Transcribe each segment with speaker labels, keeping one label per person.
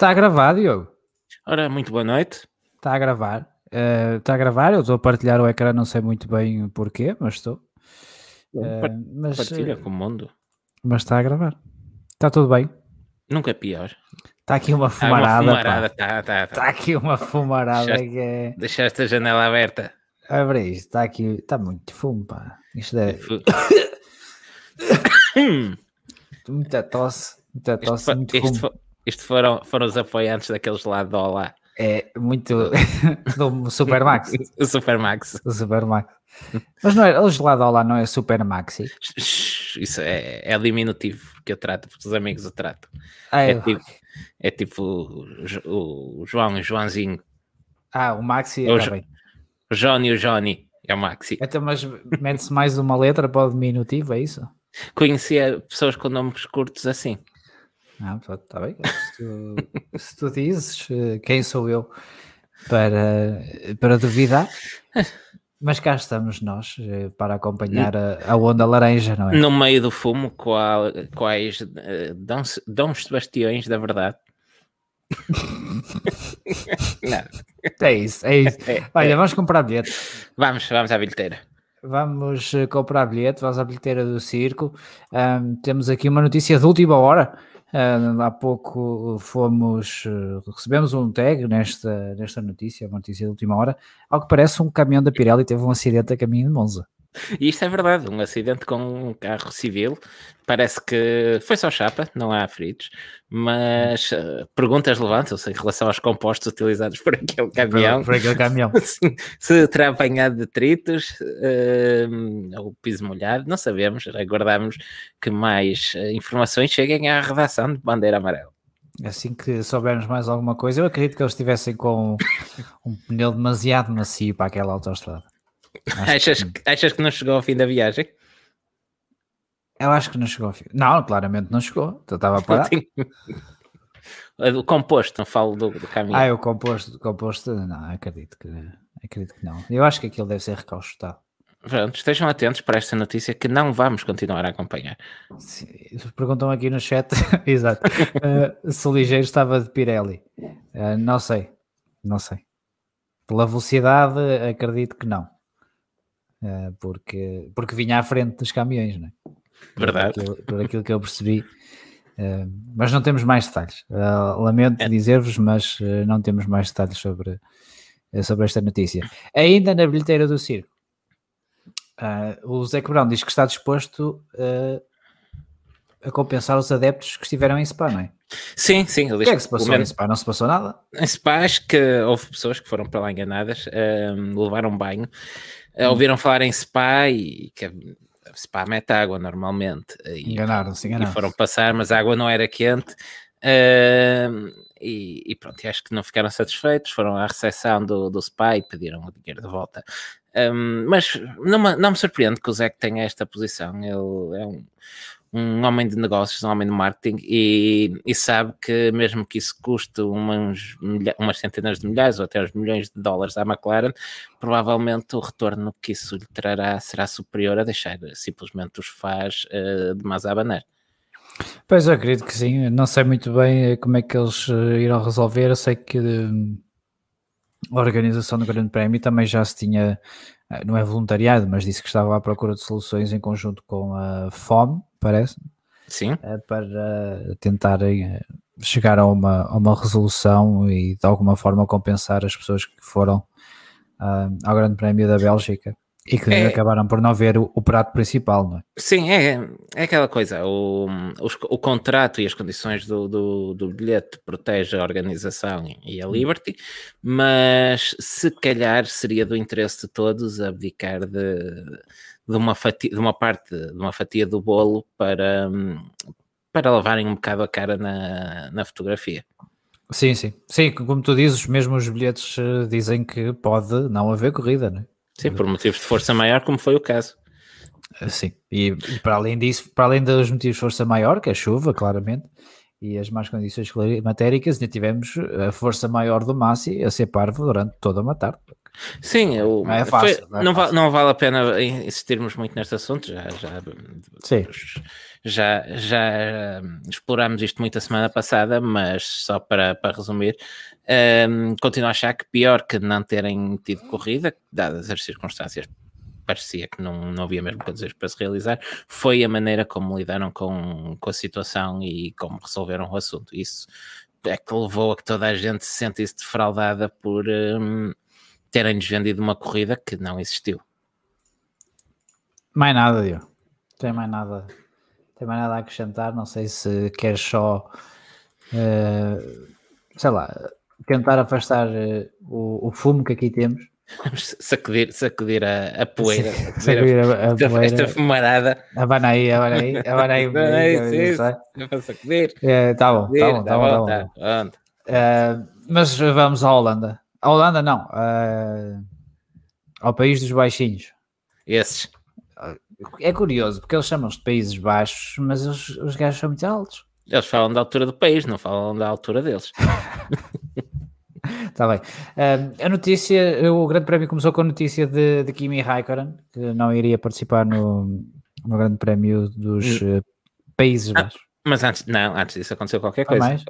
Speaker 1: Está a gravar, Diogo?
Speaker 2: Ora, muito boa noite.
Speaker 1: Está a gravar. Uh, está a gravar, eu estou a partilhar o ecrã, não sei muito bem porquê, mas estou.
Speaker 2: Uh, mas, partilha com o mundo.
Speaker 1: Mas está a gravar. Está tudo bem.
Speaker 2: Nunca é pior.
Speaker 1: Está aqui uma fumarada. Uma
Speaker 2: fumarada tá, tá, tá.
Speaker 1: Está aqui uma fumarada
Speaker 2: deixaste,
Speaker 1: que é.
Speaker 2: Deixaste a janela aberta.
Speaker 1: Abre isto, está aqui. Está muito fumo, pá. Isto é. muita tosse. Muita tosse.
Speaker 2: Isto,
Speaker 1: muito
Speaker 2: fumo. Isto foram, foram os apoiantes daqueles lá do Olá.
Speaker 1: É muito. do Supermax.
Speaker 2: o Supermax.
Speaker 1: O Supermax. Mas não é, o gelado lá não é Super Maxi.
Speaker 2: Isso é, é diminutivo que eu trato, porque os amigos eu trato.
Speaker 1: Ah,
Speaker 2: é, tipo, é tipo o, o João e o Joãozinho.
Speaker 1: Ah, o Maxi
Speaker 2: é o,
Speaker 1: tá
Speaker 2: o Johnny e o Johnny é o Maxi.
Speaker 1: Então, mas mete-se mais uma letra para o diminutivo, é isso?
Speaker 2: Conhecia pessoas com nomes curtos assim.
Speaker 1: Ah, está bem. Se tu, se tu dizes, eh, quem sou eu para, para duvidar? Mas cá estamos nós eh, para acompanhar a, a, onda laranja, não é?
Speaker 2: No meio do fumo, qual, quais uh, dons, dons Sebastiões da verdade.
Speaker 1: é isso, é isso. É, Olha, é. vamos comprar bilhete.
Speaker 2: Vamos, vamos à bilheteira.
Speaker 1: Vamos comprar bilhete, vamos à bilheteira do circo. Um, temos aqui uma notícia de última hora. Uh, há pouco fomos, uh, recebemos um tag nesta, nesta notícia, uma notícia de última hora. Ao que parece, um caminhão da Pirelli teve um acidente a caminho de Monza.
Speaker 2: E isto é verdade, um acidente com um carro civil. Parece que foi só chapa, não há feridos, mas uh, perguntas levantam-se em relação aos compostos utilizados por aquele caminhão.
Speaker 1: Por, por aquele caminhão.
Speaker 2: se, se terá apanhado detritos uh, ou piso molhado, não sabemos. Aguardamos que mais uh, informações cheguem à redação de Bandeira Amarela.
Speaker 1: Assim que soubermos mais alguma coisa, eu acredito que eles estivessem com um pneu demasiado macio para aquela autostrada.
Speaker 2: Achas que... achas que não chegou ao fim da viagem?
Speaker 1: Eu acho que não chegou ao fim. Não, claramente não chegou. Eu estava a parar.
Speaker 2: O composto, não falo do, do caminho.
Speaker 1: Ah, é o composto, composto, não, acredito que, acredito que não. Eu acho que aquilo deve ser recauchutado.
Speaker 2: Pronto, estejam atentos para esta notícia que não vamos continuar a acompanhar.
Speaker 1: Sim, perguntam aqui no chat, exato, uh, se o ligeiro estava de Pirelli. Uh, não sei, não sei. Pela velocidade, acredito que não. Uh, porque, porque vinha à frente dos caminhões, não é?
Speaker 2: Verdade.
Speaker 1: Por aquilo, por aquilo que eu percebi. Uh, mas não temos mais detalhes. Uh, lamento é. dizer-vos, mas não temos mais detalhes sobre, sobre esta notícia. Ainda na bilheteira do circo, o Zé Quebrão diz que está disposto a compensar os adeptos que estiveram em Spa, não é?
Speaker 2: Sim, sim.
Speaker 1: O que é que se passou em Spa? Não se passou nada?
Speaker 2: Em Spa acho que houve pessoas que foram para lá enganadas, levaram banho. Ouviram falar em spa e que spa mete água normalmente.
Speaker 1: Enganaram-se, enganaram
Speaker 2: E foram passar, mas a água não era quente. Uh, e, e, pronto, acho que não ficaram satisfeitos, foram à recepção do, do SPA e pediram o dinheiro de volta. Um, mas não me, não me surpreende que o Zé tenha esta posição. Ele é um, um homem de negócios, um homem de marketing e, e sabe que mesmo que isso custe umas, umas centenas de milhares ou até uns milhões de dólares à McLaren, provavelmente o retorno que isso lhe trará será superior a deixar simplesmente os faz uh, de mais a.
Speaker 1: Pois eu acredito que sim, não sei muito bem eh, como é que eles eh, irão resolver, eu sei que hum, a organização do Grande Prémio também já se tinha, não é voluntariado, mas disse que estava à procura de soluções em conjunto com a FOM, parece.
Speaker 2: Sim.
Speaker 1: Eh, para tentarem eh, chegar a uma, a uma resolução e de alguma forma compensar as pessoas que foram uh, ao Grande Prémio da Bélgica e que é, acabaram por não ver o, o, prato principal, não é?
Speaker 2: Sim, é, é aquela coisa, o, o, o contrato e as condições do, do, do, bilhete protege a organização e a hum. Liberty, mas se calhar seria do interesse de todos abdicar de, de uma, fatia, de uma parte, de uma fatia do bolo para, para lavarem um bocado a cara na, na fotografia.
Speaker 1: Sim, sim. Sim, como tu dizes, mesmo os bilhetes eh, dizem que pode não haver corrida, não é?
Speaker 2: Sim, por motivos de força maior, como foi o caso.
Speaker 1: Eh, sim, e, e, para além disso, para além dos motivos de força maior, que é a chuva, claramente, e as más condições climatéricas, ainda tivemos a força maior do Massi a ser parvo durante toda uma tarde.
Speaker 2: Sim, eu, não, é fácil, foi, não, é não, vale, não, vale a pena insistirmos muito neste assunto, já, já,
Speaker 1: Sim.
Speaker 2: Já, já um, explorámos isto muito a semana passada, mas só para, para resumir, um, continuo a achar que pior que não terem tido corrida, dadas as circunstâncias parecia que não, não havia mesmo condições para se realizar, foi a maneira como lidaram com, com a situação e como resolveram o assunto. Isso é que levou a que toda a gente se sentisse defraudada por um, terem-nos vendido uma corrida que não existiu.
Speaker 1: Mais nada, Dio. Tem mais nada. Tem mais nada a acrescentar. Não sei se queres só, uh, sei lá, tentar afastar uh, o, o fumo que aqui temos
Speaker 2: sacudir, sacudir a, a poeira, sacudir a, a, a poeira. esta fumarada.
Speaker 1: Abana aí, abana aí, abana aí. abana aí
Speaker 2: para sacudir.
Speaker 1: É, tá bom, tá bom, tá, tá bom. Tá bom, tá bom. Uh, mas vamos à Holanda. A Holanda não, uh, ao país dos baixinhos.
Speaker 2: Esses.
Speaker 1: É curioso, porque eles chamam-se de Países Baixos, mas os, os gajos são muito altos.
Speaker 2: Eles falam da altura do país, não falam da altura deles.
Speaker 1: Está bem. Uh, a notícia, o Grande Prémio começou com a notícia de, de Kimi Raikkonen, que não iria participar no, no Grande Prémio dos uh, Países ah, Baixos.
Speaker 2: Mas antes, não, antes disso aconteceu qualquer coisa. mais?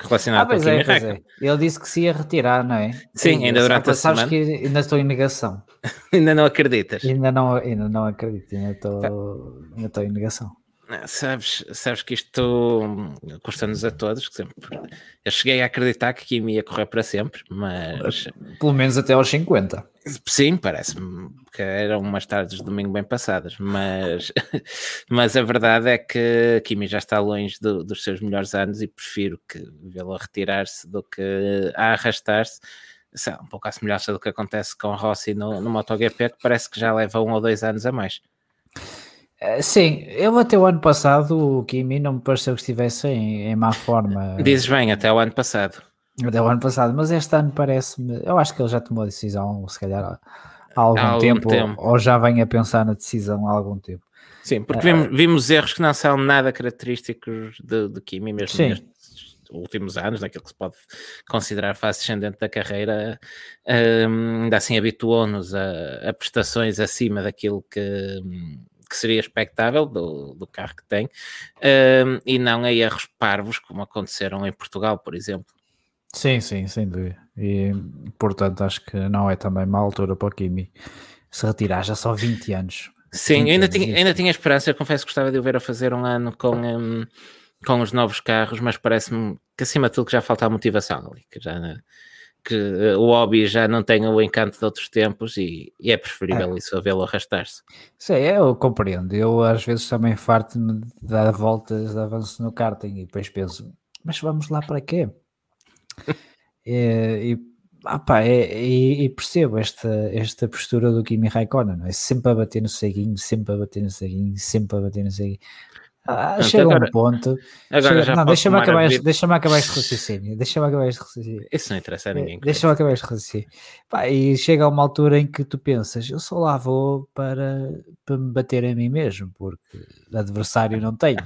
Speaker 2: Relacionado ah, com
Speaker 1: é,
Speaker 2: Kimi Raikkonen.
Speaker 1: É. Ele disse que se ia retirar, não é?
Speaker 2: Sim, ainda durante a
Speaker 1: sabes
Speaker 2: semana.
Speaker 1: Sabes que ainda estou em negação.
Speaker 2: ainda não acreditas?
Speaker 1: Ainda não, ainda não acredito, ainda estou, estou em negação.
Speaker 2: Sabes, sabes que isto custa-nos a todos. Sempre. Eu cheguei a acreditar que Kimi ia correr para sempre, mas.
Speaker 1: Pelo menos até aos 50.
Speaker 2: Sim, parece-me que eram umas tardes de domingo bem passadas, mas, mas a verdade é que Kimi já está longe do, dos seus melhores anos e prefiro que vê-lo retirar-se do que a arrastar-se. Um pouco à semelhança do que acontece com Rossi no, no MotoGP, que parece que já leva um ou dois anos a mais.
Speaker 1: Eh, sim, eu até o ano passado o Kimi não me pareceu que estivesse em, em má forma.
Speaker 2: Dizes bem, até o ano passado.
Speaker 1: Até o ano passado, mas este ano parece-me. Eu acho que ele já tomou a decisão, se calhar há algum, há algum tempo, tempo, ou já vem a pensar na decisão há algum tempo.
Speaker 2: Sim, porque vimos, vimos erros que não são nada característicos de Kimi, mesmo Sim. nestes últimos anos, naquilo que se pode considerar fase descendente da carreira, um, ainda assim habituou-nos a, a prestações acima daquilo que que seria expectável do, do carro que tem, um, e não a erros parvos como aconteceram em Portugal, por exemplo.
Speaker 1: Sim, sim, sem dúvida. E portanto acho que não é também má altura para o Kimi se retirar já só 20 anos.
Speaker 2: Sim, 20 ainda, anos, tinha, ainda tinha esperança, eu confesso que gostava de o ver a fazer um ano com, um, com os novos carros, mas parece-me que acima de tudo que já falta a motivação ali, que já que eh, o hobby já não tem o encanto de outros tempos e, e é preferível é. isso a vê-lo arrastar-se.
Speaker 1: Sim, eu compreendo. Eu às vezes também farto-me de dar voltas de avanço no karting e depois penso, mas vamos lá para quê? e, e, opa, é, e, e, percebo esta, esta postura do Kimi Raikkonen, não é? sempre a bater no ceguinho, sempre a bater no ceguinho, sempre a bater no ceguinho. Ah, chega agora, um ponto. Agora chega, não, deixa-me acabar, este, deixa acabar este raciocínio. Deixa-me acabar este raciocínio.
Speaker 2: Isso não interessa a ninguém.
Speaker 1: Deixa-me acabar este raciocínio. Pá, e chega a uma altura em que tu pensas, eu só lá vou para, para me bater a mim mesmo, porque adversário não tenho.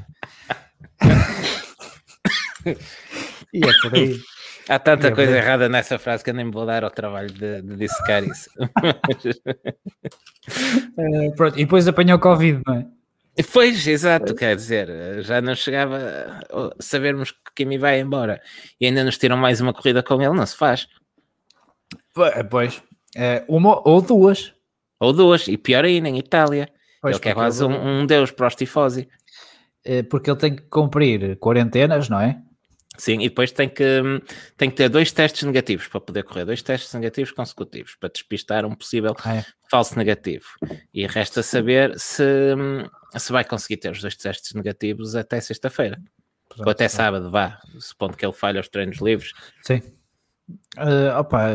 Speaker 1: e é por aí.
Speaker 2: Há tanta é coisa bem. errada nessa frase que eu nem me vou dar ao trabalho de, de dissecar isso.
Speaker 1: uh, pronto, e depois apanhou Covid, não é?
Speaker 2: Pois, exato, quer dizer, já não chegava a sabermos que Kimi vai embora e ainda nos tiram mais uma corrida com ele, não se faz.
Speaker 1: Pois, é, uma ou duas.
Speaker 2: Ou duas, e pior ainda, em Itália. Pois, ele quer quase um, um, deus para os tifosi.
Speaker 1: É, porque ele tem que cumprir quarentenas, não é?
Speaker 2: Sim, e depois tem que, tem que ter dois testes negativos para poder correr, dois testes negativos consecutivos para despistar um possível é. falso negativo. E resta saber se, se vai conseguir ter os dois testes negativos até sexta-feira. Ou até sábado, vá, supondo que ele falha os treinos livres.
Speaker 1: Sim. Uh, opa,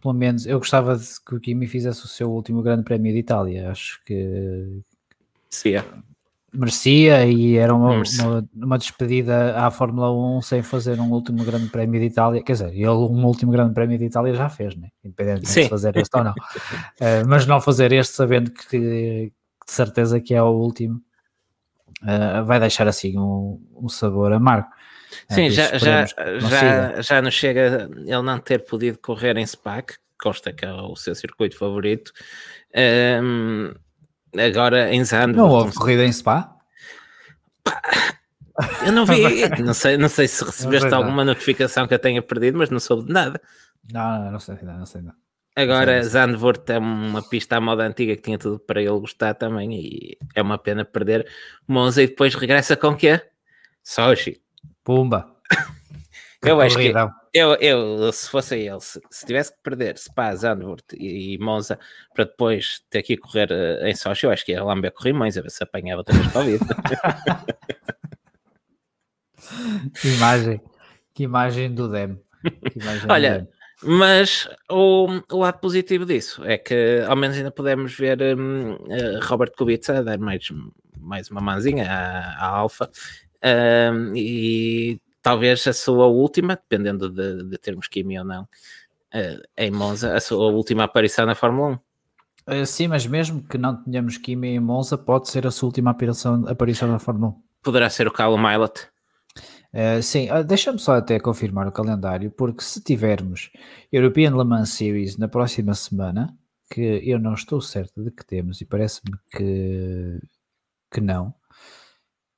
Speaker 1: pelo menos eu gostava de que o Kimi fizesse o seu último grande prémio de Itália. Acho que.
Speaker 2: Sim. É
Speaker 1: merecia e era uma, uma, uma, despedida à Fórmula 1 sem fazer um último grande prémio de Itália, quer dizer, ele um último grande prémio de Itália já fez, né? independente de fazer este ou não, uh, mas não fazer este sabendo que de certeza que é o último uh, vai deixar assim um, um sabor amargo.
Speaker 2: Eh, Sim, já, já, já, já nos chega ele não ter podido correr em SPAC, consta que é o seu circuito favorito. Um, agora em Zandvoort.
Speaker 1: Não houve corrida em Spa?
Speaker 2: Eu não vi, não sei, não sei se recebeste alguma notificação que eu tenha perdido, mas não soube de nada.
Speaker 1: Não, não, não sei nada, não sei nada.
Speaker 2: Agora, Zandvoort é uma pista à moda antiga que tinha tudo para ele gostar também e é uma pena perder. Monza e depois regressa com o quê? Sochi.
Speaker 1: Pumba.
Speaker 2: eu acho que eu, eu, se fosse ele, se, se tivesse que perder Spa, Zandvoort e, e Monza para depois ter que correr uh, em Sochi, eu acho que ia lamber corrimões a ver se apanhava outra vez vida.
Speaker 1: que imagem, que imagem do Dem. Imagem
Speaker 2: Olha, do Dem. Mas o, o, lado positivo disso é que ao menos ainda podemos ver um, uh, Robert Kubica dar mais, mais uma manzinha à, à Alfa um, e talvez a sua última, dependendo de, de termos Kimi ou não, uh, em Monza, a sua última aparição na Fórmula
Speaker 1: 1. Uh, sim, mas mesmo que não tenhamos Kimi em Monza, pode ser a sua última aparição, aparição na Fórmula 1.
Speaker 2: Poderá ser o Callum Milot.
Speaker 1: Uh, sim, uh, deixa-me só até confirmar o calendário, porque se tivermos European Le Mans Series na próxima semana, que eu não estou certo de que temos e parece-me que, que não,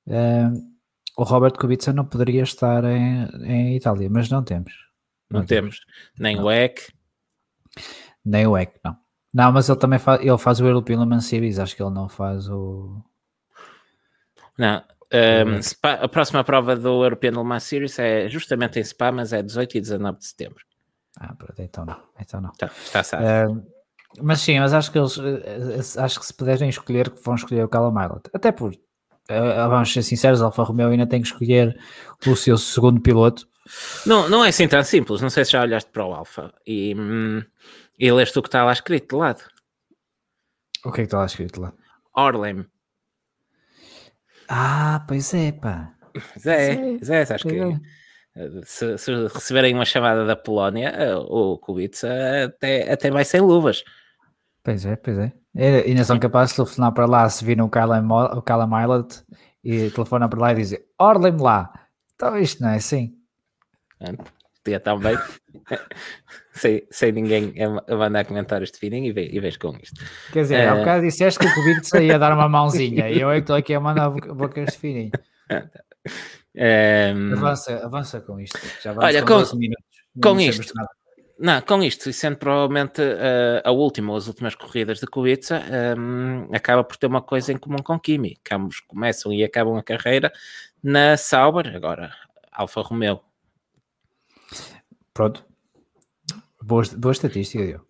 Speaker 1: uh, o Robert Kubica não poderia estar em, em Itália, mas não temos.
Speaker 2: Não, não temos. temos. Nem não. o EC.
Speaker 1: Nem o EC, não. Não, mas ele também faz, ele faz o European Le Mans Series, acho que ele não faz o.
Speaker 2: Não, um, Spa, a próxima prova do European Le Mans Series é justamente em Spa, mas é 18 e 19 de setembro.
Speaker 1: Ah, pronto, então não. Então não.
Speaker 2: Tá, está certo. Uh,
Speaker 1: mas sim, mas acho que eles eh, acho que se puderem escolher, vão escolher o Callum Milot. Até por uh, vamos ser sinceros, Alfa Romeo ainda tem que escolher o seu segundo piloto.
Speaker 2: Não, não é assim tão simples. Não sei se já olhaste para o Alfa e, hum, e leste o que está lá escrito de lado.
Speaker 1: O que é que está lá escrito de lado?
Speaker 2: Orlem.
Speaker 1: Ah, pois é, pá.
Speaker 2: Pois é, pois é, acho que é. se, se, receberem uma chamada da Polónia, eh, o Kubica até, até vai sem luvas.
Speaker 1: Pois é, pois é. E ainda são capazes de telefonar para lá se viram o Callum Milot e telefonam para lá e dizem Orlem lá. Então isto não é assim.
Speaker 2: Podia também, sem, sem ninguém a mandar comentários de feeling e, ve, e vejo com isto.
Speaker 1: Quer dizer, é... há bocado disseste que o Kubica ia dar uma mãozinha e eu é que estou aqui a mandar bocas de feeling. Um... Avança, avança com isto. Já
Speaker 2: Olha, com, com, minutos. com isto, não, com isto, e sendo provavelmente uh, a última ou as últimas corridas de Kubica, um, acaba por ter uma coisa em comum com Kimi, que ambos começam e acabam a carreira na Sauber, agora Alfa Romeo.
Speaker 1: Pronto. Boa, boa estatística, eu.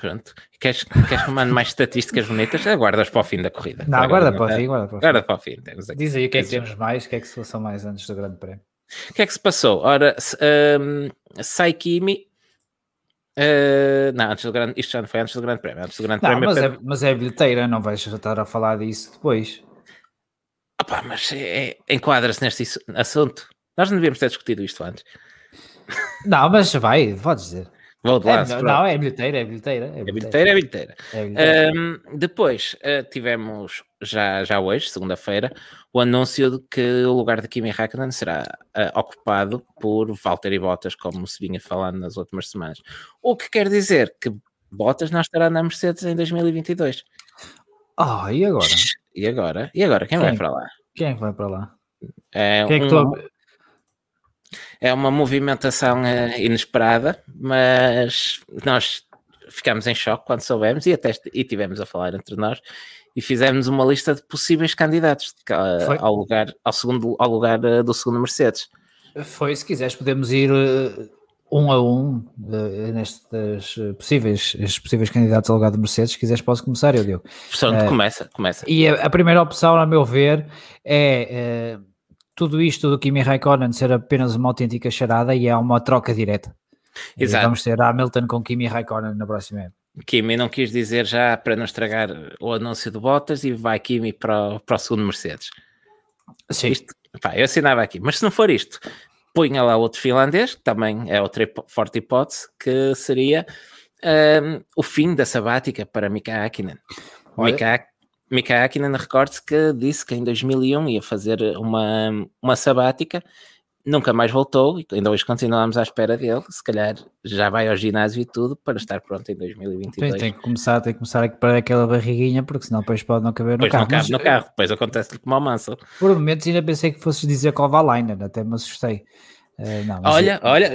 Speaker 2: Pronto. Queres, queres que mande mais estatísticas bonitas? Aguardas para o fim da corrida.
Speaker 1: Não, aguarda para o fim. Aguarda para o fim.
Speaker 2: Aguarda para o fim.
Speaker 1: Diz aí o que é que temos mais, o que é que se passou mais antes do Grande Prémio.
Speaker 2: O que é que se passou? Ora, um, sai Kimi. Uh, não, antes do grande, isto já não foi antes do Grande Prémio. Antes do grande
Speaker 1: não,
Speaker 2: prémio
Speaker 1: mas, é, mas é bilheteira, não vais estar a falar disso depois.
Speaker 2: Opa, mas é, é, enquadra-se neste assunto. Nós não devíamos ter discutido isto antes.
Speaker 1: Não, mas vai, podes dizer.
Speaker 2: Lá,
Speaker 1: é, não, é bilheteira, é bilheteira. É
Speaker 2: bilheteira, é bilheteira. É bilheteira. Um, depois uh, tivemos, já, já hoje, segunda-feira, o anúncio de que o lugar de Kimi Raikkonen será uh, ocupado por Valtteri Bottas, como se vinha falando nas últimas semanas. O que quer dizer que Bottas não estará na Mercedes em 2022.
Speaker 1: Ah, oh, e agora?
Speaker 2: E agora? E agora? Quem, vai para lá?
Speaker 1: Quem vai para lá?
Speaker 2: É, Quem é que um, é uma movimentação uh, inesperada, mas nós ficámos em choque quando soubemos e até e tivemos a falar entre nós e fizemos uma lista de possíveis candidatos uh, ao lugar ao segundo ao lugar uh, do segundo Mercedes.
Speaker 1: Foi, se quiseres podemos ir um a um nestes possíveis, possíveis candidatos ao lugar de Mercedes. Se quiseres, posso começar, eu digo.
Speaker 2: Portanto, começa, começa.
Speaker 1: E a, a, primeira opção, a meu ver, é tudo isto do Kimi Raikkonen ser apenas uma autêntica charada e é uma troca direta. Exato. E vamos ter Hamilton com Kimi Raikkonen na próxima época.
Speaker 2: Kimi não quis dizer já para não estragar o anúncio de Bottas e vai Kimi para, o, para o segundo Mercedes. Sim. Isto, pá, eu assinava aqui, mas se não for isto, punha lá outro finlandês, que também é outra forte hipótese, que seria um, o fim da sabática para Mika Hakkinen. Mika, Mika Hakkinen recorde-se que disse que em 2001 ia fazer uma, uma sabática nunca mais voltou e ainda hoje continuamos à espera dele. Se calhar já vai ao ginásio e tudo para estar pronto em 2022.
Speaker 1: Tem, tem que começar, tem que começar a parar aquela barriguinha, porque senão depois pode não caber no
Speaker 2: depois
Speaker 1: carro.
Speaker 2: Não cabe
Speaker 1: Mas,
Speaker 2: no carro, depois acontece como ao Mansell.
Speaker 1: Por momentos ainda pensei que fosses dizer Kovalainen, até me assustei. Uh, não,
Speaker 2: olha, eu... olha,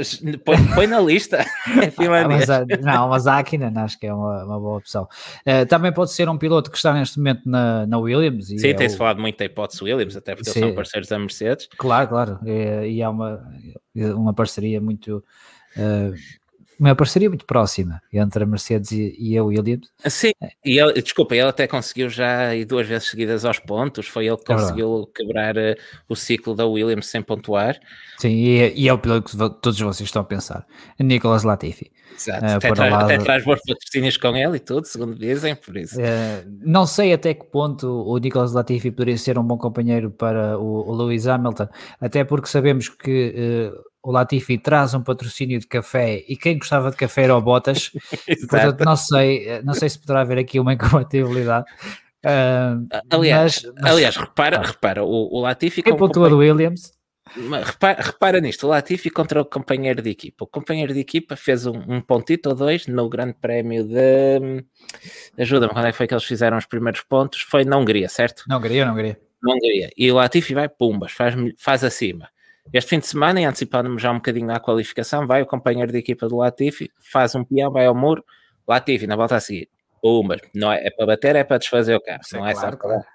Speaker 2: põe, põe, na lista.
Speaker 1: mas, não, mas a Akina acho que é uma, uma boa opção. Uh, também pode ser um piloto que está neste momento na, na Williams.
Speaker 2: Sim, é tem-se o... falado muito da hipótese Williams, até porque Sim. eles são parceiros da Mercedes.
Speaker 1: Claro, claro. É, e é uma, uma parceria muito. Uh, uma parceria muito próxima entre a Mercedes e, e a Williams.
Speaker 2: Sim, e ele, desculpa, ele até conseguiu já ir duas vezes seguidas aos pontos, foi ele que é conseguiu quebrar uh, o ciclo da Williams sem pontuar.
Speaker 1: Sim, e, é, e é o piloto que todos vocês estão a pensar, Nicolas Latifi.
Speaker 2: Exato, uh, até, tra lado... até traz bons patrocínios com ele e tudo, segundo dizem, por isso.
Speaker 1: Uh, não sei até que ponto o Nicolas Latifi poderia ser um bom companheiro para o, o Lewis Hamilton, até porque sabemos que o Latifi traz um patrocínio de café e quem gostava de café era o Bottas, portanto não sei, não sei se poderá haver aqui uma incompatibilidade. Uh,
Speaker 2: aliás, mas, mas, aliás, repara, repara, o, o Latifi
Speaker 1: quem pontua do Williams
Speaker 2: repara, repara, nisto, o Latifi contra o companheiro de equipa. O companheiro de equipa fez um, um pontito ou dois no grande prémio de ajuda-me, quando é que foi que eles fizeram os primeiros pontos? Foi na Hungria, certo?
Speaker 1: Na Hungria, na Hungria.
Speaker 2: Na Hungria. E o Latifi vai pumbas, faz, faz acima. Este fim de semana, e antecipando-me já um bocadinho à qualificação, vai o companheiro de equipa do Latifi, faz um peão, vai ao muro, Latifi na volta a seguir. Pumba, não é, é para bater, é para desfazer o carro, não é claro, só para.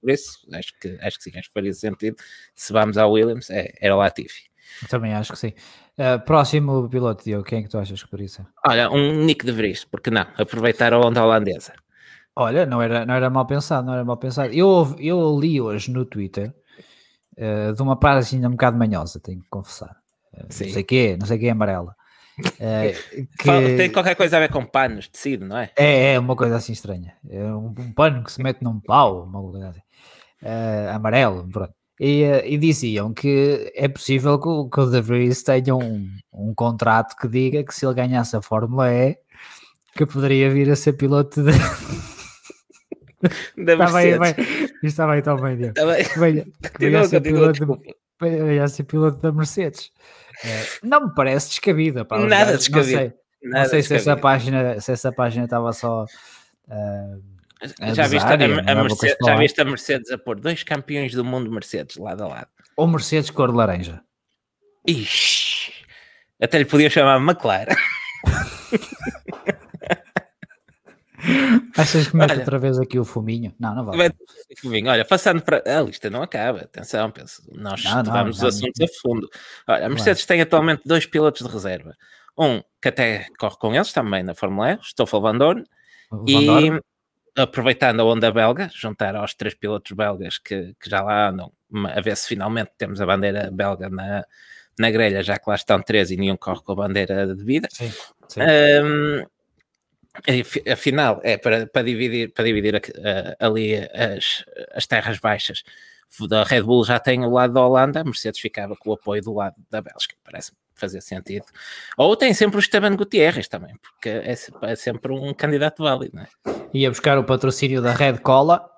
Speaker 2: Por isso, acho que, acho que sim, acho que faria sentido. Se vamos ao Williams, é, era o Latifi.
Speaker 1: Eu também acho que sim. Uh, próximo piloto, Diogo, quem é que tu achas que por isso?
Speaker 2: Olha, um Nick de Vries, porque não? Aproveitar a onda holandesa.
Speaker 1: Olha, não era, não era mal pensado, não era mal pensado. Eu, eu li hoje no Twitter uh, de uma página um bocado manhosa, tenho que confessar. Uh, não sei o quê, não sei o que é amarela.
Speaker 2: Uh, que... Tem qualquer coisa a ver com panos, tecido, não é?
Speaker 1: É, é uma coisa assim estranha. É um, um pano que se mete num pau, uma coisa assim. Uh, amarelo, pronto. E, e, diziam que é possível que o, que o De Vries tenha um, um contrato que diga que se ele ganhasse a Fórmula E, que poderia vir a ser piloto de.
Speaker 2: Da está bem, bem.
Speaker 1: Isto está bem tão bem, Deus. Está bem. Venha, venha, ser piloto, venha ser piloto da Mercedes. É, não me parece descabida. Pá,
Speaker 2: Nada descabido. Não sei,
Speaker 1: Nada não sei se, essa página, se essa página estava só. Uh,
Speaker 2: já, viste a, a, a Mercedes, já viste a Mercedes a pôr dois campeões do mundo Mercedes lado a lado?
Speaker 1: Ou Mercedes cor de laranja.
Speaker 2: Ixi, até lhe podia chamar McLaren.
Speaker 1: Achas que mete Olha, outra vez aqui o fuminho? Não, não vale.
Speaker 2: Fuminho. Olha, passando para. A lista não acaba, atenção, penso. Nós não, vamos os assuntos a fundo. Olha, a Mercedes tem atualmente dois pilotos de reserva. Um que até corre com eles também na Fórmula E, Stoffel Van Dorn, e aproveitando a onda belga, juntar aos três pilotos belgas que, que já lá andam, a ver se finalmente temos a bandeira belga na, na grelha, já que lá estão três e nenhum corre com a bandeira de vida. Sim, sim. Um, afinal, é para, para dividir, para dividir ali as, as terras baixas da Red Bull já tem o lado da Holanda, a Mercedes ficava com o apoio do lado da Bélgica, parece fazer sentido. Ou tem sempre o Esteban Gutierrez também, porque é, é sempre um candidato válido, não é?
Speaker 1: Ia buscar o patrocínio da Red Cola.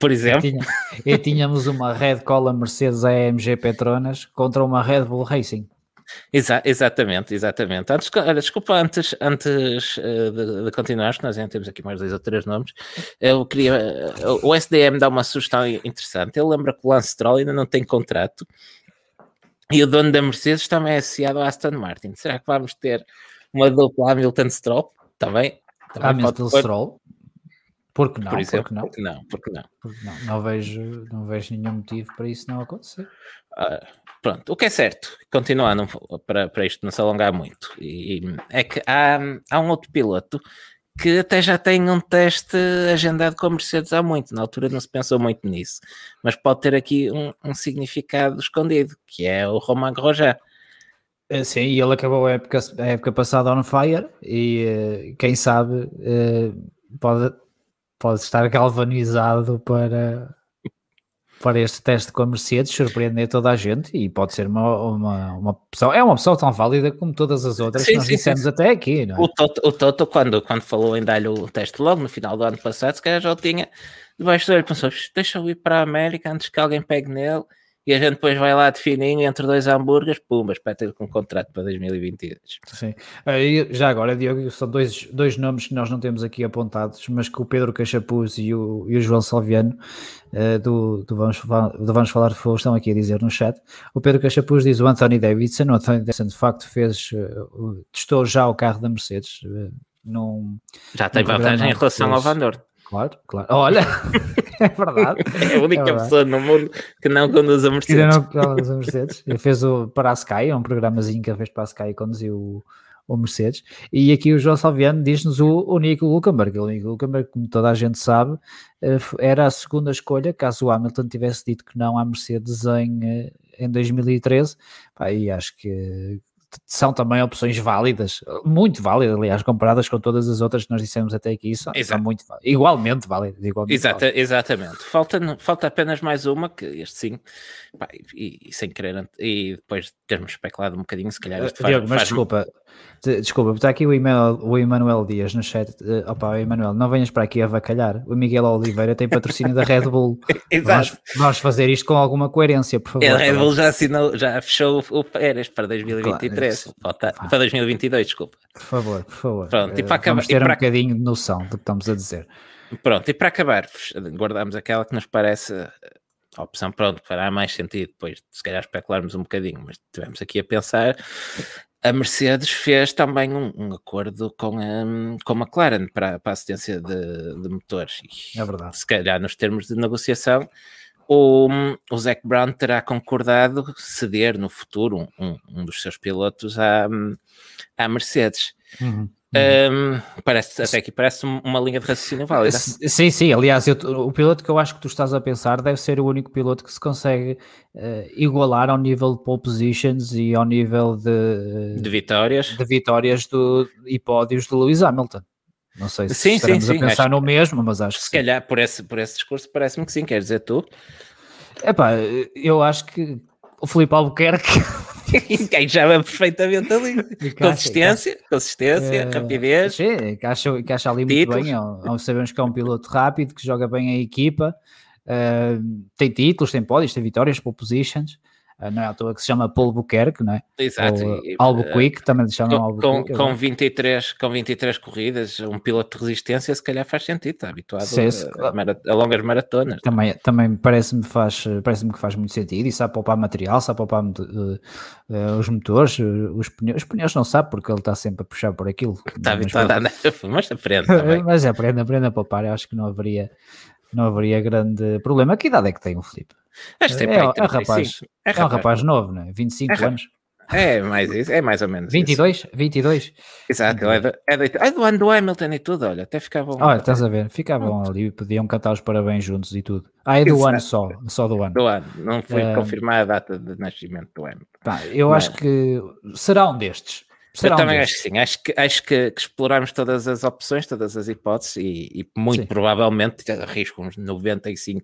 Speaker 2: Por exemplo.
Speaker 1: E, tinha, e tínhamos uma Red Cola Mercedes AMG Petronas contra uma Red Bull Racing.
Speaker 2: Exa exatamente, exatamente. Antes, olha, desculpa, antes, antes uh, de, de continuar, que nós ainda temos aqui mais dois ou três nomes, eu queria. Uh, o SDM dá uma sugestão interessante. Ele lembra que o Lance Stroll ainda não tem contrato e o dono da Mercedes também é associado à Aston Martin. Será que vamos ter uma dupla Hamilton Stroll? Também.
Speaker 1: também Hamilton Stroll? Porque não?
Speaker 2: Por exemplo,
Speaker 1: porque não?
Speaker 2: Porque não? Porque não?
Speaker 1: Porque não, não, vejo, não vejo nenhum motivo para isso não acontecer.
Speaker 2: Uh, pronto, o que é certo, continuando para, para isto não se alongar muito, e, é que há, há um outro piloto que até já tem um teste agendado com a Mercedes há muito, na altura não se pensou muito nisso, mas pode ter aqui um, um significado escondido, que é o Romain Grosjean.
Speaker 1: Eh, sim, e ele acabou a época, a época passada on fire e eh, quem sabe eh, pode, pode estar galvanizado para, para este teste com a Mercedes, surpreender toda a gente e pode ser uma, uma, uma opção, é uma opção tão válida como todas as outras sim, que nós sim, dissemos sim. até aqui. É?
Speaker 2: o, Toto, o Toto, quando, quando falou em dar-lhe o teste logo no final do ano passado, se calhar já o tinha debaixo dele, pensou, deixa eu ir para a América antes que alguém pegue nele e a gente depois vai lá de fininho entre dois hambúrgueres, pumba, espetáculo com contrato para 2022.
Speaker 1: Sim. Já agora, Diogo, são dois, dois nomes que nós não temos aqui apontados, mas que o Pedro Cachapuz e o, e o João Salviano uh, do, do, Vamos, do Vamos Falar de Fogo estão aqui a dizer no chat. O Pedro Cachapuz diz o Anthony Davidson, o Anthony Davidson de facto fez, uh, testou já o carro da Mercedes. Num,
Speaker 2: já tem vantagem em relação ao Van Dorn.
Speaker 1: Claro, claro. Olha, é verdade.
Speaker 2: É a única é pessoa no mundo que não conduz a Mercedes.
Speaker 1: Não conduz a Mercedes. Ele fez o para a Sky, um programazinho que ele fez para a Sky e conduziu o, o Mercedes. E aqui o João Salviano diz-nos o, o Nico Hulkenberg. O Nico Hulkenberg, como toda a gente sabe, eh, era a segunda escolha, caso o Hamilton tivesse dito que não à Mercedes em, eh, em 2013. Pá, e acho que são também opções válidas, muito válidas, aliás, comparadas com todas as outras que nós dissemos até aqui, são, são muito igualmente válidas. Igualmente
Speaker 2: Exata, válidas. Exatamente, falta, falta apenas mais uma, que este sim, pá, e, e, sem querer, e depois de termos especulado um bocadinho, se calhar
Speaker 1: isto faz, Diego, mas faz desculpa, Desculpa, está aqui o, email, o Emanuel Dias no chat. Uh, opa, Emanuel, não venhas para aqui a vacalhar. O Miguel Oliveira tem patrocínio da Red Bull.
Speaker 2: Exato.
Speaker 1: Vamos, vamos, fazer isto com alguma coerência, por favor.
Speaker 2: A Red Bull já assinou, já fechou o Pérez para 2023. Claro, Falta, para 2022, desculpa.
Speaker 1: Por favor, por favor.
Speaker 2: Pronto, e para acabar,
Speaker 1: vamos ter
Speaker 2: para...
Speaker 1: um bocadinho de noção do que estamos a dizer.
Speaker 2: Pronto, e para acabar, guardamos aquela que nos parece a opção, pronto, fará mais sentido depois, se calhar especularmos um bocadinho, mas tivemos aqui a pensar a Mercedes fez também um, um acordo com a, com a McLaren para, para a assistência de, de motores.
Speaker 1: E, é verdade.
Speaker 2: Se calhar, nos termos de negociação, o, o Zac Brown terá concordado ceder no futuro um, um dos seus pilotos à, à Mercedes.
Speaker 1: Uhum.
Speaker 2: Um, parece, até aqui parece uma linha de raciocínio válida.
Speaker 1: Sim, sim. Aliás, eu, o piloto que eu acho que tu estás a pensar deve ser o único piloto que se consegue uh, igualar ao nível de pole positions e ao nível de,
Speaker 2: de vitórias,
Speaker 1: de vitórias do, e pódios do Lewis Hamilton. Não sei se
Speaker 2: sim,
Speaker 1: estaremos
Speaker 2: sim,
Speaker 1: a pensar no mesmo, mas acho que
Speaker 2: se sim. calhar por esse, por esse discurso parece-me que sim. Quer dizer, tu?
Speaker 1: Epá, eu acho que o Filipe Albuquerque
Speaker 2: encaixava perfeitamente ali. Encaixa, consistência, encaixa. consistência, é, rapidez.
Speaker 1: Sim, encaixa, encaixa ali títulos. muito bem. Sabemos que é um piloto rápido, que joga bem a equipa, uh, tem títulos, tem pódios, tem vitórias, pole positions. Ah, não é à toa que se chama Paul Buquerque, não é?
Speaker 2: Exato.
Speaker 1: Ou Albuquerque, uh, também se chama
Speaker 2: com,
Speaker 1: Albuquerque.
Speaker 2: Com, com, 23, com 23 corridas, um piloto de resistência se calhar faz sentido, está habituado
Speaker 1: Sim,
Speaker 2: a, a, a, longas maratonas.
Speaker 1: Também, também parece-me faz, parece que faz muito sentido e sabe poupar material, sabe poupar uh, uh, os motores, os pneus, os pneus não sabe porque ele está sempre a puxar por aquilo.
Speaker 2: Está habituado a andar, mas aprende
Speaker 1: também. mas aprende, aprende a poupar, eu acho que não haveria, não haveria grande problema. Que idade é que tem o Felipe?
Speaker 2: Acho que
Speaker 1: é, é, é, rapaz, é, é, um rapaz novo, não é? 25 é, anos.
Speaker 2: É mais isso, é mais ou menos
Speaker 1: 22,
Speaker 2: isso.
Speaker 1: 22.
Speaker 2: Exato, é do, é, do, é do ano do Hamilton e tudo, olha, até ficavam...
Speaker 1: Olha, estás a ver, ficavam ali, podiam cantar os parabéns juntos e tudo. Ah, é do Exato. ano só, só do ano.
Speaker 2: Do ano, não foi uh, confirmada a data de nascimento do Hamilton.
Speaker 1: Pá, eu Mas... acho que será um destes. Será
Speaker 2: eu
Speaker 1: um
Speaker 2: também
Speaker 1: destes.
Speaker 2: acho que sim, acho que, acho que, que exploramos todas as opções, todas as hipóteses e, e muito sim. provavelmente arrisco uns 95%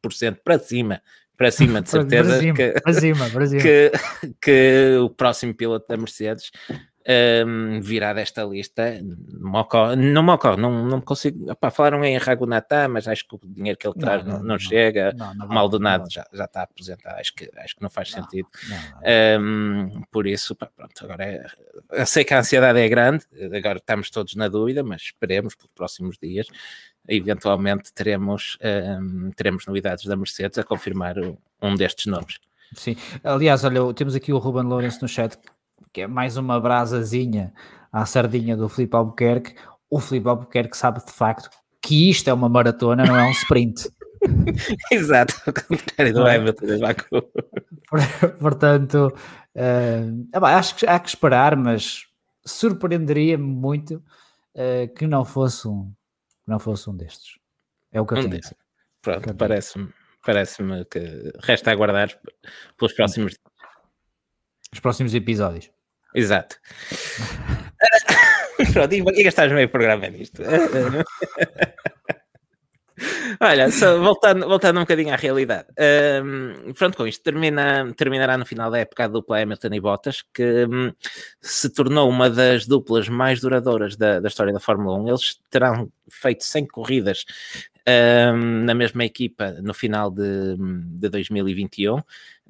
Speaker 2: para cima para cima, de certeza
Speaker 1: para cima,
Speaker 2: que, que, que, o próximo piloto da Mercedes um, virá desta lista. Não me ocorre, não, me ocorre, não, não consigo. Opá, falaram em Ragunatá, mas acho que o dinheiro que ele traz não, não, não chega. Maldonado já, já está aposentado, acho que, acho que não faz sentido. Um, por isso, pá, pronto, agora é, eu sei que a ansiedade é grande, agora estamos todos na dúvida, mas esperemos pelos próximos dias eventualmente teremos, um, teremos novidades da Mercedes a confirmar um destes nomes.
Speaker 1: Sim, aliás, olha, temos aqui o Ruben Lourenço no chat, que é mais uma brasazinha à sardinha do Filipe Albuquerque. O Filipe Albuquerque sabe de facto que isto é uma maratona, não é um sprint.
Speaker 2: Exato, ao contrário do é? Hamilton de Baku.
Speaker 1: Portanto, uh, acho que há que esperar, mas surpreenderia-me muito uh, que não fosse um, não fosse um destes. É o que eu um tenho.
Speaker 2: Pronto, parece-me parece que resta aguardar pelos próximos
Speaker 1: os próximos episódios.
Speaker 2: Exato. Pronto, e, gastaste meio programa nisto. Olha, só voltando, voltando um bocadinho à realidade. Um, pronto, com isto termina, terminará no final da época a dupla Hamilton e Bottas, que um, se tornou uma das duplas mais duradouras da, da história da Fórmula 1. Eles terão feito 100 corridas um, na mesma equipa no final de, de 2021.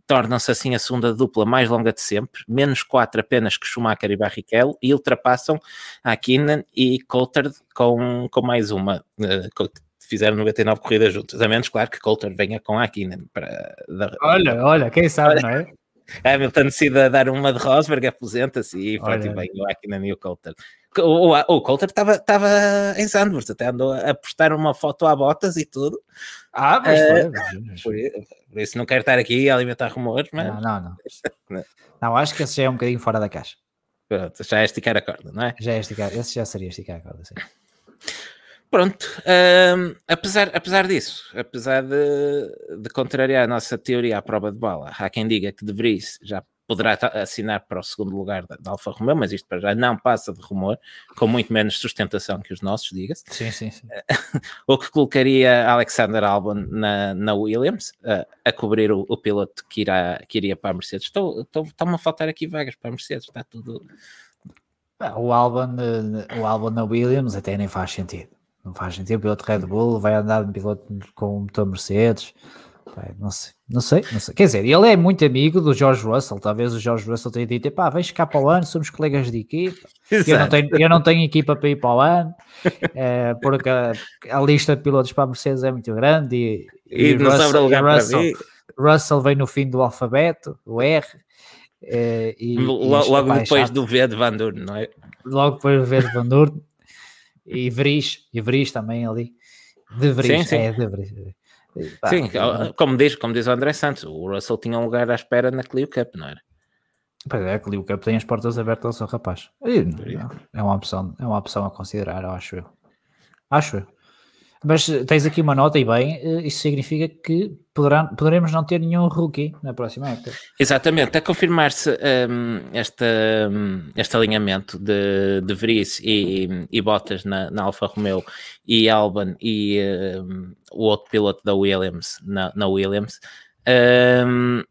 Speaker 2: Tornam-se assim a segunda dupla mais longa de sempre, menos 4 apenas que Schumacher e Barrichello, e ultrapassam a Kinnan e Coulthard com, com mais uma, uh, fizeram 99 corridas juntas, a menos, claro, que Coulter venha com a Kinnan para...
Speaker 1: Olha, olha, quem sabe, não é?
Speaker 2: Hamilton decide dar uma de Rosberg, aposenta-se e pronto, e vem o Ackinen e o Coulter. O, o, o Coulter estava em Zandvoort, até andou a postar uma foto à botas e tudo.
Speaker 1: Ah, mas uh,
Speaker 2: foi. Por, por, isso não quero estar aqui a alimentar rumores, mas...
Speaker 1: Não, não, não. não. não acho que esse já é um bocadinho fora da caixa.
Speaker 2: Pronto, já é esticar a corda, não é?
Speaker 1: Já é esticar, esse já seria esticar a corda, sim.
Speaker 2: Pronto, um, apesar, apesar disso, apesar de, de contrariar a nossa teoria à prova de bola, há quem diga que De Vries já poderá assinar para o segundo lugar da, da Alfa Romeo, mas isto para já não passa de rumor, com muito menos sustentação que os nossos, diga-se.
Speaker 1: Sim, sim, sim.
Speaker 2: o que colocaria Alexander Albon na, na Williams, a, a cobrir o, o, piloto que, irá, que iria para a Mercedes. Estou, estou, estão-me a faltar aqui vagas para a Mercedes, está tudo...
Speaker 1: O Albon, eh, o Albon na Williams até nem faz sentido não faz sentido. O piloto Red Bull vai andar de piloto com motor Mercedes. Não sei, não sei, não sei. Quer dizer, ele é muito amigo do George Russell. Talvez o George Russell tenha dito: pá, vens cá para o ano, somos colegas de equipa. Eu não, tenho, eu não tenho equipa para ir para o ano, é, porque a, a, lista de pilotos para a Mercedes é muito grande e,
Speaker 2: e, e não Russell, sobra lugar Russell.
Speaker 1: Russell vem no fim do alfabeto, o R. É, e,
Speaker 2: logo, e depois do V de Van Dorn, não é?
Speaker 1: Logo depois do V de Van Dorn e Veris, e Veris também ali. De Veris, sim, sim. é de Veris.
Speaker 2: sim, como diz, como diz o André Santos, o Russell tinha um lugar à espera na Clio Cup, não era?
Speaker 1: Pois é, a Clio Cup tem as portas abertas ao seu rapaz. É uma opção, é uma opção a considerar, acho eu. Acho eu. Mas tens aqui uma nota e bem, eh, isso significa que poderá, poderemos não ter nenhum rookie na próxima época.
Speaker 2: Exatamente, a confirmar-se um, esta, um, este alinhamento de, de Vries e, e Bottas na, na Alfa Romeo e Albon e um, o outro piloto da Williams na, na Williams. Hum,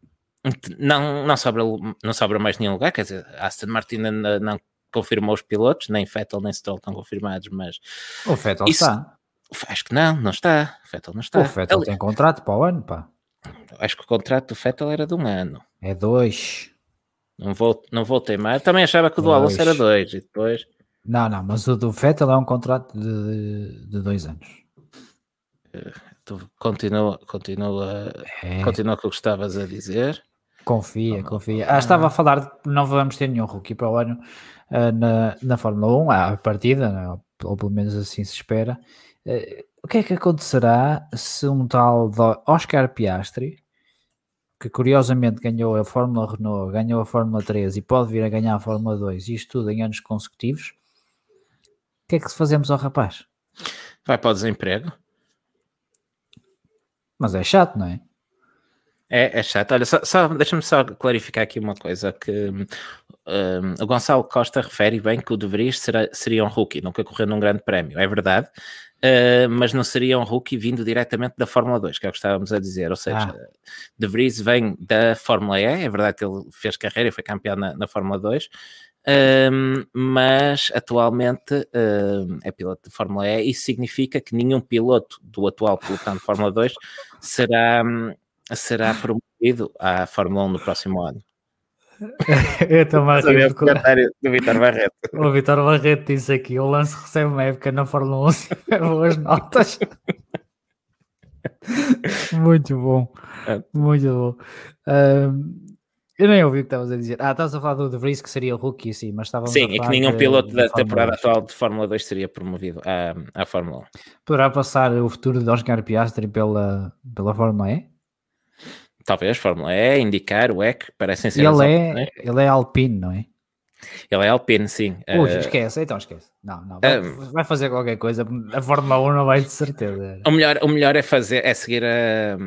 Speaker 2: não, não, sobra, não sobra mais nenhum lugar, quer dizer, Aston Martin não, não confirmou os pilotos, nem Vettel nem Stroll estão confirmados, mas...
Speaker 1: O Vettel isso, está.
Speaker 2: Acho que não, não está. O Fettel não está.
Speaker 1: O Fettel tem contrato para o ano, pá.
Speaker 2: Acho que o contrato do Fettel era de um ano.
Speaker 1: É dois.
Speaker 2: Não vou, não vou teimar. Também achava que o do Alonso era dois e depois.
Speaker 1: Não, não, mas o do Fettel é um contrato de, de dois anos.
Speaker 2: Tu continua, continua, é. continua com o que estavas a dizer.
Speaker 1: Confia, confia. Ah, estava a falar de não vamos ter nenhum rookie para o ano uh, na, na Fórmula 1, à partida, ou pelo menos assim se espera. Uh, o que é que acontecerá se um tal Oscar Piastri, que curiosamente ganhou a Fórmula Renault, ganhou a Fórmula 3 e pode vir a ganhar a Fórmula 2, isto tudo em anos consecutivos, o que é que fazemos ao rapaz?
Speaker 2: Vai para o desemprego.
Speaker 1: Mas é chato, não é?
Speaker 2: É, é chato. Olha, só, só deixa-me só clarificar aqui uma coisa que um, o Gonçalo Costa refere bem que o De Vries será, seria um rookie, nunca correu num grande prémio. É verdade, Uh, mas não seria um rookie vindo diretamente da Fórmula 2, que é o que estávamos a dizer. Ou seja, ah. De Vries vem da Fórmula E, é verdade que ele fez carreira e foi campeão na, na Fórmula 2, uh, mas atualmente uh, é piloto de Fórmula E. Isso significa que nenhum piloto do atual pelotão de Fórmula 2 será, será promovido à Fórmula 1 no próximo ano.
Speaker 1: Eu estou a rir.
Speaker 2: do Vitor Barreto.
Speaker 1: O Vitor Barreto disse aqui: o lance recebe uma época na Fórmula 1 boas notas. muito bom, é. muito bom. Um, eu nem ouvi o que estavas a dizer. Ah, estavas a falar do De Vries, que seria o rookie, sim, mas estávamos
Speaker 2: Sim, e que nenhum piloto da temporada atual de Fórmula 2 seria promovido à, à Fórmula 1.
Speaker 1: Poderá passar o futuro de Oscar Piastri pela, pela Fórmula E?
Speaker 2: Talvez Fórmula E, indicar o EC, parecem ser.
Speaker 1: Ele é, é, ele é alpino, não é?
Speaker 2: Ele é alpino, sim.
Speaker 1: Ui, uh, esquece, então esquece. Não, não. Vai, uh, vai, fazer qualquer coisa. A Fórmula 1 não vai de certeza.
Speaker 2: O melhor, o melhor é fazer, é seguir a,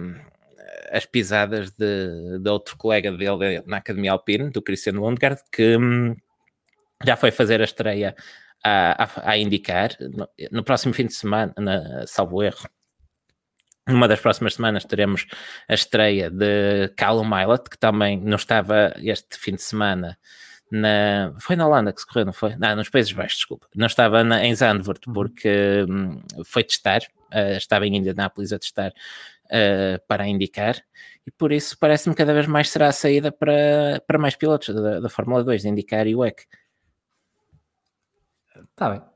Speaker 2: as pisadas de, de outro colega dele na Academia Alpine, do Christian Lundgaard, que hum, já foi fazer a estreia a, a, a indicar no, no, próximo fim de semana, na, salvo erro numa das próximas semanas teremos a estreia de Callum Milot, que também não estava este fim de semana na, foi na Holanda que se correu, não foi? Não, nos Países Baixos, desculpa. Não estava na, em Zandvoort porque hum, foi testar uh, estava em Indianápolis a testar uh, para indicar, e por isso parece-me cada vez mais será a saída para, para mais pilotos da, da Fórmula 2, de indicar e o EC.
Speaker 1: Está bem.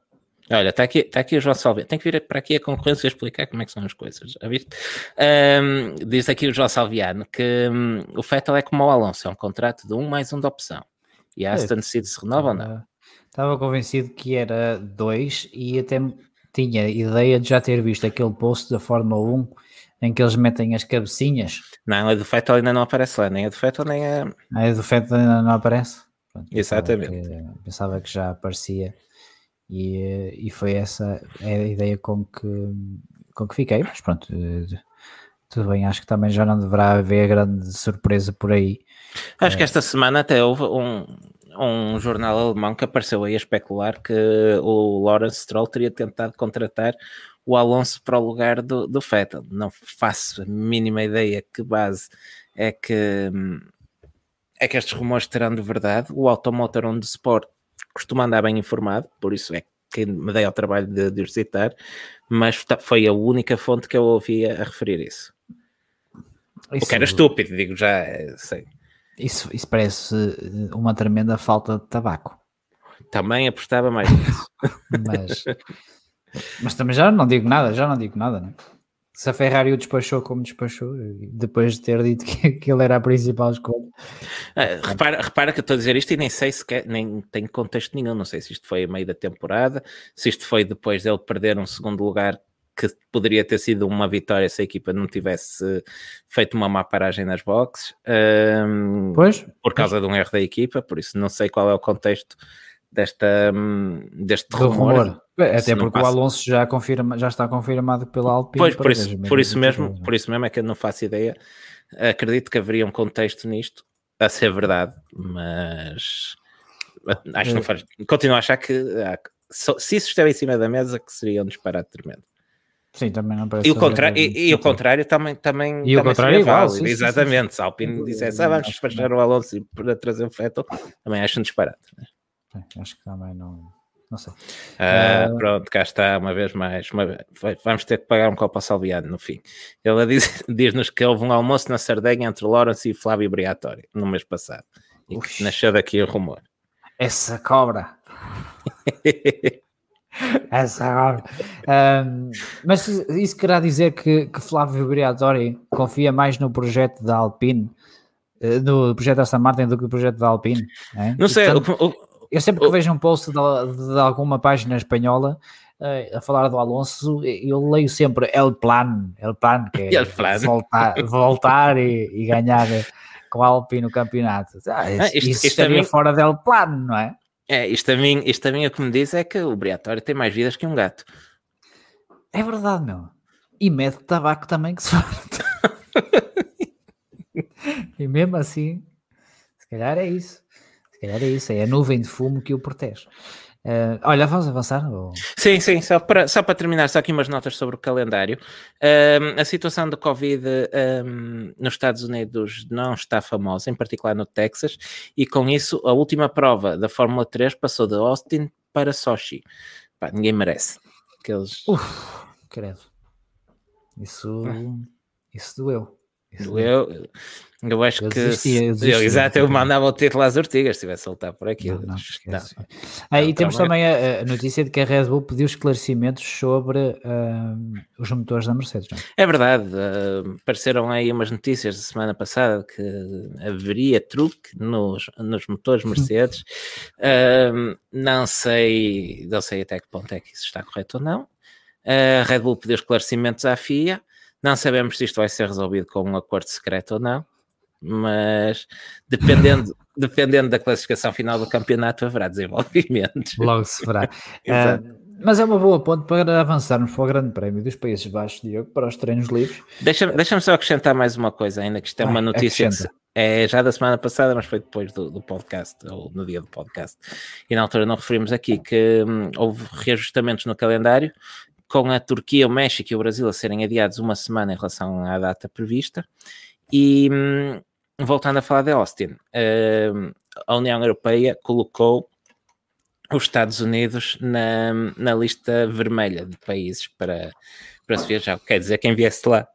Speaker 2: Olha, está aqui, tá aqui o João Salviano. Tem que vir para aqui a concorrência explicar como é que são as coisas. Já viste? Um, diz aqui o João Salviano que um, o Fettel é como o Alonso, é um contrato de um mais um de opção. E a Aston decide se renova ou não.
Speaker 1: Estava convencido que era dois e até tinha ideia de já ter visto aquele post da Fórmula 1 em que eles metem as cabecinhas.
Speaker 2: Não, a do Fettel ainda não aparece lá, nem a do Fettel nem a...
Speaker 1: A do Fettel ainda não aparece?
Speaker 2: Pronto, Exatamente.
Speaker 1: Pensava que, pensava que já aparecia e, e foi essa a ideia com que, com que fiquei, mas pronto, tudo bem, acho que também já não deverá haver grande surpresa por aí.
Speaker 2: Acho que esta semana até houve um, um jornal alemão que apareceu aí a especular que o Lawrence Stroll teria tentado contratar o Alonso para o lugar do, do Vettel. Não faço a mínima ideia que base é que é que estes rumores terão de verdade. O Automotor On Sport costuma andar bem informado, por isso é que me dei ao trabalho de, de os citar, mas foi a única fonte que eu ouvia a referir isso. isso o que era estúpido, digo já, sei.
Speaker 1: Isso, isso parece eh, uma tremenda falta de tabaco.
Speaker 2: Também apostava mais nisso.
Speaker 1: mas, mas também já não digo nada, já não digo nada, né? Se a Ferrari o despachou como despachou, depois de ter dito que, que ele era a principal escolha.
Speaker 2: Ah, repara, repara que eu estou a dizer isto e nem sei se quer, nem tem contexto nenhum, não sei se isto foi a meio da temporada, se isto foi depois dele perder um segundo lugar que poderia ter sido uma vitória se a equipa não tivesse feito uma má paragem nas boxes, um,
Speaker 1: pois,
Speaker 2: por causa pois. de um erro da equipa, por isso não sei qual é o contexto desta, hum, deste rumor. rumor.
Speaker 1: Até porque o Alonso já, confirma, já está confirmado pela Alpine.
Speaker 2: Pois, por isso, por isso mesmo, por isso mesmo é que eu não faço ideia. Acredito que haveria um contexto nisto, a ser verdade, mas acho que não é. faz. Continuo a achar que se isso esteve em cima da mesa, que seria um disparate tremendo.
Speaker 1: Sim, também não parece.
Speaker 2: E o, contrário, e, e, o contrário também, também,
Speaker 1: e o contrário igual, válido,
Speaker 2: sim, exatamente. Sim, sim. Se a Alpine dissesse, ah, vamos despachar o Alonso para trazer o Fettel, também acho um disparate. Né?
Speaker 1: acho que também não. Não sei.
Speaker 2: Ah, uh... Pronto, cá está, uma vez mais. Uma... Vamos ter que pagar um copo ao Salviano no fim. Ele diz, diz-nos que houve um almoço na Sardenha entre Lawrence e Flávio Briatore no mês passado. E que nasceu daqui o rumor.
Speaker 1: Essa cobra. Essa cobra. Um, mas isso querá dizer que, que Flávio Briatore confia mais no projeto da Alpine, eh, no projeto da San Martin do que no projeto da Alpine?
Speaker 2: É? Não sei, portanto, o, o
Speaker 1: eu sempre que vejo um post de, de alguma página espanhola uh, a falar do Alonso, eu leio sempre El Plan, El Plan, que é plan. voltar, voltar e, e, ganhar com a Alpine no campeonato. Ah, isso, ah, isto, isso isto estaria mim, fora del Plan, não é?
Speaker 2: É, isto a, mim, isto a mim o que me diz é que o Briatório tem mais vidas que um gato.
Speaker 1: É verdade, meu. E mete tabaco também que se farta. e mesmo assim, se calhar é isso. Se calhar é isso, é a nuvem de fumo que o protege. Uh, olha, vamos avançar? Ou...
Speaker 2: Sim, sim, só para, só para terminar, só aqui umas notas sobre o calendário. Uh, a situação do Covid um, nos Estados Unidos não está famosa, em particular no Texas, e com isso a última prova da Fórmula 3 passou de Austin para Sochi. Pá, ninguém merece. Aqueles...
Speaker 1: Uf, credo. Isso, ah. isso doeu.
Speaker 2: Eu, eu acho eu que. Desistia, eu desistia, eu, exato, eu mandava o título às ortigas se tivesse soltar por aqui. Não, não, não.
Speaker 1: Aí temos também a, a, notícia de que a Red Bull pediu esclarecimentos sobre uh, os motores da Mercedes.
Speaker 2: É? é verdade, uh, apareceram aí umas notícias da semana passada que haveria truque nos, nos motores Mercedes. uh, não sei, não sei até que ponto é que isso está correto ou não. A Red Bull pediu esclarecimentos à FIA não sabemos se isto vai ser resolvido com um acordo secreto ou não, mas dependendo, dependendo da classificação final do campeonato, haverá desenvolvimentos.
Speaker 1: Logo se verá. uh, mas é uma boa ponte para avançarmos para o Grande Prémio dos Países Baixos, Diogo, para os treinos livres.
Speaker 2: Deixa-me deixa só acrescentar mais uma coisa, ainda que isto é uma notícia é já da semana passada, mas foi depois do, do, podcast, ou no dia do podcast. E na altura não referimos aqui que hum, houve reajustamentos no calendário com a Turquia, o México e o Brasil a serem adiados uma semana em relação à data prevista. E hum, voltando a falar de Austin, uh, a União Europeia colocou os Estados Unidos na, na lista vermelha de países para, para se viajar. Quer dizer, quem viesse lá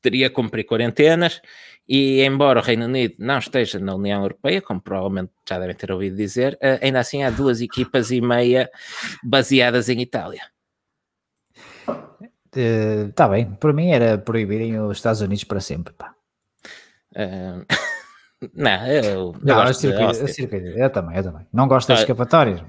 Speaker 2: teria que cumprir quarentenas e, embora o Reino Unido não esteja na União Europeia, como provavelmente já devem ter ouvido dizer, eh, ainda assim há duas equipas e meia baseadas em Itália.
Speaker 1: Está uh, bem, para mim era proibirem os Estados Unidos para sempre. Pá.
Speaker 2: Uh, não, eu, eu,
Speaker 1: não, eu, circuito, eu, eu, também, eu também. Não gosto das escapatórias.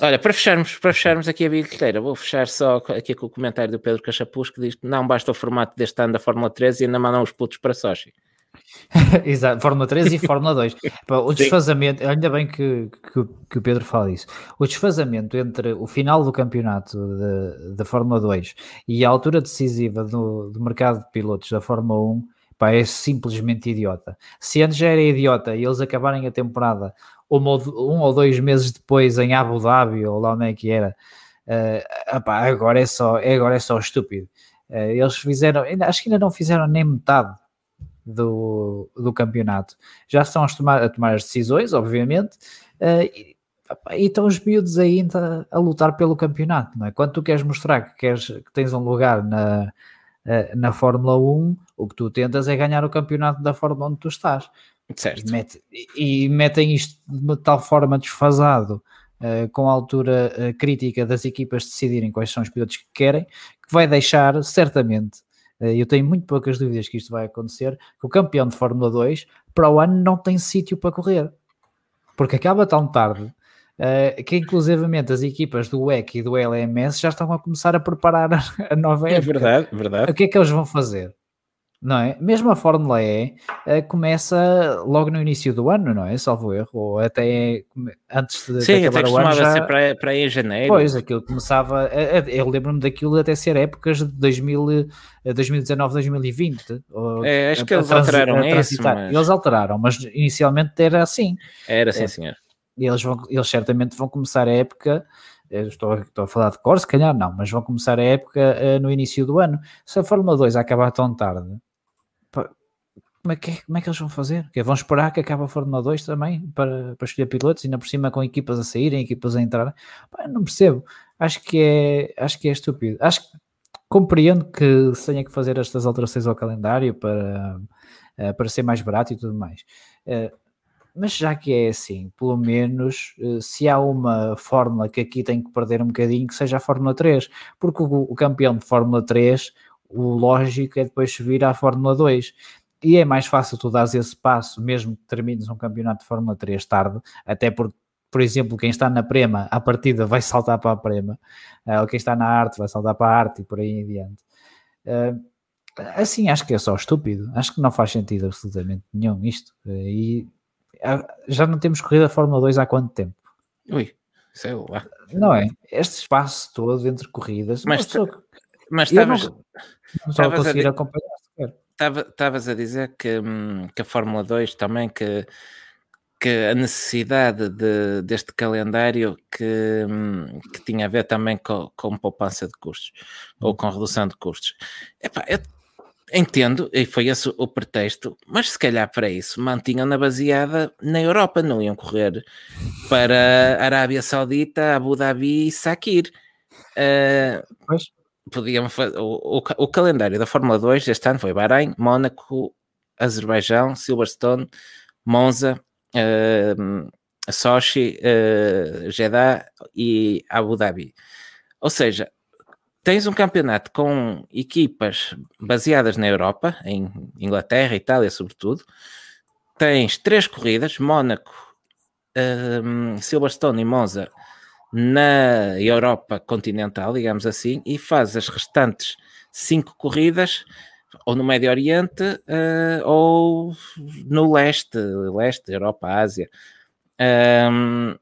Speaker 2: Olha, para fecharmos, para fecharmos aqui a bilheteira, vou fechar só aqui com o comentário do Pedro Cachapuz que diz que não basta o formato deste ano da Fórmula 3 e ainda mandam os putos para Sochi.
Speaker 1: Exato, Fórmula 3 e Fórmula 2. o desfazamento, ainda bem que, que, que, o Pedro fala isso. O desfazamento entre o final do campeonato da Fórmula 2 e a altura decisiva do, do mercado de pilotos da Fórmula 1 pá, é simplesmente idiota. Se antes já era idiota e eles acabarem a temporada um ou, um ou dois meses depois em Abu Dhabi ou lá onde é que era, uh, agora, é só, agora é só estúpido. Uh, eles fizeram, acho que ainda não fizeram nem metade do, do campeonato. Já estão a tomar, a tomar as decisões, obviamente, uh, e, e, estão os miúdos ainda a lutar pelo campeonato, não é? Quando tu queres mostrar que, queres, que tens um lugar na, uh, na Fórmula 1, o que tu tentas é ganhar o campeonato da Fórmula onde tu estás.
Speaker 2: Certo.
Speaker 1: E, mete, e metem isto de tal forma desfasado Uh, com a altura uh, crítica das equipas decidirem quais são os pilotos que querem, que vai deixar certamente eh, eu tenho muito poucas dúvidas que isto vai acontecer, que o campeão de Fórmula 2 para o ano não tem sítio para correr, porque acaba tão tarde Uh, que inclusivamente as equipas do WEC e do LMS já estão a começar a preparar a nova
Speaker 2: é época. É verdade, verdade.
Speaker 1: O que é que eles vão fazer? Não é? Mesmo a Fórmula E uh, começa logo no início do ano, não é? Salvo erro, ou até antes de,
Speaker 2: Sim,
Speaker 1: de
Speaker 2: até costumava ser para, para em janeiro.
Speaker 1: Pois, aquilo começava, eu lembro-me daquilo até ser épocas de 2000, 2019, 2020.
Speaker 2: É, acho que eles alteraram isso. Mas...
Speaker 1: Eles alteraram, mas inicialmente era assim.
Speaker 2: Era assim, é, senhor.
Speaker 1: Eles, vão, eles certamente vão começar a época estou, estou a falar de cor, se calhar não, mas vão começar a época uh, no início do ano. Se a Fórmula 2 acabar tão tarde, como é, que, como é que eles vão fazer? Que vão esperar que acabe a Fórmula 2 também para, para escolher pilotos, ainda por cima com equipas a saírem, equipas a entrar. Pá, não percebo. Acho que é, acho que é estúpido. Acho que compreendo que se tenha que fazer estas alterações ao calendário para, eh, para ser mais barato e tudo mais. Eh, mas já que é assim, pelo menos eh, se há uma fórmula que aqui tem que perder um bocadinho, que seja a Fórmula 3, porque o, o campeão de Fórmula 3, o lógico é depois subir à Fórmula 2 e é mais fácil tu dares esse passo, mesmo que termines um campeonato de Fórmula 3 tarde, até porque, por exemplo, quem está na Prema, à partida vai saltar para a Prema, uh, ou quem está na arte vai saltar para a arte e por aí em diante. Uh, assim, acho que é só estúpido, acho que não faz sentido absolutamente nenhum isto. Uh, e já não temos corrida Fórmula 2 há quanto tempo?
Speaker 2: Ui, sei lá.
Speaker 1: Não é? Este espaço todo entre corridas,
Speaker 2: mas, mas estavas,
Speaker 1: não, não a conseguir a... acompanhar
Speaker 2: Estavas a dizer que, hum, que a Fórmula 2 também que, que a necessidade de, deste calendário que, hum, que tinha a ver também com, com poupança de custos ou com redução de custos. Epá, eu entendo, e foi esse o pretexto, mas se calhar para isso mantinham-na baseada na Europa, não iam correr para Arábia Saudita, Abu Dhabi e Sakir. Uh, podiam fazer o, o, o, calendário da Fórmula 2 este ano foi Bahrein, Mónaco, Azerbaijão, Silverstone, Monza, uh, Sochi, uh, Jeddah e Abu Dhabi. Ou seja, tens um campeonato com equipas baseadas na Europa, em Inglaterra, Itália, sobretudo. Tens três corridas: Mónaco, uh, Silverstone e Monza na Europa continental, digamos assim, e faz as restantes cinco corridas ou no Médio Oriente uh, ou no leste, leste, Europa, Ásia. Um,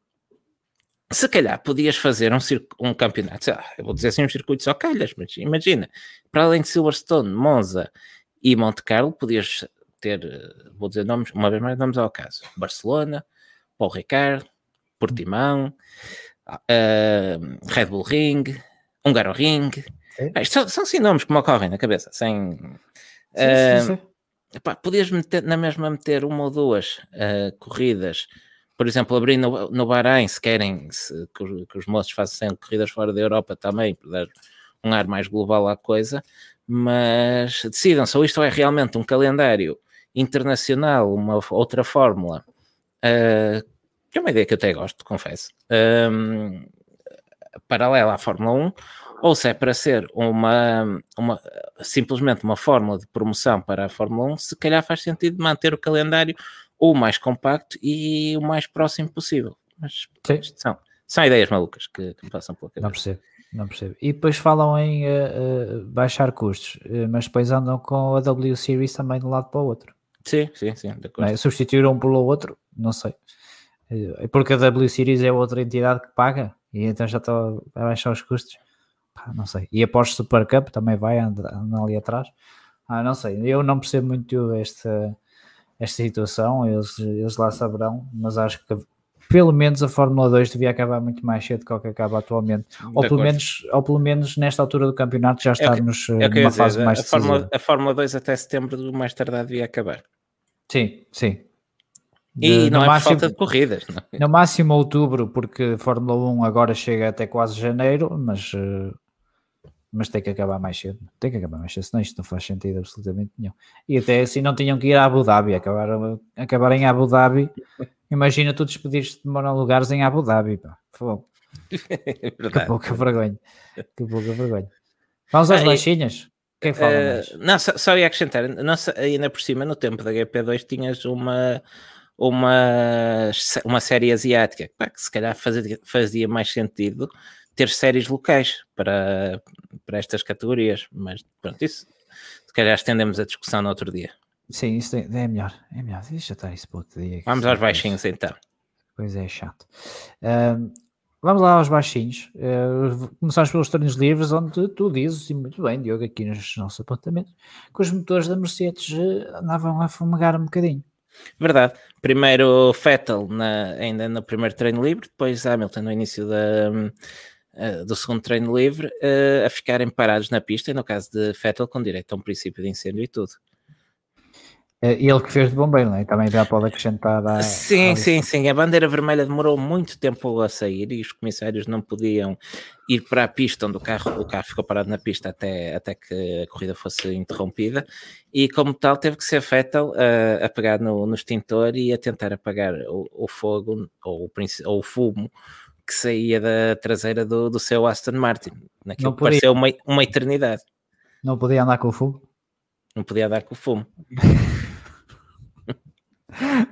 Speaker 2: se calhar podias fazer um, um campeonato, lá, eu vou dizer assim, um circuito só calhas, mas imagina, para além de Silverstone, Monza e Monte Carlo, podias ter, vou dizer nomes, uma vez mais nomes ao caso, Barcelona, Paul Ricard, Portimão, uh, Red Bull Ring, Hungaro Ring. É, são, são sim nomes que me ocorrem na cabeça, sem. Sim, sim, sim. Epá, podias meter, na mesma meter uma ou duas corridas por exemplo, abrir no, no Bahrein, se querem se, que, que, os moços façam corridas fora da Europa também, para dar um ar mais global à coisa, mas decidam se isto é realmente um calendário internacional, uma outra fórmula, uh, que é uma ideia que eu até gosto, confesso, um, paralela à Fórmula 1, ou se é para ser uma, uma, simplesmente uma fórmula de promoção para a Fórmula 1, se calhar faz sentido manter o calendário o mais compacto e o mais próximo possível. Mas são, são ideias malucas que, que me passam pela cabeça.
Speaker 1: Não percebo, não percebo. E depois falam em uh, uh, baixar custos, uh, mas depois andam com a W Series também de um lado para o outro.
Speaker 2: Sim, sim, sim.
Speaker 1: É? Substituir um pelo outro, não sei. É porque a W Series é outra entidade que paga e então já está a baixar os custos. Pá, não sei. E após Super Cup também vai andar, ali atrás. Ah, não sei. Eu não percebo muito esta, esta situação. Eles, eles lá saberão, mas acho que pelo menos a Fórmula 2 devia acabar muito mais cedo do que acaba atualmente. Ou pelo, menos, ou pelo menos nesta altura do campeonato já estarmos é
Speaker 2: numa dizer, fase mais a Fórmula, a Fórmula 2 até setembro do mais tardar devia acabar.
Speaker 1: Sim, sim.
Speaker 2: E de, não é máximo, falta de corridas. Não.
Speaker 1: É? No máximo outubro, porque Fórmula 1 agora chega até quase janeiro, mas, uh, mas tem que acabar mais cedo. Tem que acabar mais cedo, senão isto não faz sentido absolutamente nenhum. E até assim não tinham que ir a Abu Dhabi, acabar, acabar em Abu Dhabi. Imagina tu despedir-te de lugares em Abu Dhabi. Pá. É que pouca vergonha. Que pouca vergonha. Vamos às ah, baixinhas. Quem fala uh, mais?
Speaker 2: Não, só, só ia acrescentar, nossa, ainda por cima, no tempo da GP2 tinhas uma uma, uma série asiática, que se calhar fazia, fazia mais sentido ter séries locais para, para estas categorias, mas pronto, isso se calhar estendemos a discussão no outro dia.
Speaker 1: Sim, isso é, é melhor, é melhor, deixa estar isso para outro dia.
Speaker 2: Vamos aos baixinhos então.
Speaker 1: Pois é, chato. Uh, vamos lá aos baixinhos. Uh, começamos pelos treinos livres, onde tu dizes, e muito bem, Diogo, aqui nos nossos apontamentos, que os motores da Mercedes eh, andavam a fumegar um bocadinho.
Speaker 2: Verdade. Primeiro Vettel na, ainda no primeiro treino livre, depois Hamilton no início da, uh, do segundo treino livre, uh, a ficarem parados na pista, e no caso de Vettel com direito a um princípio de incêndio e tudo.
Speaker 1: E ele que fez de bombeiro, não é? Também já pode acrescentar. A,
Speaker 2: sim, a sim, sim. A bandeira vermelha demorou muito tempo a sair e os comissários não podiam ir para a pista onde o carro, o carro ficou parado na pista até, até que a corrida fosse interrompida. E como tal, teve que ser Vettel a, a pegar no, no extintor e a tentar apagar o, o fogo ou o, ou o fumo que saía da traseira do, do seu Aston Martin. Naquilo que pareceu uma, uma eternidade.
Speaker 1: Não podia andar com o fumo?
Speaker 2: Não podia andar com o fumo.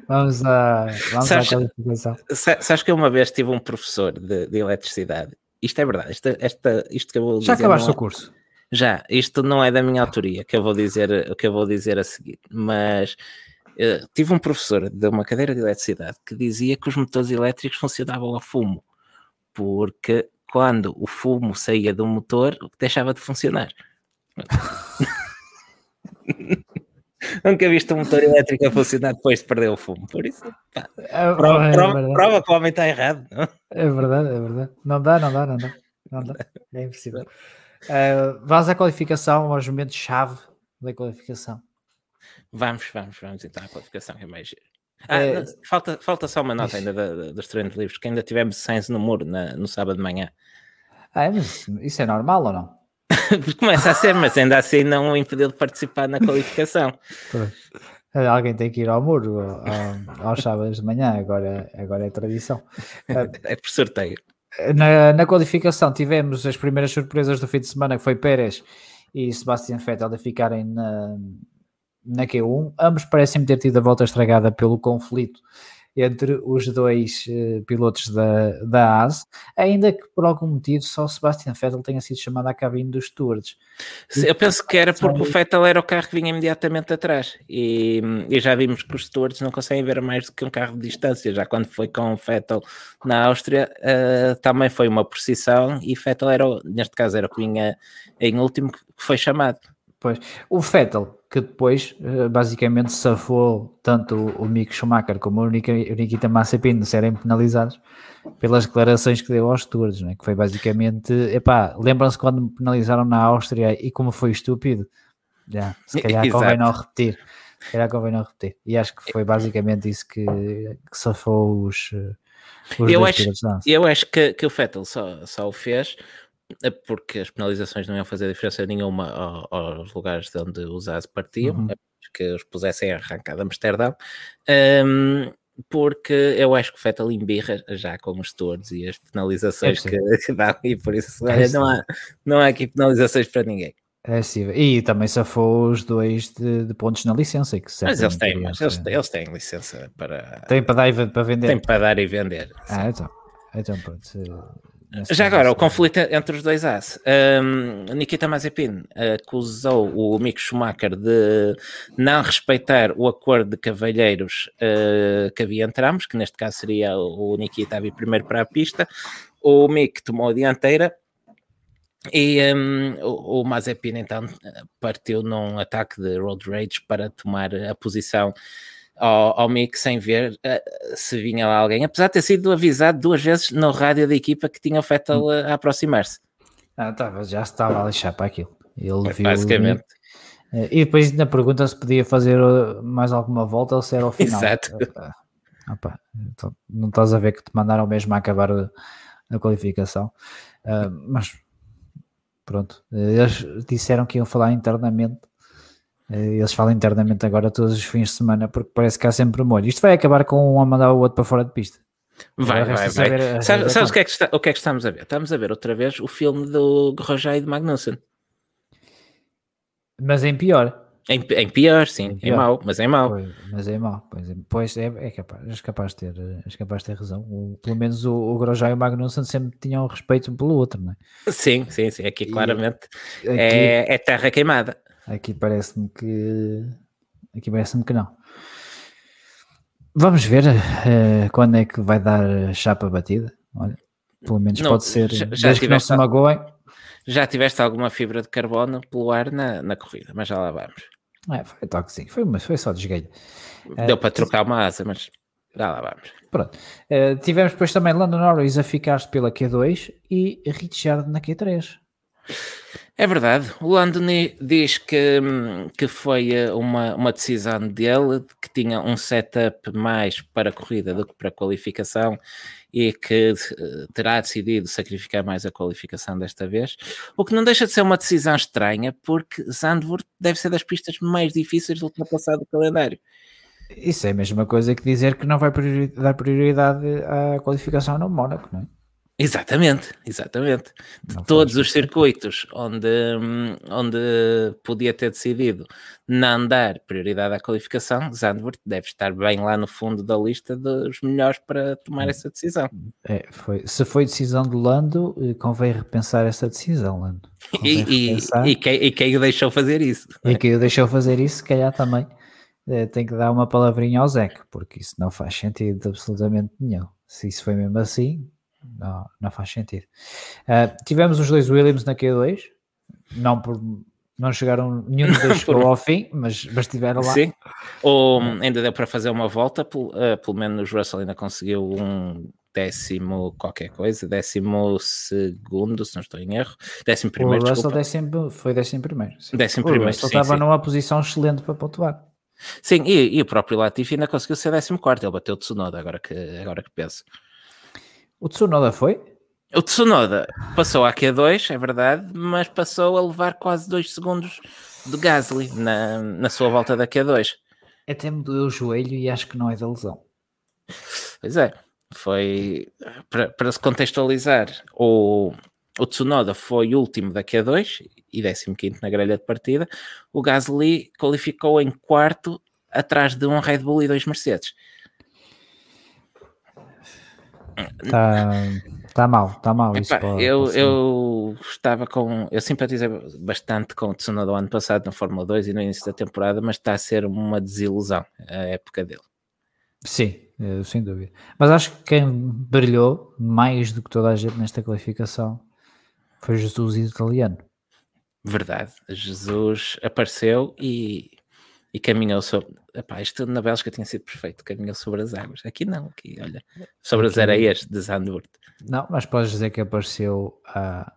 Speaker 1: Vamos, a, vamos sabes, à.
Speaker 2: Sabes que eu uma vez tive um professor de, de eletricidade. Isto é verdade. Esta, esta, isto que eu vou
Speaker 1: Já
Speaker 2: dizer
Speaker 1: acabaste
Speaker 2: é,
Speaker 1: o curso?
Speaker 2: Já. Isto não é da minha autoria que eu vou dizer, que eu vou dizer a seguir. Mas uh, tive um professor de uma cadeira de eletricidade que dizia que os motores elétricos funcionavam a fumo. Porque quando o fumo saía do motor, deixava de funcionar. Nunca viste um motor elétrico a funcionar depois de perder o fumo. Por isso, pá, é, prova, é prova, prova, que o homem está errado. Não?
Speaker 1: É verdade, é verdade. Não dá, não dá, não dá. Não dá. É impossível. Uh, vamos à qualificação, aos momentos-chave da qualificação.
Speaker 2: Vamos, vamos, vamos então à qualificação, que é mais giro. Ah, é... falta, falta só uma nota ainda da, da, dos treinos livres, que ainda tivemos Sainz no muro na, no sábado de manhã.
Speaker 1: Ah, mas isso é normal ou não?
Speaker 2: Começa a ser, mas ainda assim não o impediu de participar na qualificação.
Speaker 1: Alguém tem que ir ao muro ao, aos sábados de manhã, agora, agora é tradição.
Speaker 2: É por sorteio.
Speaker 1: Na, na qualificação tivemos as primeiras surpresas do fim de semana, que foi Pérez e Sebastian Vettel a ficarem na, na Q1. Ambos parecem ter tido a volta estragada pelo conflito entre os dois uh, pilotos da, da AS, ainda que por algum motivo só o Sebastian Vettel tenha sido chamado à cabine dos stewards.
Speaker 2: Eu penso que era porque o Vettel era o carro que vinha imediatamente atrás e, e, já vimos que os stewards não conseguem ver mais do que um carro de distância, já quando foi com o Vettel na Áustria uh, também foi uma precisão e Vettel era, neste caso era o que vinha em último que foi chamado.
Speaker 1: Pois, o Vettel que depois eh, basicamente safou tanto o Mick Schumacher como o Nikita Mazepin de serem penalizados pelas declarações que deu aos tours, né? que foi basicamente, epá, lembram-se quando me penalizaram na Áustria e como foi estúpido? Já, se calhar convém não repetir. era convém não repetir. E acho que foi basicamente isso que, que safou os, os
Speaker 2: eu, acho, eu acho que, que o Vettel só, só o fez porque as penalizações não iam fazer diferença nenhuma aos lugares de onde os AS partiam, uhum. que os pusessem a arrancar de Amsterdão. Um, porque eu acho que o Fettel embirra já com os tours e as penalizações é que, que dão, e por isso é não, há, não há aqui penalizações para ninguém.
Speaker 1: É sim, e também safou os dois de, de pontos na licença. Que
Speaker 2: mas eles têm, mas eles, eles têm licença para.
Speaker 1: Tem para dar e para vender.
Speaker 2: Tem para dar e vender.
Speaker 1: Ah, então. Então pronto.
Speaker 2: Já agora, o conflito entre os dois As. Um, Nikita Mazepin acusou o Mick Schumacher de não respeitar o acordo de cavalheiros uh, que havia entre ambos, que neste caso seria o Nikita a vir primeiro para a pista. O Mick tomou a dianteira e um, o, o Mazepin então partiu num ataque de road rage para tomar a posição ao, ao Mick sem ver uh, se vinha lá alguém, apesar de ter sido avisado duas vezes no rádio da equipa que tinha o Fettel hum. a, aproximar-se.
Speaker 1: Ah, tá, já estava a lixar para aquilo. Ele
Speaker 2: é, viu basicamente.
Speaker 1: Uh, e depois ainda pergunta se podia fazer uh, mais alguma volta ou se era ao final.
Speaker 2: Exato.
Speaker 1: Opa, então, não estás a ver que te mandaram mesmo a acabar a, a qualificação. Uh, mas pronto, eles disseram que iam falar internamente eh, eles falam internamente agora todos os fins de semana porque parece que há sempre molho. Isto vai acabar com um a mandar o outro para fora de pista.
Speaker 2: Vai, vai, vai. Sabes, sabes o, que é que está, o que é que estamos a ver? Estamos a ver outra vez o filme do Roger e de Magnussen.
Speaker 1: Mas em pior.
Speaker 2: Em, em pior, sim, em, pior. em mau, mas em mau.
Speaker 1: Pois, mas em mau, pois, é, pois é, é capaz, és capaz de ter, és capaz de ter razão. O, pelo menos o, o Grosjean e o Magnussen sempre tinham respeito pelo outro, não é?
Speaker 2: Sim, sim, sim. Aqui claramente aqui, é, é terra queimada.
Speaker 1: Aqui parece-me que. Aqui parece-me que não. Vamos ver uh, quando é que vai dar chapa batida. Olha, pelo menos não, pode ser. Já, já desde que não se magoem.
Speaker 2: Já tiveste alguma fibra de carbono pelo ar na, na corrida, mas já lá vamos.
Speaker 1: É, foi toquezinho, foi, mas foi só desgueio.
Speaker 2: Deu uh, para trocar uma asa, mas já lá vamos.
Speaker 1: Pronto. Uh, tivemos depois também Lando Norris a ficar pela Q2 e Richard na Q3.
Speaker 2: É verdade, o Landon diz que, que foi eh, uma, uma decisão dele, que tinha um setup mais para a corrida do que para a qualificação e que eh, terá decidido sacrificar mais a qualificação desta vez, o que não deixa de ser uma decisão estranha, porque Zandvoort deve ser das pistas mais difíceis de ultrapassar do calendário.
Speaker 1: Isso é a mesma coisa que dizer que não vai dar prioridade à qualificação no Mónaco, não é?
Speaker 2: Exatamente, exatamente. De não todos os circuitos onde, onde podia ter decidido não dar prioridade à qualificação, Zandvoort deve estar bem lá no fundo da lista dos melhores para tomar hum. essa decisão.
Speaker 1: É, foi, se foi decisão de Lando, eh, convém repensar essa decisão, Lando.
Speaker 2: E, e, e, quem, e quem o deixou fazer isso?
Speaker 1: E quem o deixou fazer isso, se calhar também é, tem que dar uma palavrinha ao Zeca, porque isso não faz sentido absolutamente nenhum. Se isso foi mesmo assim, não, não faz sentido. Uh, tivemos os dois Williams na Q2, não por não chegaram, nenhum dos dois chegou ao fim, mas, mas estiveram lá.
Speaker 2: Sim, ou ainda deu para fazer uma volta, pelo, uh, pelo menos o Russell ainda conseguiu um décimo qualquer coisa, décimo segundo, se não estou em erro, décimo primeiro,
Speaker 1: O Russell décimo, foi décimo primeiro.
Speaker 2: Sim. Décimo o primeiro, Russell
Speaker 1: sim, estava sim. numa posição excelente para pontuar.
Speaker 2: Sim, e, e o próprio Latifi ainda conseguiu ser décimo quarto, ele bateu o Tsunoda, agora que, agora que penso.
Speaker 1: O Tsunoda foi?
Speaker 2: O Tsunoda passou a Q2, é verdade, mas passou a levar quase 2 segundos do Gasly na, na sua volta da Q2.
Speaker 1: Até me doeu o joelho e acho que não é da lesão.
Speaker 2: Pois é, foi para, para se contextualizar, o, o Tsunoda foi último da Q2 e 15 na grelha de partida. O Gasly qualificou em quarto atrás de um Red Bull e dois Mercedes.
Speaker 1: Está tá mal, está mal
Speaker 2: Epá, isso. Pode, eu, pode eu estava com. Eu simpatizei bastante com o Tsunoda ano passado na Fórmula 2 e no início da temporada, mas está a ser uma desilusão a época dele.
Speaker 1: Sim, eh, sem dúvida. Mas acho que quem brilhou mais do que toda a gente nesta qualificação foi Jesus italiano.
Speaker 2: Verdade, Jesus apareceu e e caminhou sobre. Epá, isto na Bélgica tinha sido perfeito, caminhou sobre as águas. Aqui não, aqui, olha, sobre aqui, as areias de Zandvoort.
Speaker 1: Não, mas podes dizer que apareceu a,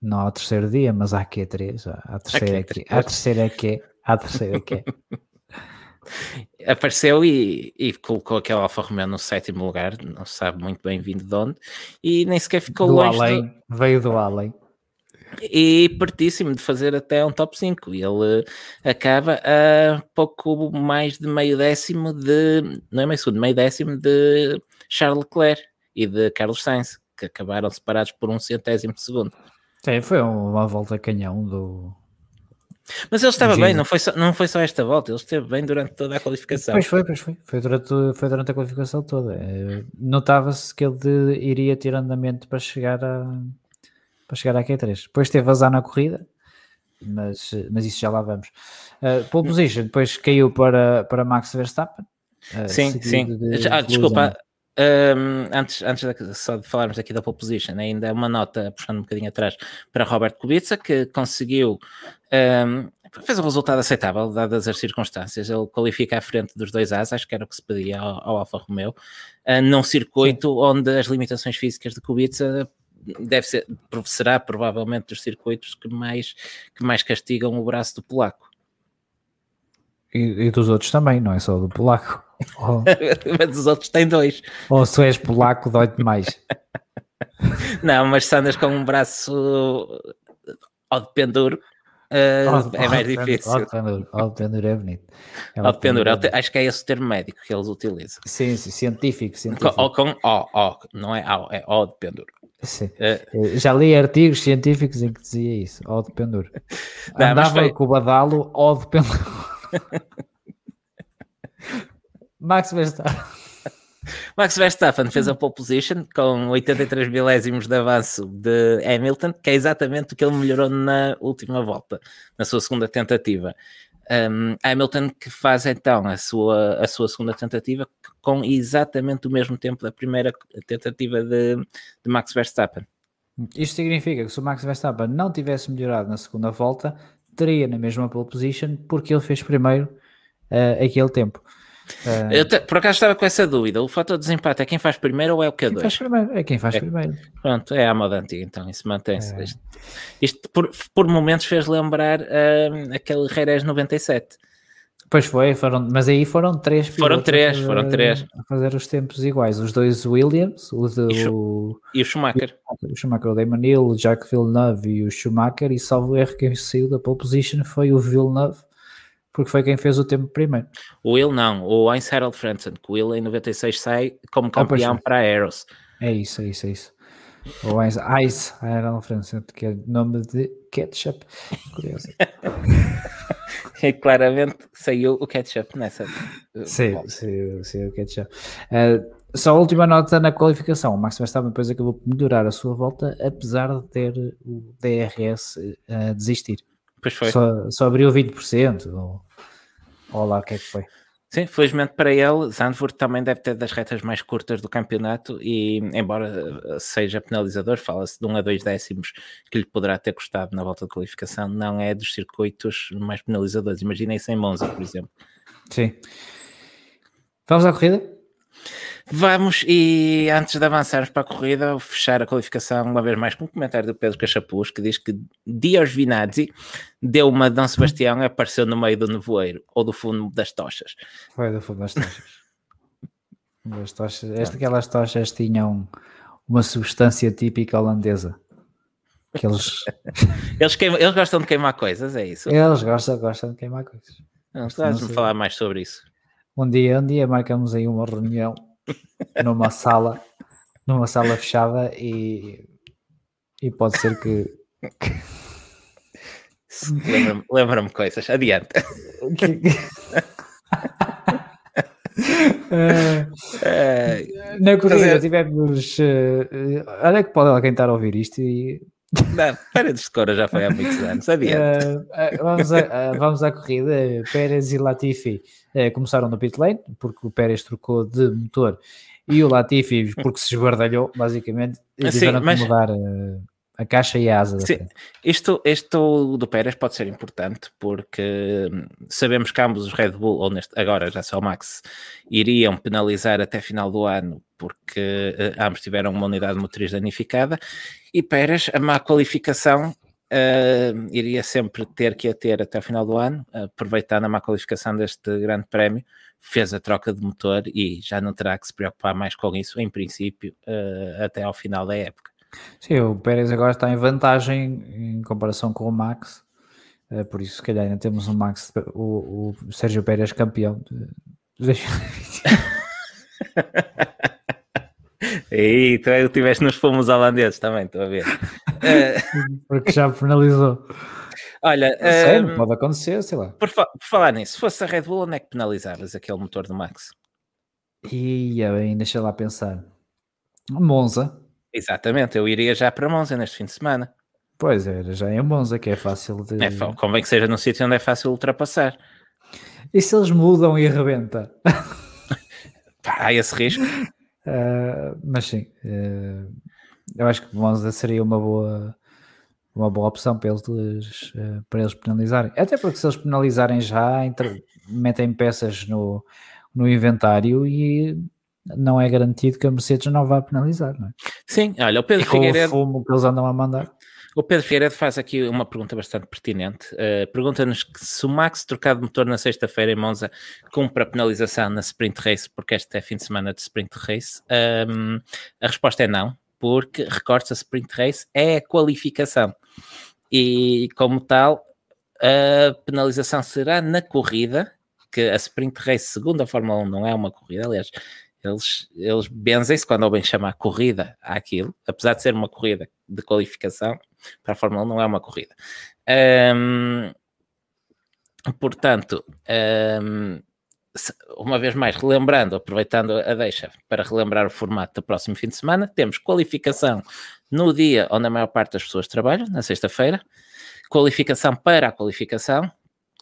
Speaker 1: não ao terceiro dia, mas à Q3, à terceira Q, à terceira Q, à terceira Q.
Speaker 2: apareceu e, e, colocou aquele Alfa Romeo no sétimo lugar, não se sabe muito bem vindo de onde, e nem sequer ficou
Speaker 1: do
Speaker 2: longe.
Speaker 1: Além, do... Veio do além.
Speaker 2: E pertíssimo de fazer até um top 5. E ele acaba a pouco mais de meio décimo de. Não é meio segundo, meio décimo de Charles Leclerc e de Carlos Sainz, que acabaram separados por um centésimo de segundo.
Speaker 1: Sim, foi uma volta canhão do,
Speaker 2: mas ele estava bem, não foi, só, não foi só esta volta, ele esteve bem durante toda a qualificação.
Speaker 1: Pois foi, pois foi. Foi durante, foi durante a qualificação toda. Eh, notava-se que ele iria ter andamento para chegar a para chegar à Q3. Depois teve azar na corrida, mas, mas isso já lá vamos. Uh, pole position, depois caiu para, para Max Verstappen.
Speaker 2: Uh, sim, sim. De, ah, desculpa, um, antes, antes de, só de falarmos aqui da pole position, ainda uma nota, puxando um bocadinho atrás, para Robert Kubica, que conseguiu, um, fez um resultado aceitável, dadas as circunstâncias. Ele qualifica à frente dos dois As, acho que era o que se pedia ao, ao Alfa Romeo, uh, num circuito Sim. onde as limitações físicas de Kubica deve ser, será provavelmente dos circuitos que mais, que mais castigam o braço do polaco.
Speaker 1: E, e dos outros também, não é só do polaco.
Speaker 2: Oh. mas os outros têm dois.
Speaker 1: Ou se és polaco, dói-te mais.
Speaker 2: não, mas se andas com um braço ao de penduro, uh, é mais difícil.
Speaker 1: Ao de penduro é bonito.
Speaker 2: É acho que é esse o termo médico que eles utilizam.
Speaker 1: Sim, sim científico. científico.
Speaker 2: Ou com ó, ó, não é ao, é ó de penduro.
Speaker 1: Uh, Já li artigos científicos em que dizia isso, ó de penduro. Andava foi... com o badalo, ó de penduro. Max Verstappen.
Speaker 2: Max Verstappen fez a pole position com 83 milésimos de avanço de Hamilton, que é exatamente o que ele melhorou na última volta, na sua segunda tentativa. Um, Hamilton que faz então a sua, a sua segunda tentativa com exatamente o mesmo tempo da primeira tentativa de, de Max Verstappen.
Speaker 1: Isto significa que se o Max Verstappen não tivesse melhorado na segunda volta, teria na mesma pole position porque ele fez primeiro uh, aquele tempo.
Speaker 2: Uh, eu te, por acaso estava com essa dúvida. O fator de desempate é quem faz primeiro ou é o Q2? Quem
Speaker 1: faz primeiro, é quem faz
Speaker 2: é,
Speaker 1: primeiro.
Speaker 2: Pronto, é a moda antiga, então isso mantém-se. É. Isto, isto, por, por momentos fez lembrar uh, aquele Jerez 97.
Speaker 1: Pois foi, foram, mas aí foram três
Speaker 2: Foram três, a, foram três.
Speaker 1: A fazer os tempos iguais. Os dois Williams, o,
Speaker 2: de, e, o, e o Schumacher.
Speaker 1: O Schumacher, o Damon Hill, o Jacques Villeneuve e o Schumacher. E salvo erro, quem saiu da pole position foi o Villeneuve porque foi quem fez o tempo primeiro.
Speaker 2: O Will não, o Heinz Harold Frentzen, que o Will em 96 sai como ah, campeão ah, para a Aeros.
Speaker 1: É isso, é isso, é isso. O Heinz, Heinz Harold que é nome de ketchup. Curioso.
Speaker 2: e claramente saiu o ketchup nessa.
Speaker 1: Sim, saiu, saiu o ketchup. Uh, só a última nota na qualificação. O Max Verstappen depois acabou por melhorar a sua volta, apesar de ter o DRS a uh, desistir.
Speaker 2: Pois foi.
Speaker 1: Só, só abriu 20%. Ou, ou lá o que é que foi.
Speaker 2: Sim, felizmente para ele, Zandvoort também deve ter das retas mais curtas do campeonato e, embora seja penalizador, fala-se de um a dois décimos que lhe poderá ter custado na volta de qualificação, não é dos circuitos mais penalizadores. Imaginem sem Monza, por exemplo.
Speaker 1: Sim. Vamos à corrida?
Speaker 2: Vamos, e antes de avançarmos para a corrida, fechar a qualificação uma vez mais com um comentário do Pedro Cachapuz que diz que Dios Vinazzi deu uma Dom Sebastião e apareceu no meio do nevoeiro ou do fundo das tochas.
Speaker 1: Foi do fundo das tochas. das tochas. Esta, aquelas tochas tinham uma substância típica holandesa. Que eles...
Speaker 2: eles, queimam, eles gostam de queimar coisas, é isso?
Speaker 1: Eles gostam, gostam de queimar coisas.
Speaker 2: Não, estás-me falar mais sobre isso.
Speaker 1: Um dia, um dia marcamos aí uma reunião numa sala, numa sala fechada e, e pode ser que.
Speaker 2: Lembra-me lembra coisas, adiante.
Speaker 1: uh, na corrida tivemos. Uh, olha que pode alguém estar a ouvir isto e.
Speaker 2: Não, Pérez de Cora já foi há muitos anos, adiante.
Speaker 1: Uh, vamos, a, vamos à corrida. Pérez e Latifi começaram no pit lane, porque o Pérez trocou de motor e o Latifi, porque se esguardalhou, basicamente, e tiveram mas... que mudar uh, a caixa e a asa.
Speaker 2: Sim, isto, isto do Pérez pode ser importante porque hum, sabemos que ambos os Red Bull, ou neste, agora já só o Max, iriam penalizar até final do ano porque uh, ambos tiveram uma unidade motriz danificada e Pérez, a má qualificação uh, iria sempre ter que a ter até o final do ano, aproveitando a má qualificação deste grande prémio, fez a troca de motor e já não terá que se preocupar mais com isso, em princípio, uh, até ao final da época.
Speaker 1: Sim, o Pérez agora está em vantagem em comparação com o Max, uh, por isso, se calhar, ainda temos o Max, o, o Sérgio Pérez campeão de 2020.
Speaker 2: E tu estiveste nos fomos holandeses também, estou a ver.
Speaker 1: Porque já penalizou.
Speaker 2: Olha,
Speaker 1: sei, um, pode acontecer, sei lá.
Speaker 2: Por, fa por, falar nisso, se fosse a Red Bull, onde é que penalizavas aquele motor do Max?
Speaker 1: Ia bem, deixa lá pensar. Monza.
Speaker 2: Exatamente, eu iria já para Monza neste fim de semana.
Speaker 1: Pois é, já em Monza, que é fácil de.
Speaker 2: É, convém que seja num sítio onde é fácil ultrapassar.
Speaker 1: E se eles mudam e arrebenta?
Speaker 2: há esse risco.
Speaker 1: Uh, mas sim, uh, eu acho que Monza seria uma boa, uma boa opção para eles, uh, para eles penalizarem. Até porque se eles penalizarem já, entre, metem peças no, no inventário e não é garantido que a Mercedes não vá penalizar, não é?
Speaker 2: Sim, olha, o Pedro
Speaker 1: e com Figueiredo... o fumo que eles andam a mandar.
Speaker 2: O Pedro Figueiredo faz aqui uma pergunta bastante pertinente. Uh, Pergunta-nos se o Max trocar de motor na sexta-feira em Monza cumpre a penalização na sprint race, porque este é fim de semana de sprint race. Um, a resposta é não, porque, recorde-se, a sprint race é a qualificação. E, como tal, a penalização será na corrida, que a sprint race, segundo a Fórmula 1, não é uma corrida, aliás, eles, eles benzem-se quando ouvem chamar corrida àquilo, apesar de ser uma corrida de qualificação, para a Fórmula 1 não é uma corrida. Um, portanto, um, uma vez mais, relembrando, aproveitando a deixa para relembrar o formato do próximo fim de semana, temos qualificação no dia onde a maior parte das pessoas trabalham, na sexta-feira, qualificação para a qualificação,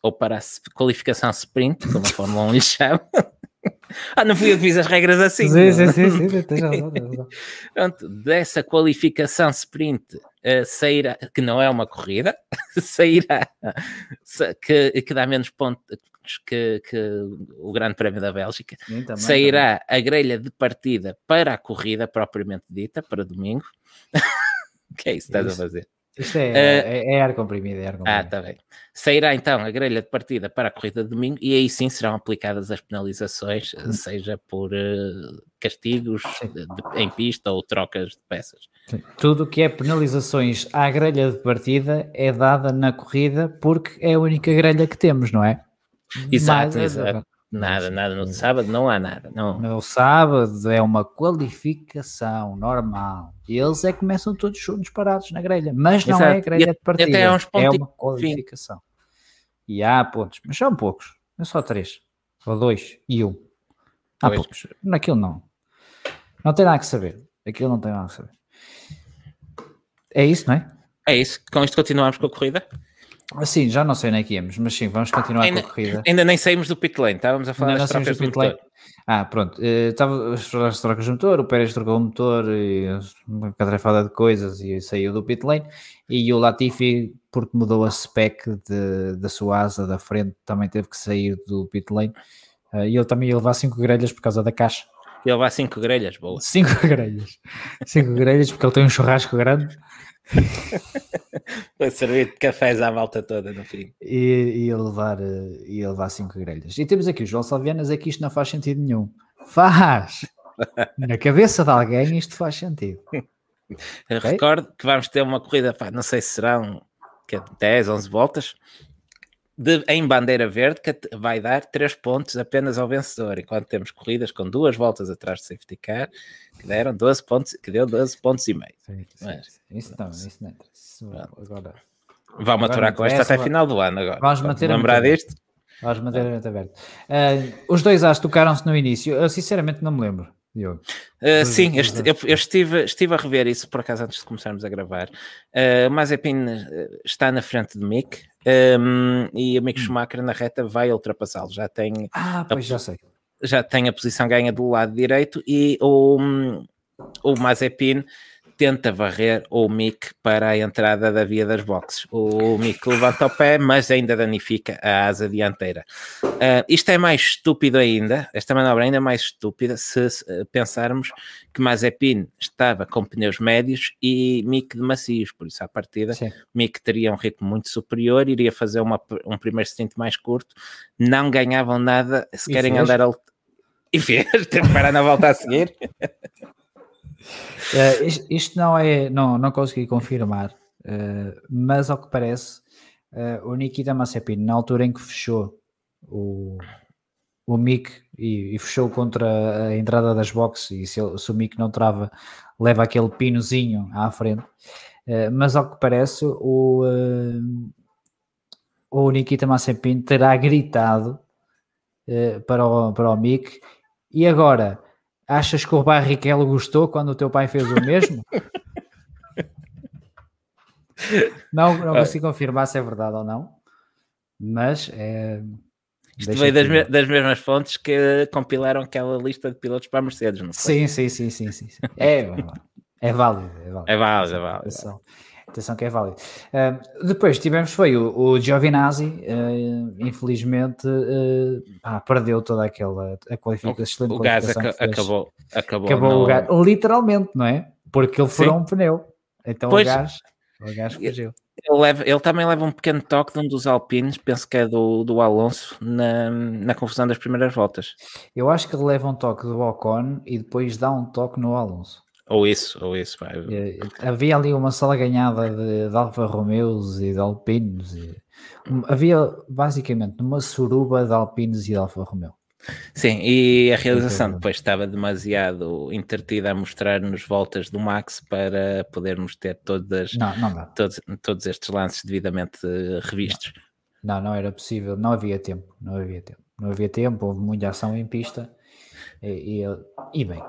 Speaker 2: ou para a qualificação sprint, como a Fórmula 1 lhe chama, ah, não fui eu que fiz as regras assim.
Speaker 1: Sim, sim, sim, sim,
Speaker 2: Pronto, dessa qualificação sprint uh, sairá, que não é uma corrida, sairá, que, que dá menos pontos que, que o Grande Prémio da Bélgica, sim, também, sairá também. a grelha de partida para a corrida propriamente dita, para domingo. que é isso que estás a fazer?
Speaker 1: Isto é, uh, é, é ar comprimido, é ar comprimido.
Speaker 2: Ah, está bem. Sairá então a grelha de partida para a corrida de domingo e aí sim serão aplicadas as penalizações, hum. seja por uh, castigos de, em pista ou trocas de peças.
Speaker 1: Sim. Tudo que é penalizações à grelha de partida é dada na corrida porque é a única grelha que temos, não é?
Speaker 2: Exato, Mas, exato. Nada, nada. No sábado não há nada. Não.
Speaker 1: No sábado é uma qualificação normal. E eles é que começam todos juntos parados na grelha. Mas não Exato. é a grelha de partida. é uma qualificação. E há pontos, mas são poucos. É só três. Ou dois e um. Há dois. poucos. Naquilo não. Não tem nada que saber. Aquilo não tem nada que saber. É isso, não é?
Speaker 2: É isso. Com isto continuamos com a corrida?
Speaker 1: Sim, já não sei nem que íamos, mas sim, vamos continuar
Speaker 2: ainda,
Speaker 1: com a corrida.
Speaker 2: Ainda nem saímos do pit lane, estávamos a falar ainda das trocas do pit lane.
Speaker 1: Ah, pronto, uh, estava as trocas do motor, o Pérez trocou o motor e uma catrafada de coisas e saiu do pit lane e o Latifi, porque mudou a spec de, da sua asa da frente, também teve que sair do pit lane uh, e ele também ia levar 5 grelhas por causa da caixa.
Speaker 2: Ia levar 5 grelhas, boa.
Speaker 1: 5 grelhas, 5 grelhas porque ele tem um churrasco grande
Speaker 2: Vai servir de cafés à volta toda no fim.
Speaker 1: E, e, levar, eh, e levar cinco grelhas. E temos aqui o João Salvianas, é que isto não faz sentido nenhum. Faz! Na cabeça de alguém isto faz sentido.
Speaker 2: Eu okay? recordo que vamos ter uma corrida, pá, não sei se serão 10, 11 é voltas, de, em bandeira verde que vai dar 3 pontos apenas ao vencedor, enquanto temos corridas com duas voltas atrás de safety car que deram 12 pontos, que deu 12 pontos e meio. Sim,
Speaker 1: sim, Mas, isso não, isso não isso, agora,
Speaker 2: Vão maturar com esta até vai... final do ano agora.
Speaker 1: Vamos manter
Speaker 2: lembrar disto.
Speaker 1: Vamos manter a aberto. Uh, os dois as tocaram-se no início. Eu sinceramente não me lembro.
Speaker 2: Uh, sim, eu, eu, eu, estive, estive a rever isso por acaso antes de começarmos a gravar. Uh, Mazepin está na frente de Mick, um, e o Mick hum. Schumacher na reta vai ultrapassá-lo. Já tem.
Speaker 1: Ah, pois a, já sei.
Speaker 2: Já tem a posição ganha do lado direito e o, o Mazepin tenta varrer o Mick para a entrada da via das boxes. O Mick levanta o pé, mas ainda danifica a asa dianteira. Uh, isto é mais estúpido ainda, esta manobra é ainda mais estúpida se pensarmos que Mazepin estava com pneus médios e Mick de macios, por isso à partida Sim. Mick teria um ritmo muito superior, iria fazer uma, um primeiro stint mais curto, não ganhavam nada se e querem fez? andar a... e fez, tem que parar na volta a seguir.
Speaker 1: Uh, isto, isto, não é, não, não consegui confirmar, uh, mas ao que parece, uh, o Nikita Mazepin, na altura em que fechou o, o Mick e, e, fechou contra a entrada das boxes, e se, se, o Mick não trava, leva aquele pinozinho à frente. mas ao que parece, o, o Nikita Mazepin terá gritado para, o, para o Mick e agora Achas que o Barrichello gostou quando o teu pai fez o mesmo? não, não consigo confirmar se é verdade ou não, mas é.
Speaker 2: Isto veio das, me das, mesmas fontes que compilaram aquela lista de pilotos para a Mercedes, não
Speaker 1: foi? Sim, sim, sim, sim, sim. É, é válido, é válido.
Speaker 2: É válido, é válido.
Speaker 1: Atenção, atenção que é válido. Uh, depois tivemos, foi o, o Giovinazzi, uh, infelizmente uh, pá, perdeu toda aquela a qualificação.
Speaker 2: O, o gás ac acabou, acabou.
Speaker 1: Acabou no... o gás, literalmente, não é? Porque ele furou um pneu. Então pois, o gás, o gás fugiu.
Speaker 2: Ele, leva, ele, também leva um pequeno toque de um dos alpinos, penso que é do, do Alonso, na, na confusão das primeiras voltas.
Speaker 1: Eu acho que ele leva um toque do Ocon e depois dá um toque no Alonso.
Speaker 2: Ou isso, ou isso. Vai.
Speaker 1: Havia ali uma sala ganhada de, de Alfa Romeos e de Alpinos. E, havia basicamente uma suruba de Alpinos e de Alfa Romeo.
Speaker 2: Sim, e a realização depois estava demasiado entretida a mostrar-nos voltas do Max para podermos ter todas,
Speaker 1: não, não
Speaker 2: todos, todos estes lances devidamente revistos.
Speaker 1: Não. não, não era possível, não havia tempo, não havia tempo. Não havia tempo, houve muita ação em pista e, e, e bem.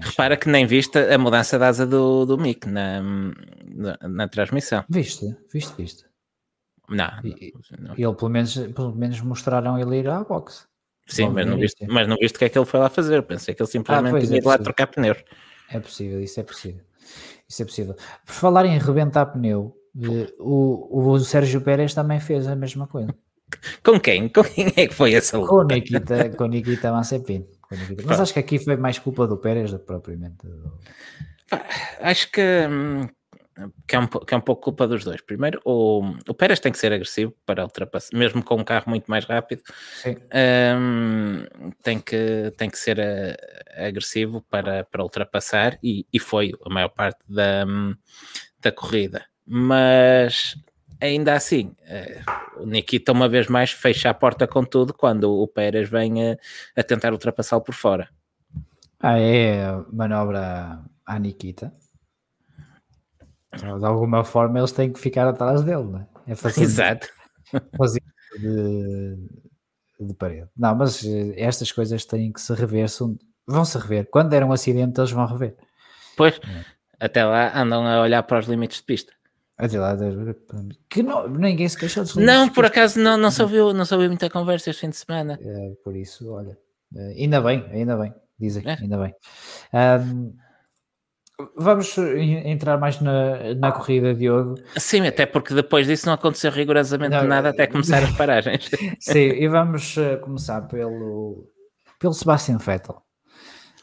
Speaker 2: Repara que nem viste a mudança da asa do, do Mick na, na, na transmissão.
Speaker 1: Viste, viste, viste.
Speaker 2: Não,
Speaker 1: e, não. Ele pelo menos, pelo menos mostraram ele ir à boxe.
Speaker 2: Sim, mas não, viste, mas não viste o que é que ele foi lá fazer. Pensei que ele simplesmente ah, tinha é lá trocar pneus.
Speaker 1: É possível, isso é possível. Isso é possível. Por falar em rebentar pneu, o, o Sérgio Pérez também fez a mesma coisa.
Speaker 2: Com quem? Com quem é que foi essa
Speaker 1: luta? Com Nikita, com Nikita Mazepin. Mas acho que aqui foi mais culpa do Pérez do que propriamente do...
Speaker 2: Acho que, hum, que, é um, que é um pouco culpa dos dois. Primeiro, o, o Pérez tem que ser agressivo para ultrapassar, mesmo com um carro muito mais rápido, um, tem, que, tem que ser a, eh, agressivo para, para ultrapassar e, e foi a maior parte da, hum, da corrida. Mas ainda assim, eh, o Nikita uma vez mais fecha a porta com tudo quando o Pérez vem a, a tentar ultrapassá-lo por fora.
Speaker 1: Ah, é manobra à Nikita. De alguma forma eles têm que ficar atrás dele, não é? é
Speaker 2: fazer, Exato.
Speaker 1: Fazer de, de parede. Não, mas eh, estas coisas têm que se rever, vão se rever. Quando der um acidente, eles vão rever.
Speaker 2: Pois, é. até lá andam a olhar para os limites de pista.
Speaker 1: Que não, ninguém se queixou dos
Speaker 2: Não, por acaso não, não, se ouviu, não se ouviu muita conversa este fim de semana.
Speaker 1: É, por isso, olha, eh, ainda bem, ainda bem, dizem, é. ainda bem. Um, vamos entrar mais na, na corrida, Diogo.
Speaker 2: Sim, até porque depois disso não aconteceu rigorosamente não, nada até começar as paragens.
Speaker 1: Sim, e vamos eh, começar pelo, pelo Sebastian Vettel.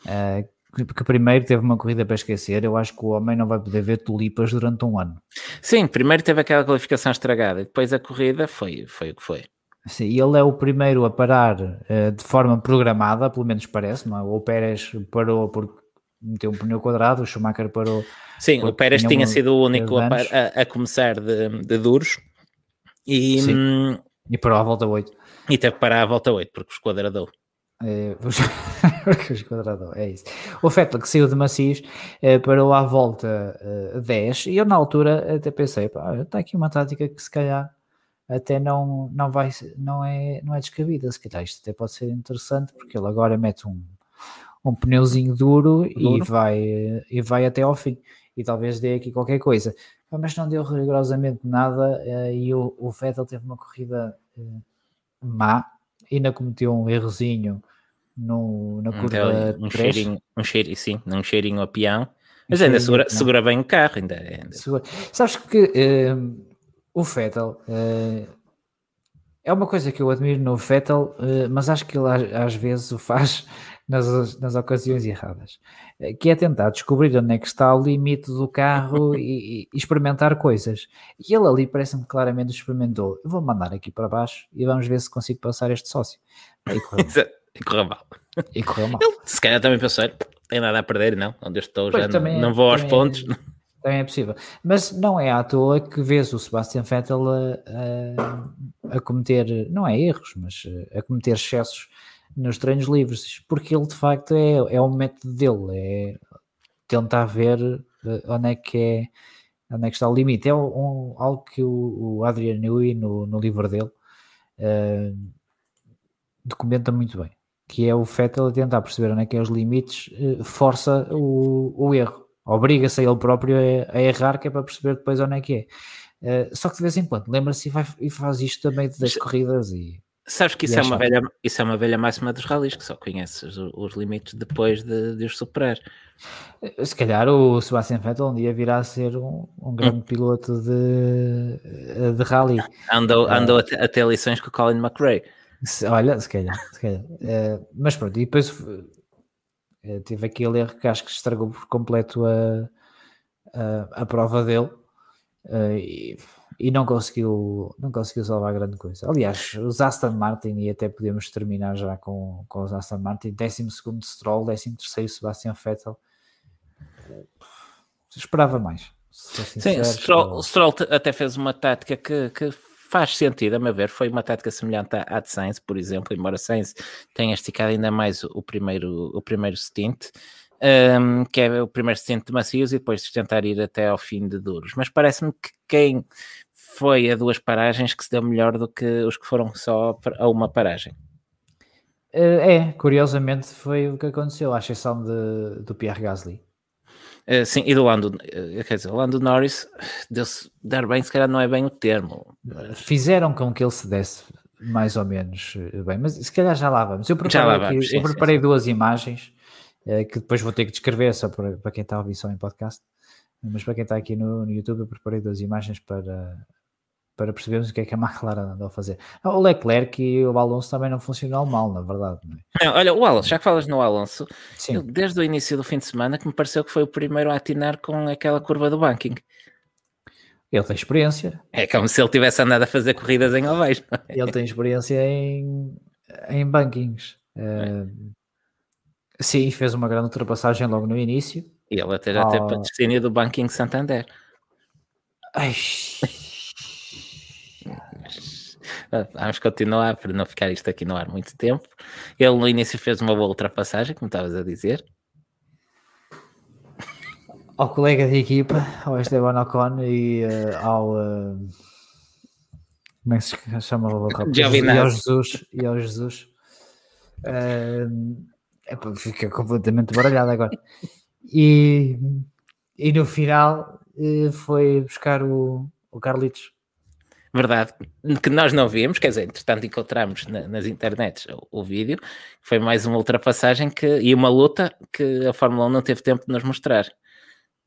Speaker 1: Uh, porque primeiro teve uma corrida para esquecer, eu acho que o homem não vai poder ver tulipas durante um ano.
Speaker 2: Sim, primeiro teve aquela qualificação estragada, depois a corrida foi, foi o que foi.
Speaker 1: Sim, ele é o primeiro a parar uh, de forma programada, pelo menos parece, não é? O Pérez parou porque meteu um pneu quadrado, o Schumacher parou.
Speaker 2: Sim, o Pérez tinha sido o único a, a, a, começar de, de duros e, Sim.
Speaker 1: e parou à volta 8.
Speaker 2: E teve que parar à volta 8 porque o esquadradou.
Speaker 1: É, é isso. O Fettel que saiu de macios é, parou à volta é, 10 e eu na altura até pensei, pá, está aqui uma tática que se calhar até não, não vai não é, não é descabida, se calhar isto até pode ser interessante porque ele agora mete um, um pneuzinho duro, duro, E, vai, e vai até ao fim. E talvez dê aqui qualquer coisa. Mas não deu rigorosamente nada eh, e o, o Vettel teve uma corrida eh, má ainda cometeu um errozinho no, na curva
Speaker 2: então, um cheirinho, um cheirinho, sim, um cheirinho a peão, Mas ainda segura, segura, bem o carro, ainda. ainda.
Speaker 1: Segura. Sabes que uh, o Vettel uh, é uma coisa que eu admiro no Vettel, uh, mas acho que ele às, às vezes o faz nas, nas ocasiões erradas, que é tentar descobrir onde é que está o limite do carro e, e, experimentar coisas. E ele ali parece-me claramente experimentou. Eu vou mandar aqui para baixo e vamos ver se consigo passar este sócio.
Speaker 2: E correu, e correu mal.
Speaker 1: E correu mal.
Speaker 2: Ele, se calhar também pensou, tem nada a perder, não? Onde eu estou pois já também, não, não vou aos pontos.
Speaker 1: também é possível. Mas não é à toa que vês o Sebastian Vettel a, a, a cometer, não é erros, mas a cometer excessos nos treinos livres, porque ele de facto é, é o método dele, é tentar ver eh, onde é que é onde é que está o limite. É um, algo que o, o Adrian Newey no, no livro dele uh, documenta muito bem, que é o Fettel a tentar perceber onde é que é os limites, uh, força o, o erro, obriga-se a ele próprio a, a, errar, que é para perceber depois onde é que é. Uh, só que de vez em quando lembra-se e, e, faz isto também das corridas e
Speaker 2: Sabes que isso é, uma velha, isso é uma velha máxima dos rallies, que só conheces os, os limites depois de, de, os superar.
Speaker 1: Se calhar o Sebastian Vettel um dia virá a ser um, um grande hum. piloto de, de rally.
Speaker 2: Andou, uh, andou a, ter lições com o Colin McRae.
Speaker 1: Se, olha, se calhar. Se calhar. Uh, mas pronto, e depois uh, tive aquele erro que acho que estragou por completo a, a, a prova dele. e e não conseguiu, não conseguiu salvar grande coisa. Aliás, os Aston Martin, e até podemos terminar já com, com os Aston Martin, 12 Stroll, 13 Sebastian Vettel. Esperava mais.
Speaker 2: Sim, Stroll, Stroll até fez uma tática que, que faz sentido, a meu ver, foi uma tática semelhante à, de Sainz, por exemplo, embora Sainz tenha esticado ainda mais o primeiro, o primeiro stint, um, que é o primeiro stint de macios e depois tentar ir até ao fim de duros. Mas parece-me que quem foi a duas paragens que se deu melhor do que os que foram só a uma paragem.
Speaker 1: Eh, é, curiosamente foi o que aconteceu, à exceção de, do Pierre Gasly.
Speaker 2: Uh, sim, e do Lando, uh, quer dizer, Lando Norris deu-se dar bem, se calhar não é bem o termo.
Speaker 1: Mas... Fizeram com que ele se desse mais ou menos bem, mas se calhar já lá vamos. Eu preparei, lá vamos, aqui, sim, eu preparei sim, duas sim. imagens uh, que depois vou ter que descrever só para, para quem está a ouvir só em podcast, mas para quem está aqui no, no YouTube, eu preparei duas imagens para, para percebermos o que é que a McLaren andou a fazer. O Leclerc e o Alonso também não funcionaram mal, na verdade. Não
Speaker 2: é? não, olha, o Alonso, já que falas no Alonso, eu, desde o início do fim de semana que me pareceu que foi o primeiro a atinar com aquela curva do banking.
Speaker 1: Ele tem experiência.
Speaker 2: É como se ele tivesse andado a fazer corridas em ovais.
Speaker 1: É? Ele tem experiência em, em bankings. Uh, sim, fez uma grande ultrapassagem logo no início.
Speaker 2: E ele até já oh. teve patrocínio do Banking Santander.
Speaker 1: Ai,
Speaker 2: Vamos continuar para não ficar isto aqui no ar muito tempo. Ele no início fez uma boa ultrapassagem, como estavas a dizer.
Speaker 1: Ao colega de equipa, ao Esteban Ocon e uh, ao. Uh, como é que se chama o rapaz? E ao Jesus. E ao Jesus. Uh, é, fica completamente baralhado agora. E, e no final foi buscar o, o Carlitos
Speaker 2: verdade, que nós não vimos, quer dizer, entretanto encontramos na, nas internets o, o, vídeo, foi mais uma ultrapassagem que, e uma luta que a Fórmula 1 não teve tempo de nos mostrar.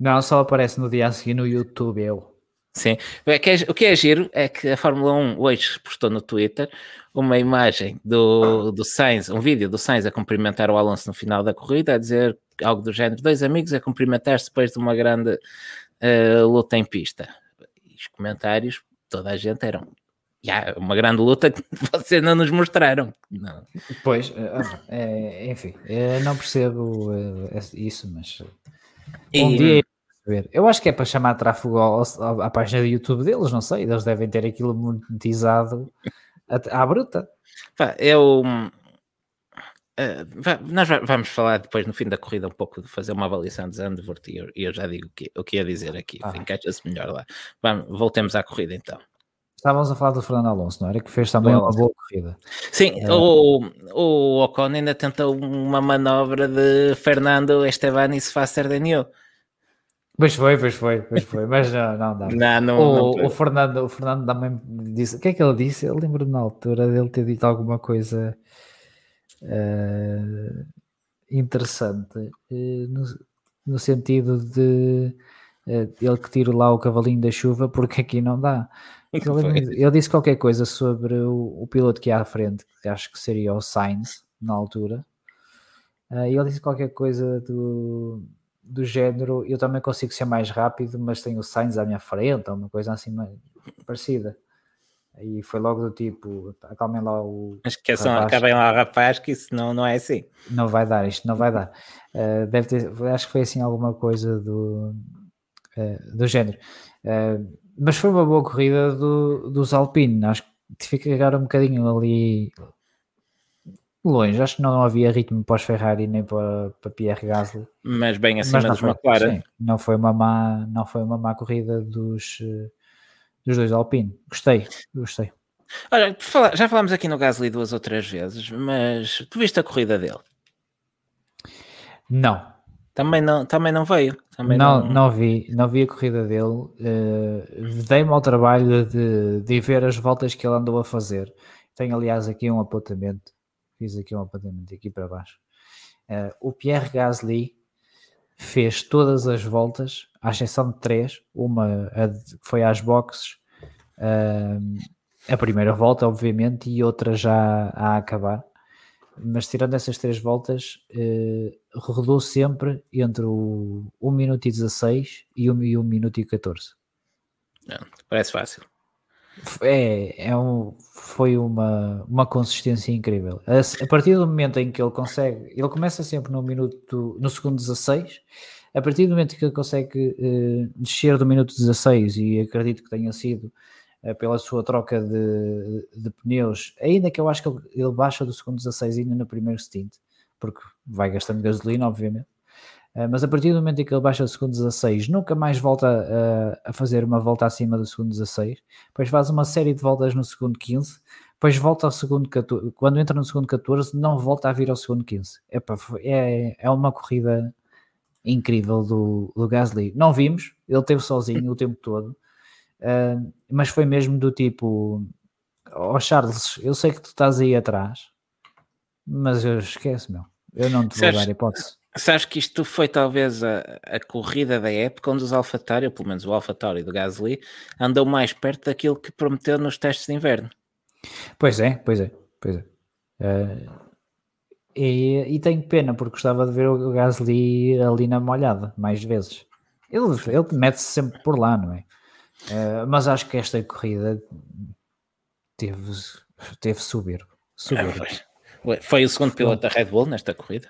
Speaker 1: Não, só aparece no dia a seguir no YouTube, eu.
Speaker 2: Sim, é que é, o que é giro é que a Fórmula 1 hoje postou no Twitter uma imagem do, do Sainz, um vídeo do Sainz a cumprimentar o Alonso no final da corrida, a dizer algo do género, dois amigos a cumprimentar-se depois de uma grande uh, luta em pista. E os comentários toda a gente era yeah, uma grande luta que vocês não nos mostraram. Não.
Speaker 1: Pois, é, enfim, não percebo isso, mas e... um dia eu acho que é para chamar tráfego à página do YouTube deles, não sei, eles devem ter aquilo monetizado à bruta.
Speaker 2: Eu Uh, nós vamos falar depois no fim da corrida um pouco de fazer uma avaliação de Zandvoort e eu, eu já digo o que, o que ia dizer aqui, ah. encaixa-se melhor lá. Vamos, voltemos à corrida então.
Speaker 1: Estávamos a falar do Fernando Alonso, não era? Que fez também uma boa corrida.
Speaker 2: Sim, é. o, o Ocon ainda tentou uma manobra de Fernando Estebanis faster than you.
Speaker 1: Pois foi, pois foi, pois foi, mas não, não dá.
Speaker 2: Não, não,
Speaker 1: o, não o, Fernando, o Fernando também disse, o que é que ele disse? Eu lembro na altura dele ter dito alguma coisa uh, interessante. Uh, não, no sentido de uh, ele que tira lá o cavalinho da chuva, porque aqui não dá. Ele, ele disse qualquer coisa sobre o, o, piloto que ia à frente, que acho que seria o Sainz na altura. Uh, e ele disse qualquer coisa do, do género: eu também consigo ser mais rápido, mas tenho o Sainz à minha frente, ou uma coisa assim parecida. E foi logo do tipo, acalmem lá o.
Speaker 2: Mas que são, acabem lá, rapaz, que isso não, não é assim.
Speaker 1: Não vai dar, isto não vai dar. Uh, deve ter, acho que foi assim alguma coisa do, uh, do género. Uh, mas foi uma boa corrida do, dos Alpine. Acho que ficar um bocadinho ali longe. Acho que não havia ritmo para os Ferrari nem para, para Pierre Gasly.
Speaker 2: Mas bem acima dos McLaren.
Speaker 1: não foi uma má, não foi uma má corrida dos dos dois Alpine. Gostei, gostei.
Speaker 2: Olha, já falámos aqui no Gasly duas ou três vezes, mas tu viste a corrida dele?
Speaker 1: Não.
Speaker 2: Também não, também não veio. Também
Speaker 1: não, não... não vi, não vi a corrida dele. Uh, Dei-me ao trabalho de, de ver as voltas que ele andou a fazer. Tenho, aliás, aqui um apontamento. Fiz aqui um apontamento aqui para baixo. Uh, o Pierre Gasly fez todas as voltas, à exceção de três, uma foi às boxes, a primeira volta, obviamente, e outra já a acabar. Mas tirando essas três voltas, uh, rodou sempre entre o 1 minuto e 16 e 1, e 1 minuto e 14.
Speaker 2: Não, parece fácil.
Speaker 1: É, é um, foi uma, uma consistência incrível. A, a, partir do momento em que ele consegue, ele começa sempre no minuto, no segundo 16, a partir do momento que ele consegue uh, descer do minuto 16, e acredito que tenha sido uh, pela sua troca de, de, pneus, ainda que eu acho que ele, ele baixa do segundo 16 ainda no primeiro stint, porque vai gastando gasolina, obviamente. Eh, mas a partir do momento em que ele baixa do segundo 16, nunca mais volta a, a fazer uma volta acima do segundo 16, depois faz uma série de voltas no segundo 15, depois volta ao segundo 14, quando entra no segundo 14, não volta a vir ao segundo 15. Epa, é, é uma corrida incrível do, do Gasly. Não vimos, ele teve sozinho o tempo todo, uh, mas foi mesmo do tipo: Ó oh Charles, eu sei que tu estás aí atrás, mas eu esqueço, meu. Eu não te vou dar hipótese.
Speaker 2: Sabes que isto foi talvez a, a corrida da época onde os AlphaTauri, ou pelo menos o AlphaTauri do Gasly, andou mais perto daquilo que prometeu nos testes de inverno.
Speaker 1: Pois é, pois é, pois é. Uh, e, e tenho pena porque gostava de ver o Gasly ali na molhada mais vezes. Ele, ele mete-se sempre por lá, não é? Uh, mas acho que esta corrida teve, teve soberbo. soberbo.
Speaker 2: É, foi o segundo piloto da Red Bull nesta corrida?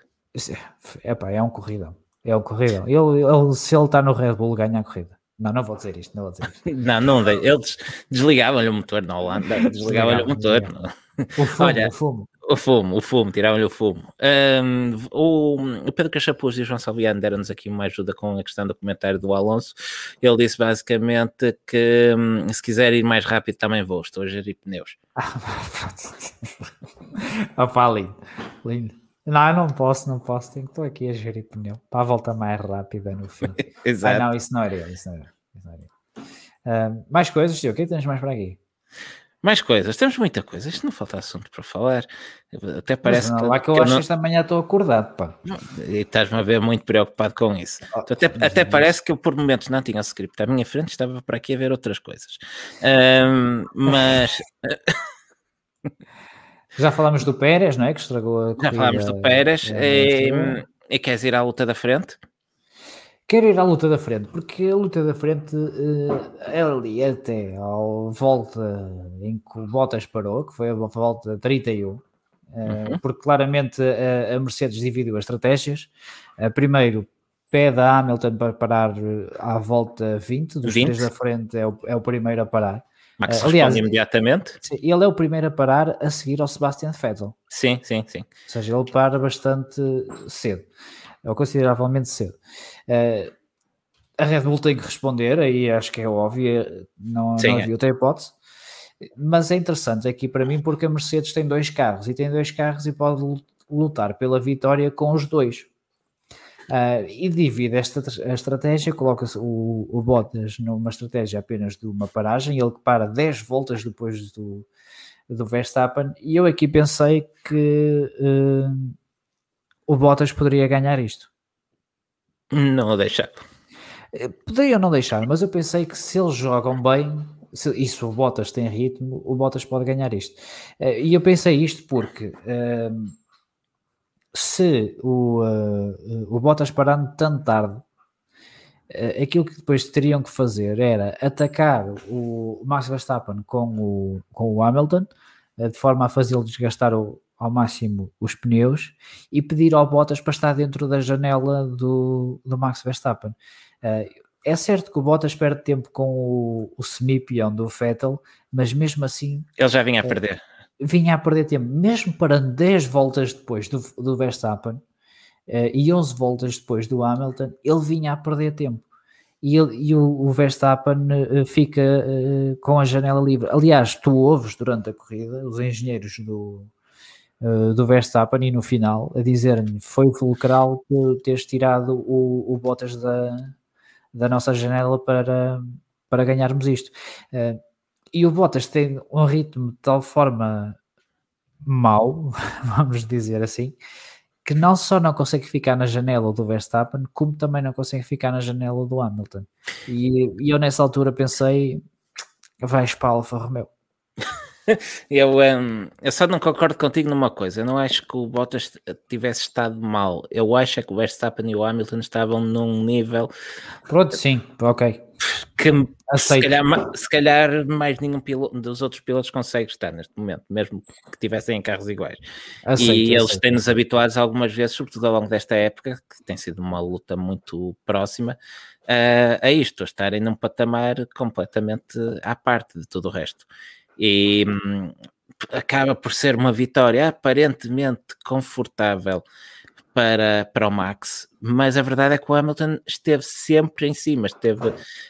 Speaker 1: É, pá, é um corridão. É um corridão. Ele, ele, se ele está no Red Bull, ganha a corrida. Não, não vou dizer isto, não vou dizer isto.
Speaker 2: não, não dei. Eles desligavam-lhe o motor na Holanda. Desligavam-lhe o motor.
Speaker 1: O fumo, Olha, o fumo.
Speaker 2: O fumo, o fumo, tiraram-lhe o fumo. Um, o, Pedro Cachapuz e o João Salviano deram-nos aqui uma ajuda com a questão do comentário do Alonso. Ele disse basicamente que um, se quiser ir mais rápido também vou, estou a gerir pneus.
Speaker 1: Opa, lindo, lindo. Não, não posso, não posso. Tenho, estou aqui a gerir pneu para a volta mais rápida no fim.
Speaker 2: Exato.
Speaker 1: Ah, não, isso não era isso não era. Isso não era. Uh, mais coisas, tio, o que é que tens mais para aqui?
Speaker 2: Mais coisas, temos muita coisa. Isto não falta assunto para falar. Até parece
Speaker 1: não, que. Lá que eu, que acho que esta manhã estou acordado, pá.
Speaker 2: E estás-me a ver muito preocupado com isso. Oh, até até parece que eu, por momentos, não tinha o script à minha frente, estava para aqui a ver outras coisas. Um, mas.
Speaker 1: Já falámos do Pérez, não é? Que estragou a.
Speaker 2: Já falámos do Pérez. E, e queres ir à luta da frente?
Speaker 1: Quero ir à luta da frente, porque a luta da frente é ali até a volta em que o Bottas parou, que foi a volta 31, uh, eh, uhum. porque claramente a, Mercedes dividiu as estratégias. Uh, primeiro, pede a Hamilton para parar à volta 20, dos 20. três da frente é o, é o primeiro a parar.
Speaker 2: Max aliás, imediatamente.
Speaker 1: Ele é o primeiro a parar a seguir ao Sebastian Vettel.
Speaker 2: Sim, sim, sim. Ou
Speaker 1: seja, ele para bastante cedo, ou consideravelmente cedo. Uh, a Red Bull tem que responder, aí acho que é óbvio, não, sim, não havia é. outra hipótese. Mas é interessante aqui para mim porque a Mercedes tem dois carros e tem dois carros e pode lutar pela vitória com os dois. Uh, e divide esta a estratégia, coloca-se o, o, Bottas numa estratégia apenas de uma paragem, ele que para 10 voltas depois do, do Verstappen, e eu aqui pensei que uh, o Bottas poderia ganhar isto.
Speaker 2: Não o deixar.
Speaker 1: Eh, poderiam não deixar, mas eu pensei que se eles jogam bem, se, e se o Bottas tem ritmo, o Bottas pode ganhar isto. Eh, e eu pensei isto porque uh, se o, uh, o Bottas parando tão tarde, uh, aquilo que depois teriam que fazer era atacar o Max Verstappen com o, com o Hamilton, de forma a fazê-lo desgastar o, ao máximo os pneus e pedir ao Bottas para estar dentro da janela do, do Max Verstappen. Uh, é certo que o Bottas perde tempo com o, o semi-peão do Vettel, mas mesmo assim.
Speaker 2: Ele já vinha a perder.
Speaker 1: vinha a perder tempo, mesmo para 10 voltas depois do, do Verstappen uh, e 11 voltas depois do Hamilton, ele vinha a perder tempo. E, ele, e o, o, Verstappen uh, fica uh, com a janela livre. Aliás, tu ouves durante a corrida os engenheiros do, do Verstappen e no final a dizer-me foi fulcral teres tirado o, o Bottas da, da nossa janela para, para ganharmos isto. Uh, e o Bottas tem um ritmo de tal forma mau, vamos dizer assim, que não só não consegue ficar na janela do Verstappen, como também não consegue ficar na janela do Hamilton. E, e eu nessa altura pensei, vais para a Alfa Romeo.
Speaker 2: eu, um, eu só não concordo contigo numa coisa. Eu não acho que o Bottas tivesse estado mal. Eu acho é que o Verstappen e o Hamilton estavam num nível.
Speaker 1: Pronto, sim, ok.
Speaker 2: Que se calhar, se calhar, mais nenhum piloto, dos outros pilotos consegue estar neste momento, mesmo que tivessem em carros iguais. Aceito, e eles têm-nos habituados algumas vezes, sobretudo ao longo desta época, que tem sido uma luta muito próxima, uh, a isto, a estarem num patamar completamente à parte de tudo o resto e hum, acaba por ser uma vitória aparentemente confortável para, para o Max, mas a verdade é que o Hamilton esteve sempre em cima, esteve,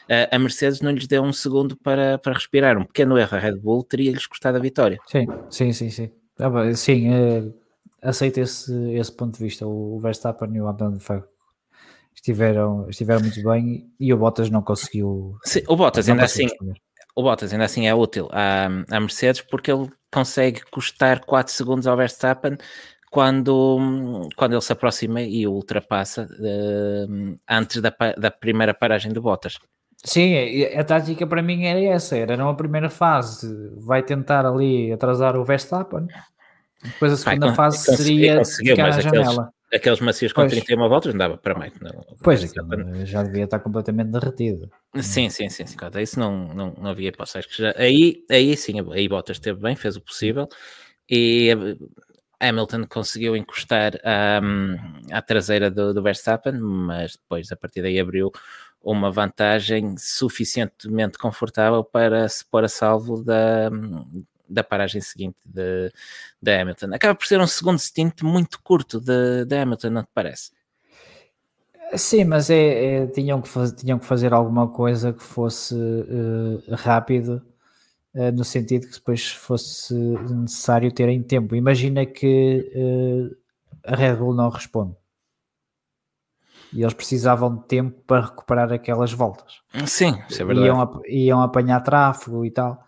Speaker 2: a, a Mercedes não lhes deu um segundo para, para respirar, um pequeno erro a Red Bull teria-lhes custado a vitória.
Speaker 1: Sim, sim, sim, sim. Ah, sim, uh, aceito esse, esse ponto de vista. O Verstappen e o Hamilton estiveram, estiveram muito bem e o Bottas não conseguiu.
Speaker 2: Sim, o Bottas ainda assim, o Bottas ainda assim é útil à, à Mercedes porque ele consegue custar 4 segundos ao Verstappen quando, quando ele se aproxima e o ultrapassa uh, antes da, da primeira paragem do Bottas.
Speaker 1: Sim, a tática para mim era essa, era numa primeira fase, vai tentar ali atrasar o Verstappen, depois a segunda Ai, fase seria ficar na janela
Speaker 2: aqueles macios com pois. 31 voltas não dava para mais. Não,
Speaker 1: pois, já devia estar completamente derretido.
Speaker 2: Sim, sim, sim, sim. Isso não, não, não havia hipótese. que já, aí, aí sim, aí Bottas esteve bem, fez o possível e Hamilton conseguiu encostar um, à traseira do, do Verstappen, mas depois a partir daí abriu uma vantagem suficientemente confortável para se pôr a salvo da, da paragem seguinte de, de Hamilton. Acaba por ser um segundo stint muito curto de, de Hamilton, não te parece?
Speaker 1: Sim, mas é, é tinham, que faz, tinham que fazer alguma coisa que fosse uh, rápido, uh, no sentido que depois fosse necessário terem tempo. Imagina que uh, a Red Bull não responde. E eles precisavam de tempo para recuperar aquelas voltas.
Speaker 2: Sim, isso é verdade.
Speaker 1: Iam, iam apanhar tráfego e tal.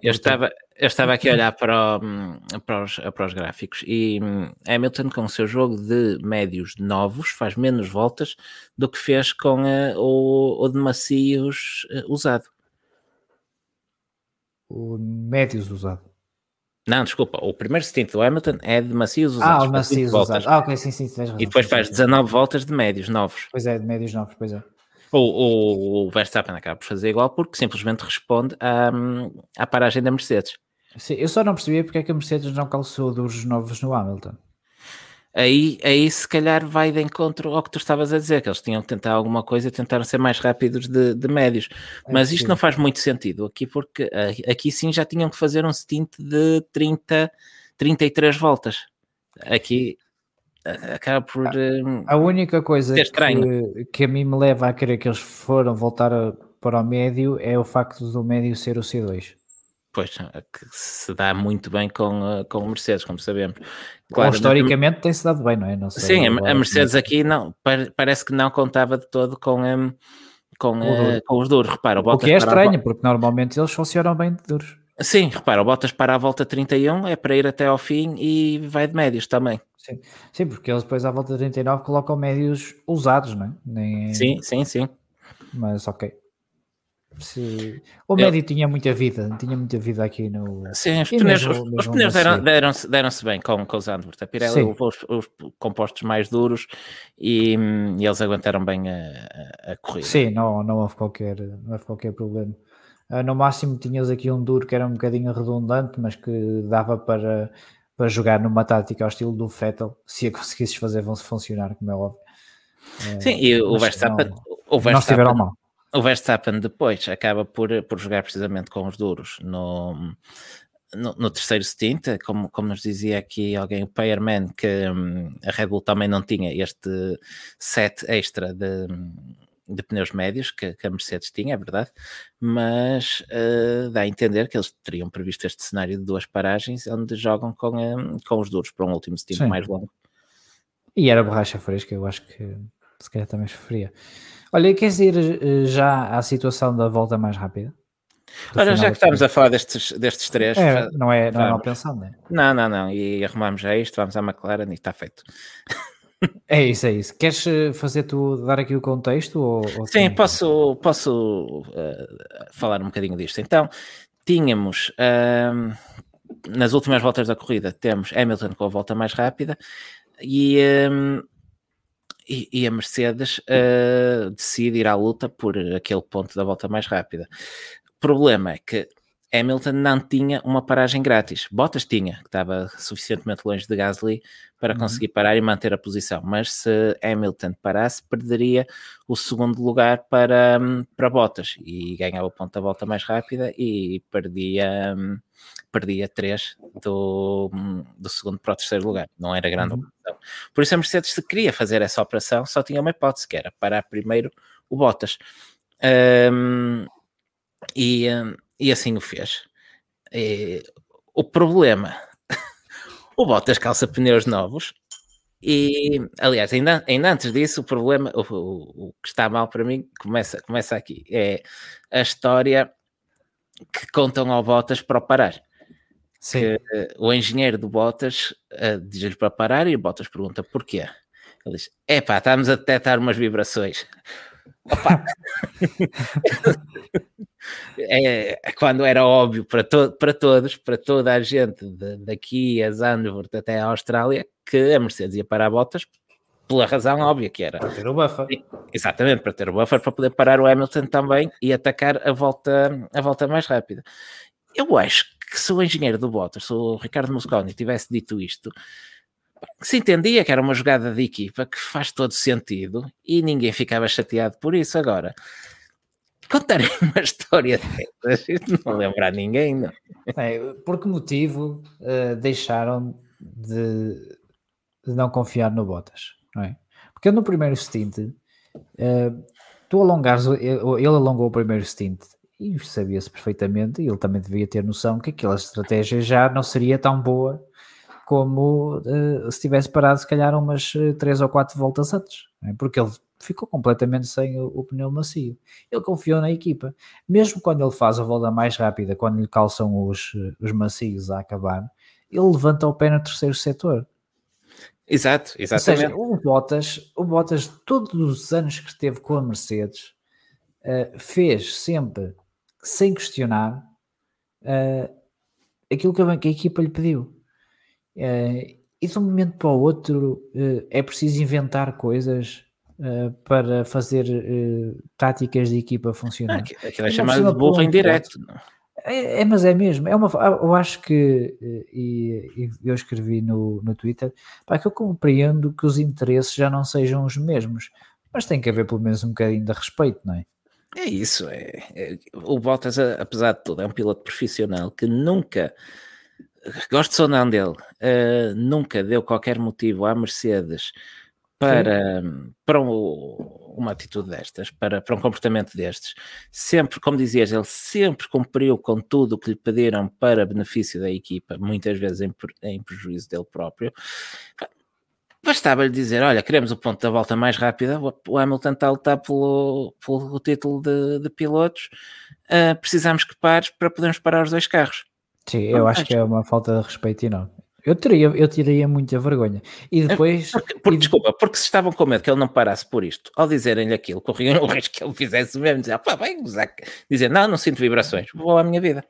Speaker 2: eu, estava, eu estava aqui a olhar para, o, para, os, para os gráficos e hum, Hamilton, com o seu jogo de médios novos, faz menos voltas do que fez com uh, o, o de macios uh, usado.
Speaker 1: O médios usado.
Speaker 2: Não, desculpa, o primeiro stint do Hamilton é de macios usados.
Speaker 1: Ah, o macios usados. Ah, ok, sim, sim, razão,
Speaker 2: E depois faz 19 voltas de médios novos.
Speaker 1: Pois é, de médios novos, pois é.
Speaker 2: O, o, o Verstappen acaba por fazer igual porque simplesmente responde à, à paragem da Mercedes.
Speaker 1: Sim, eu só não percebi porque é que a Mercedes não calçou dos novos no Hamilton.
Speaker 2: Aí, aí se calhar vai de encontro ao que tu estavas a dizer, que eles tinham que tentar alguma coisa e tentaram ser mais rápidos de, de médios. É Mas isto não faz muito sentido aqui, porque aqui sim já tinham que fazer um stint de 30, 33 voltas. Aqui acaba por.
Speaker 1: A, a única coisa que, que, a mim me leva a crer que eles foram voltar a, para o médio é o facto do médio ser o C2.
Speaker 2: Pois, eh, que se dá muito bem com, eh, com o Mercedes, como sabemos.
Speaker 1: Claro, Ou, historicamente tem-se dado bem, não é? Não
Speaker 2: sim, a, a Mercedes aqui não, parece que não contava de todo com, com, uh, com os duros. Repara,
Speaker 1: o, o que é estranho, porque normalmente eles funcionam bem de duros.
Speaker 2: Sim, repara, o Bottas para a volta 31 é para ir até ao fim e vai de médios também.
Speaker 1: Sim. sim, porque eles depois à volta de 39 colocam médios usados, não é? Nem...
Speaker 2: Sim, sim, sim.
Speaker 1: Mas ok. Se... O médio eu... tinha muita vida, tinha muita vida aqui no.
Speaker 2: Sim, os pneus, mesmo, os, mesmo os pneus deram, deram-se deram bem com, com os Zandvoort. A Pirelli levou os, os, compostos mais duros e, e eles aguentaram bem a, a, corrida.
Speaker 1: Sim, não, não, houve qualquer, não houve qualquer problema. Uh, no máximo tinhas aqui um duro que era um bocadinho redundante, mas que dava para, para jogar numa tática ao estilo do Vettel, se a conseguisses fazer funcionar, como é óbvio.
Speaker 2: Sim, e o Verstappen,
Speaker 1: não, o Verstappen, não estiveram mal
Speaker 2: o Verstappen depois acaba por, por jogar precisamente com os duros no, no, no, terceiro stint, como, como nos dizia aqui alguém, o Payerman, que um, a Red Bull também não tinha este set extra de, de pneus médios que, que, a Mercedes tinha, é verdade, mas uh, dá a entender que eles teriam previsto este cenário de duas paragens onde jogam com, um, com os duros para um último stint mais longo.
Speaker 1: E era borracha fresca, eu acho que se calhar também sofria. Olha, queres ir eh, já à situação da volta mais rápida?
Speaker 2: Olha, já que estamos a falar destes, destes três.
Speaker 1: É, não é, não é mal pensado, não é?
Speaker 2: Não, não, não. E arrumamos já isto, vamos à McLaren e está feito.
Speaker 1: É isso, é isso. Queres eh, fazer tu, dar aqui o contexto? Ou, ou
Speaker 2: Sim, posso, posso uh, falar um bocadinho disto. Então, tínhamos uh, nas últimas voltas da corrida, temos Hamilton com a volta mais rápida e e, e a Mercedes uh, decide ir à luta por aquele ponto da volta mais rápida. O problema é que Hamilton não tinha uma paragem grátis. Bottas tinha, que estava suficientemente longe de Gasly para uhum. conseguir parar e manter a posição. Mas se Hamilton parasse, perderia o segundo lugar para, para Bottas e ganhava o ponto da volta mais rápida e perdia, perdia três do, do segundo para o terceiro lugar. Não era grande uhum. operação. Por isso a Mercedes, se queria fazer essa operação, só tinha uma hipótese, que era parar primeiro o Bottas. Um, e, e assim o fez. E, o problema, o Bottas calça pneus novos e, aliás, ainda, ainda antes disso, o problema, o, o, o, que está mal para mim, começa, começa aqui. É a história que contam ao Bottas para o parar. Sim. Que, uh, o engenheiro do Bottas uh, diz-lhe para parar e o Bottas pergunta porquê. Ele diz: Epá, estamos a detectar umas vibrações. Opa! é, quando era óbvio para, to para todos, para toda a gente de, daqui a Zandvoort até a Austrália, que a Mercedes ia parar botas pela razão óbvia que era.
Speaker 1: Para ter o buffer.
Speaker 2: Exatamente, para ter o buffer, para poder parar o Hamilton também e atacar a volta, a volta mais rápida. Eu acho que se o engenheiro do Bottas, se o Ricardo Mosconi tivesse dito isto, se entendia que era uma jogada de equipa que faz todo sentido e ninguém ficava chateado por isso. Agora, contarem uma história dessas, não lembrar ninguém, não.
Speaker 1: É, por que motivo uh, deixaram de, de, não confiar no Bottas? É? Porque no primeiro stint, uh, tu alongares, ele alongou o primeiro stint e sabia-se perfeitamente, e ele também devia ter noção que aquela estratégia já não seria tão boa como uh, se tivesse parado se calhar umas 3 ou 4 voltas antes, é? porque ele ficou completamente sem o, o, pneu macio. Ele confiou na equipa. Mesmo quando ele faz a volta mais rápida, quando lhe calçam os, os macios a acabar, ele levanta o pé no terceiro setor.
Speaker 2: Exato, exatamente.
Speaker 1: Ou seja, o Bottas, o Bottas, todos os anos que esteve com a Mercedes, uh, fez sempre, sem questionar, uh, aquilo que a, que a, equipa lhe pediu. Uh, e de um momento para o outro é preciso inventar coisas uh, para fazer uh, táticas de equipa funcionar.
Speaker 2: Ah, aquilo é chamado de burro em direto.
Speaker 1: É, é, mas é mesmo. É uma, eu acho que, eh, e, e eu escrevi no, no Twitter, pá, que eu compreendo que os interesses já não sejam os mesmos, mas tem que haver pelo menos um bocadinho de respeito, não é?
Speaker 2: É isso. É, é, o Bottas, apesar de tudo, é um piloto profissional que nunca, gosto ou não dele, uh, nunca deu qualquer motivo à Mercedes para, para um, uma atitude destas, para, para um comportamento destes. Sempre, como dizias, ele sempre cumpriu com tudo o que lhe pediram para benefício da equipa, muitas vezes em, em prejuízo dele próprio. Bastava-lhe dizer: Olha, queremos o ponto da volta mais rápida. O Hamilton está a lutar pelo, pelo título de, de pilotos. Uh, precisamos que pares para podermos parar os dois carros.
Speaker 1: Sim, eu acho que é uma falta de respeito enorme. Eu teria, eu teria muita vergonha. E é, depois.
Speaker 2: Porque, porque, e... Desculpa, porque se estavam com medo que ele não parasse por isto, ao dizerem-lhe aquilo, corriam o risco que ele fizesse mesmo, dizer, pá, vai gozar. Dizer, não, não sinto vibrações, vou à minha vida.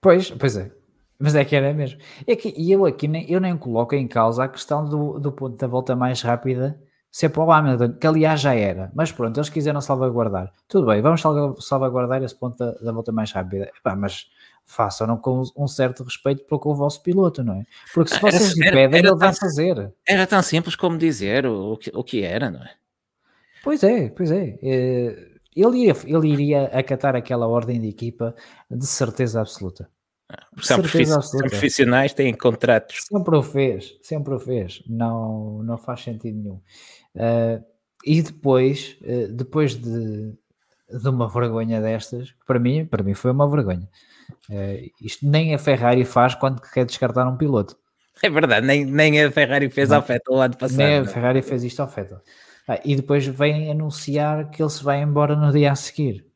Speaker 1: Pois, pois é. Mas é que era mesmo. É que, e eu aqui nem, eu nem coloco em causa a questão do, do ponto da volta mais rápida ser para o Hamilton, que aliás já era. Mas pronto, eles quiseram salvaguardar. Tudo bem, vamos salvaguardar esse ponto da, da volta mais rápida. Epá, mas façam com um certo respeito para com o vosso piloto, não é? Porque se vocês lhe pedem, ele vai fazer.
Speaker 2: Era tão simples como dizer o, o, que, o que era, não é?
Speaker 1: Pois é, pois é. Eh, ele iria, ele iria acatar aquela ordem de equipa de certeza absoluta.
Speaker 2: Ah, são, são profissionais, têm contratos.
Speaker 1: Sempre o fez, sempre o fez. Não, não faz sentido nenhum. Uh, e depois, uh, depois de, de uma vergonha destas, para mim, para mim foi uma vergonha. Uh, isto nem a Ferrari faz quando quer descartar um piloto.
Speaker 2: É verdade, nem, nem a Ferrari fez ao Fettel o ano passado.
Speaker 1: Nem a Ferrari fez isto ao Fettel. Ah, e depois vem anunciar que ele se vai embora no dia a seguir.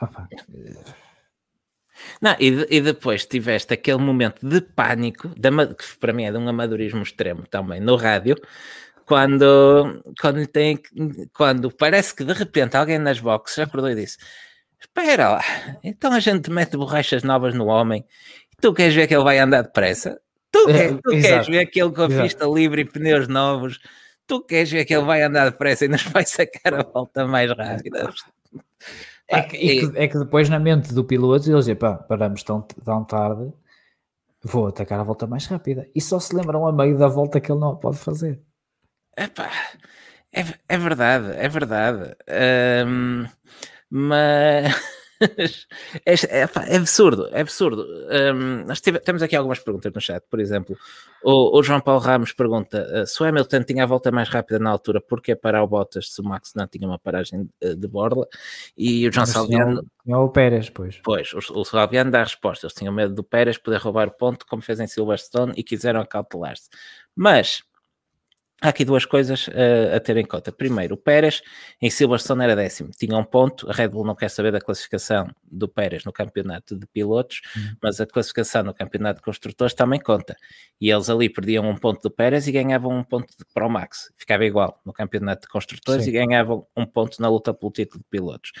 Speaker 1: Opa.
Speaker 2: Não, e, e, depois tiveste aquele momento de pânico, de, que para mim é de um amadorismo extremo também, no rádio, quando, quando, tem, quando parece que de repente alguém nas boxes acordou e disse: Espera lá, então a gente mete borrachas novas no homem e tu queres ver que ele vai andar depressa? Tu, é, quer, tu queres ver que ele com a pista livre e pneus novos? Tu queres ver que ele vai andar depressa e nos vai sacar a volta mais rápida?
Speaker 1: É que, é, que, é que, depois na mente do piloto eles dizem, pá, paramos tão, tão tarde, vou atacar a volta mais rápida. E só se lembram a meio da volta que ele não pode fazer.
Speaker 2: Epá, é, é verdade, é verdade. Mas é, é, é, absurdo, é absurdo. Um, nós tive, temos aqui algumas perguntas no chat, por exemplo, o, o João Paulo Ramos pergunta uh, se o Hamilton tinha a volta mais rápida na altura, porque parar o Bottas se o Max não tinha uma paragem de, de borla? E o João Salviano...
Speaker 1: Tinha o Pérez, pois.
Speaker 2: Pois, o, o Salviano dá a resposta, eles tinham medo do Pérez poder roubar o ponto, como fez em Silverstone, e quiseram acautelar-se. Mas Há aqui duas coisas uh, a ter em conta. Primeiro, o Pérez em Silverstone era décimo, tinha um ponto. A Red Bull não quer saber da classificação do Pérez no campeonato de pilotos, uhum. mas a classificação no campeonato de construtores também conta. E eles ali perdiam um ponto do Pérez e ganhavam um ponto de, para o Max. Ficava igual no campeonato de construtores Sim. e ganhavam um ponto na luta pelo título de pilotos.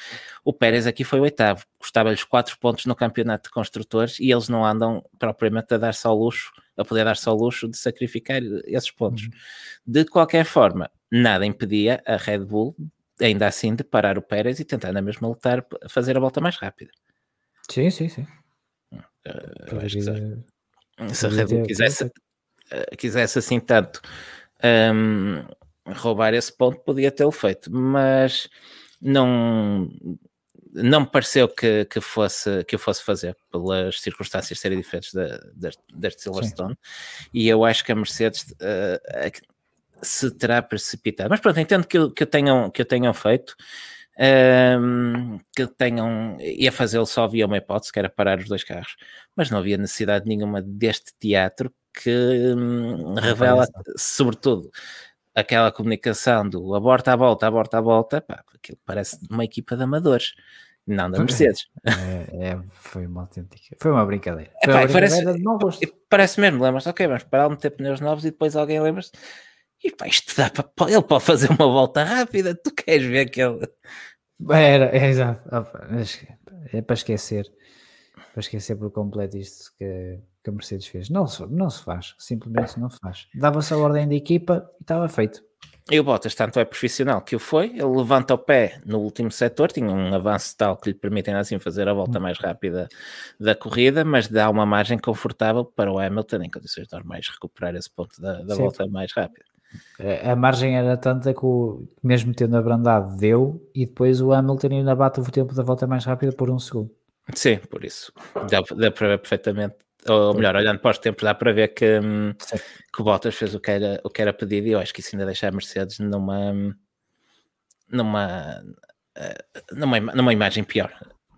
Speaker 2: O Pérez aqui foi o oitavo, custava-lhes quatro pontos no campeonato de construtores e eles não andam propriamente a dar-se ao luxo a poder dar-se ao luxo de sacrificar esses pontos. Uhum. De qualquer forma, nada impedia a Red Bull, ainda assim, de parar o Pérez e tentar na mesma lutar fazer a volta mais rápida.
Speaker 1: Sim, sim, sim.
Speaker 2: Uh, acho que se, se a Red Bull quisesse, uh, quisesse assim tanto um, roubar esse ponto, podia tê-lo feito, mas não não me pareceu que, que, fosse, que eu fosse fazer, pelas circunstâncias serem diferentes deste Silverstone, Sim. e eu acho que a Mercedes uh, se terá precipitado. Mas pronto, entendo que, que, tenham, que eu tenham feito, um, ehm, que tenham, ia fazê-lo só havia uma hipótese, que era parar os dois carros, mas não havia necessidade nenhuma deste teatro que hum, revela, sobretudo, aquela comunicação do aborta à volta, aborta à volta, pá, aquilo parece uma equipa de amadores, não da Mercedes.
Speaker 1: É, é, foi uma autêntica, foi uma brincadeira.
Speaker 2: Foi uma brincadeira parece, parece mesmo, lembras ok, vamos parar de meter pneus novos e depois alguém lembra-se, e pá, isto dá para, ele pode fazer uma volta rápida, tu queres ver aquele...
Speaker 1: Era, é, exato, é para esquecer, para esquecer por completo isto que que a Mercedes fez. Não se, não se faz, simplesmente não se faz. Dava-se a ordem da equipa e estava feito.
Speaker 2: E o Bottas, tanto é profissional que o foi, ele levanta o pé no último setor, tinha um avanço tal que lhe permitem assim fazer a volta mais rápida da corrida, mas dá uma margem confortável para o Hamilton, em condições normais, recuperar esse ponto da, da volta mais rápida.
Speaker 1: A margem era tanta que, o, mesmo tendo abrandado, deu, e depois o Hamilton ainda bate o tempo da volta mais rápida por um segundo.
Speaker 2: Sim, por isso. Dá, dá para ver perfeitamente ou melhor, olhando para os tempos, dá para ver que, hum, que o Bottas fez o que, era, o que era pedido e eu acho que isso ainda deixa a Mercedes numa numa eh, numa, numa imagem pior.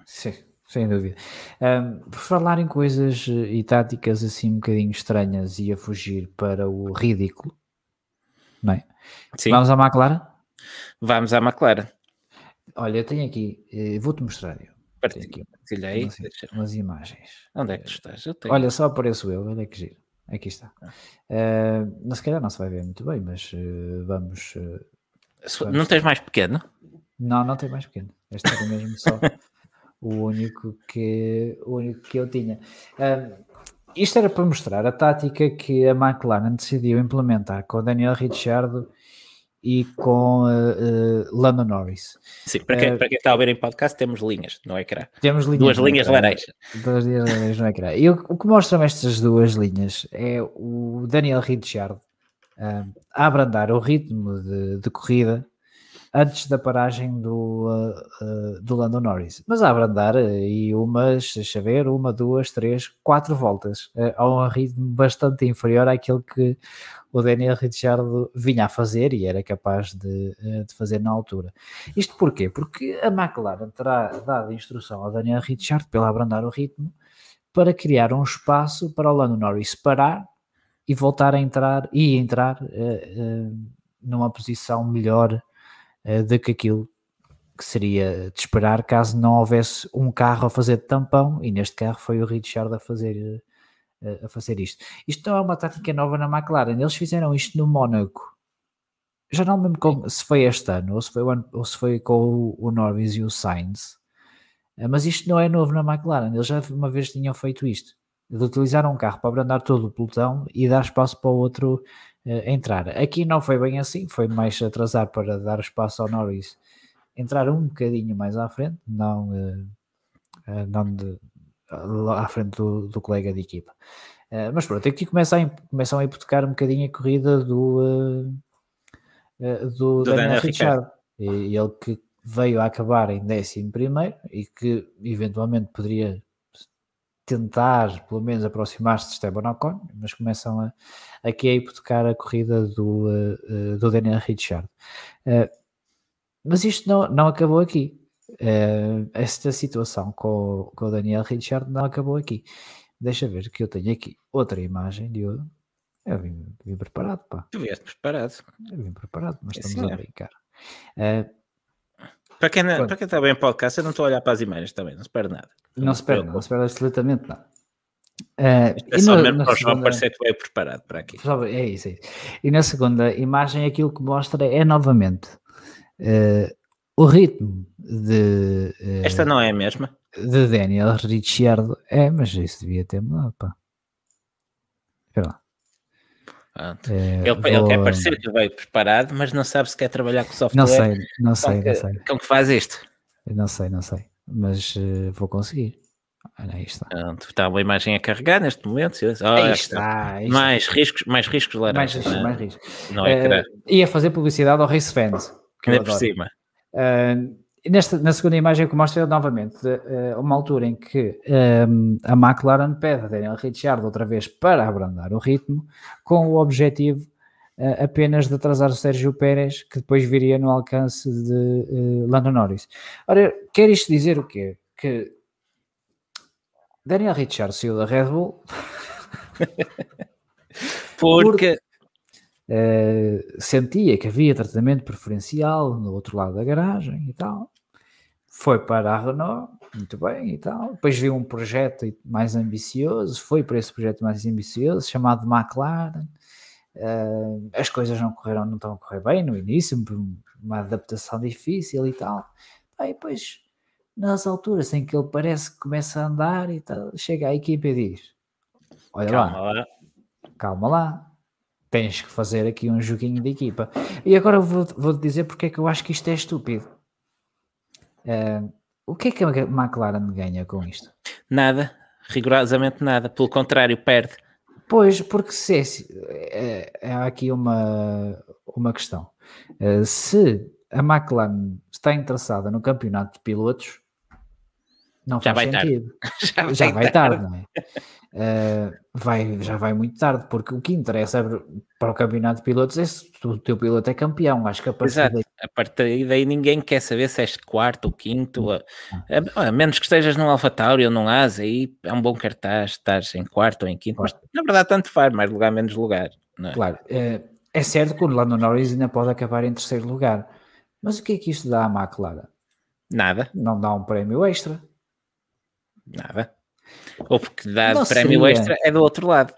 Speaker 1: Sim, sem dúvida. Um, por falar em coisas eh, e táticas assim um bocadinho estranhas e a fugir para o ridículo, não é? Sim. Vamos à McLaren?
Speaker 2: Vamos à McLaren.
Speaker 1: Olha, eu tenho aqui, eh, vou-te mostrar. Eu.
Speaker 2: Partilha, partilha aí.
Speaker 1: Umas, umas, imagens.
Speaker 2: Onde é que tu estás?
Speaker 1: Olha, só apareço eu, olha que giro. Aqui está. Uh, se calhar não se vai ver muito bem, mas uh, vamos, uh,
Speaker 2: vamos. Não tens mais pequeno?
Speaker 1: Não, não tenho mais pequeno. Este era mesmo só o único que, o único que eu tinha. Uh, isto era para mostrar a tática que a McLaren decidiu implementar com o Daniel Ricciardo e com uh, uh, Lando Norris.
Speaker 2: Sim, para quem, uh, para quem está a ver em podcast, temos linhas no ecrã.
Speaker 1: Temos linhas
Speaker 2: duas linhas laranjas.
Speaker 1: Duas linhas laranjas no ecrã. E o, o que mostram estas duas linhas é o Daniel Ricciardo a abrandar o ritmo de, de corrida antes da paragem do, uh, uh, do Lando Norris. Mas a abrandar e umas, deixa ver, uma, duas, três, quatro voltas, uh, a um ritmo bastante inferior àquele que o Daniel Ricciardo vinha a fazer e era capaz de, de fazer na altura. Isto porquê? Porque a McLaren terá dado instrução ao Daniel Ricciardo para abrandar o ritmo para criar um espaço para o Lando Norris parar e voltar a entrar e entrar numa posição melhor uh, do que aquilo que seria de esperar caso não houvesse um carro a fazer de tampão, e neste carro foi o Richard a fazer, uh, a fazer isto. Isto não é uma tática nova na McLaren, eles fizeram isto no Mónaco. Já não lembro como, se foi este ano ou se foi, ano, ou se foi com o, o Norris e o Sainz, mas isto não é novo na McLaren, eles já uma vez tinham feito isto de utilizar um carro para abrandar todo o pelotão e dar espaço para o outro entrar. Aqui não foi bem assim, foi mais atrasar para dar espaço ao Norris entrar um bocadinho mais à frente, não, uh, uh, não de, à frente do, do colega de equipa. mas pronto, aqui começa a, começam a hipotecar um bocadinho a corrida do, do, do Daniel, Daniel Ricciardo. E ele que veio a acabar em 11 primeiro e que eventualmente poderia tentar pelo menos aproximar-se de Esteban Ocon, mas começam a, aqui a hipotecar a corrida do, uh, do Daniel Ricciardo. Uh, mas isto não, não acabou aqui. Uh, esta situação com, com o Daniel Ricciardo não acabou aqui. Deixa ver que eu tenho aqui outra imagem de Eu vim, vim preparado, pá.
Speaker 2: Tu vieste preparado.
Speaker 1: Eu vim preparado, mas estamos
Speaker 2: Sim,
Speaker 1: a brincar.
Speaker 2: Para quem, não, para quem está bem em podcast, eu não estou a olhar para as imagens também, não se perde nada.
Speaker 1: Não, não se perde, não se perde absolutamente nada.
Speaker 2: Uh, é só no, mesmo para o João parecer que veio preparado para aqui.
Speaker 1: É isso, é isso. E na segunda imagem, aquilo que mostra é novamente uh, o ritmo de.
Speaker 2: Uh, Esta não é a mesma?
Speaker 1: De Daniel Ricciardo. É, mas isso devia ter mudado, pá.
Speaker 2: É, ele, vou... ele, quer parecer que veio preparado, mas não sabe se quer trabalhar com software.
Speaker 1: Não sei, não sei, não sei.
Speaker 2: Como que faz isto?
Speaker 1: não sei, não sei, mas uh, vou conseguir. Olha, aí está.
Speaker 2: Pronto, está uma imagem a carregar neste momento. Oh,
Speaker 1: aí está, aí
Speaker 2: mais, está. Riscos, mais riscos laranja.
Speaker 1: Mais riscos, é? mais riscos.
Speaker 2: Não é uh,
Speaker 1: ia fazer publicidade ao Race Fans.
Speaker 2: Ainda por cima.
Speaker 1: Uh, Nesta, na segunda imagem que mostra novamente uh, uma altura em que um, a McLaren pede a Daniel Ricciardo outra vez para abrandar o ritmo, com o objetivo uh, apenas de atrasar o Sérgio Pérez, que depois viria no alcance de uh, Lando Norris. Ora, quer isto dizer o quê? Que Daniel Ricciardo saiu da Red Bull
Speaker 2: porque,
Speaker 1: Uh, sentia que havia tratamento preferencial no outro lado da garagem e tal. Foi para a Renault, muito bem e tal. Depois viu um projeto mais ambicioso, foi para esse projeto mais ambicioso, chamado McLaren. Uh, as coisas não correram, não estão a correr bem no início, uma adaptação difícil e tal. Aí depois, nas alturas em que ele parece que começa a andar e tal, chega à equipa e diz: Olha calma lá, lá, calma lá, tens que fazer aqui um joguinho de equipa. E agora vou-te vou dizer porque é que eu acho que isto é estúpido. Uh, o que é que a McLaren ganha com isto?
Speaker 2: Nada, rigorosamente nada. Pelo contrário, perde.
Speaker 1: Pois, porque se é, é, é aqui uma, uma questão. Uh, se a McLaren está interessada no campeonato de pilotos, não já vai sentido. Já vai, já vai tarde. tarde, não é? Uh, vai, já vai muito tarde, porque o que interessa para o campeonato de pilotos é se o teu piloto é campeão. Acho que a partir
Speaker 2: Exato. daí... A partir daí ninguém quer saber se és quarto ou quinto, a, a, a menos que estejas num AlphaTauri ou num Asa, aí é um bom cartaz, estás em quarto ou em quinto, mas na verdade tanto faz, mais lugar, menos lugar. É?
Speaker 1: Claro, é, é certo que o Lando Norris ainda pode acabar em terceiro lugar, mas o que é que isto dá à McLaren?
Speaker 2: Nada.
Speaker 1: Não dá um prémio extra.
Speaker 2: Nada. Ou porque dá não prémio seria. extra é do outro lado.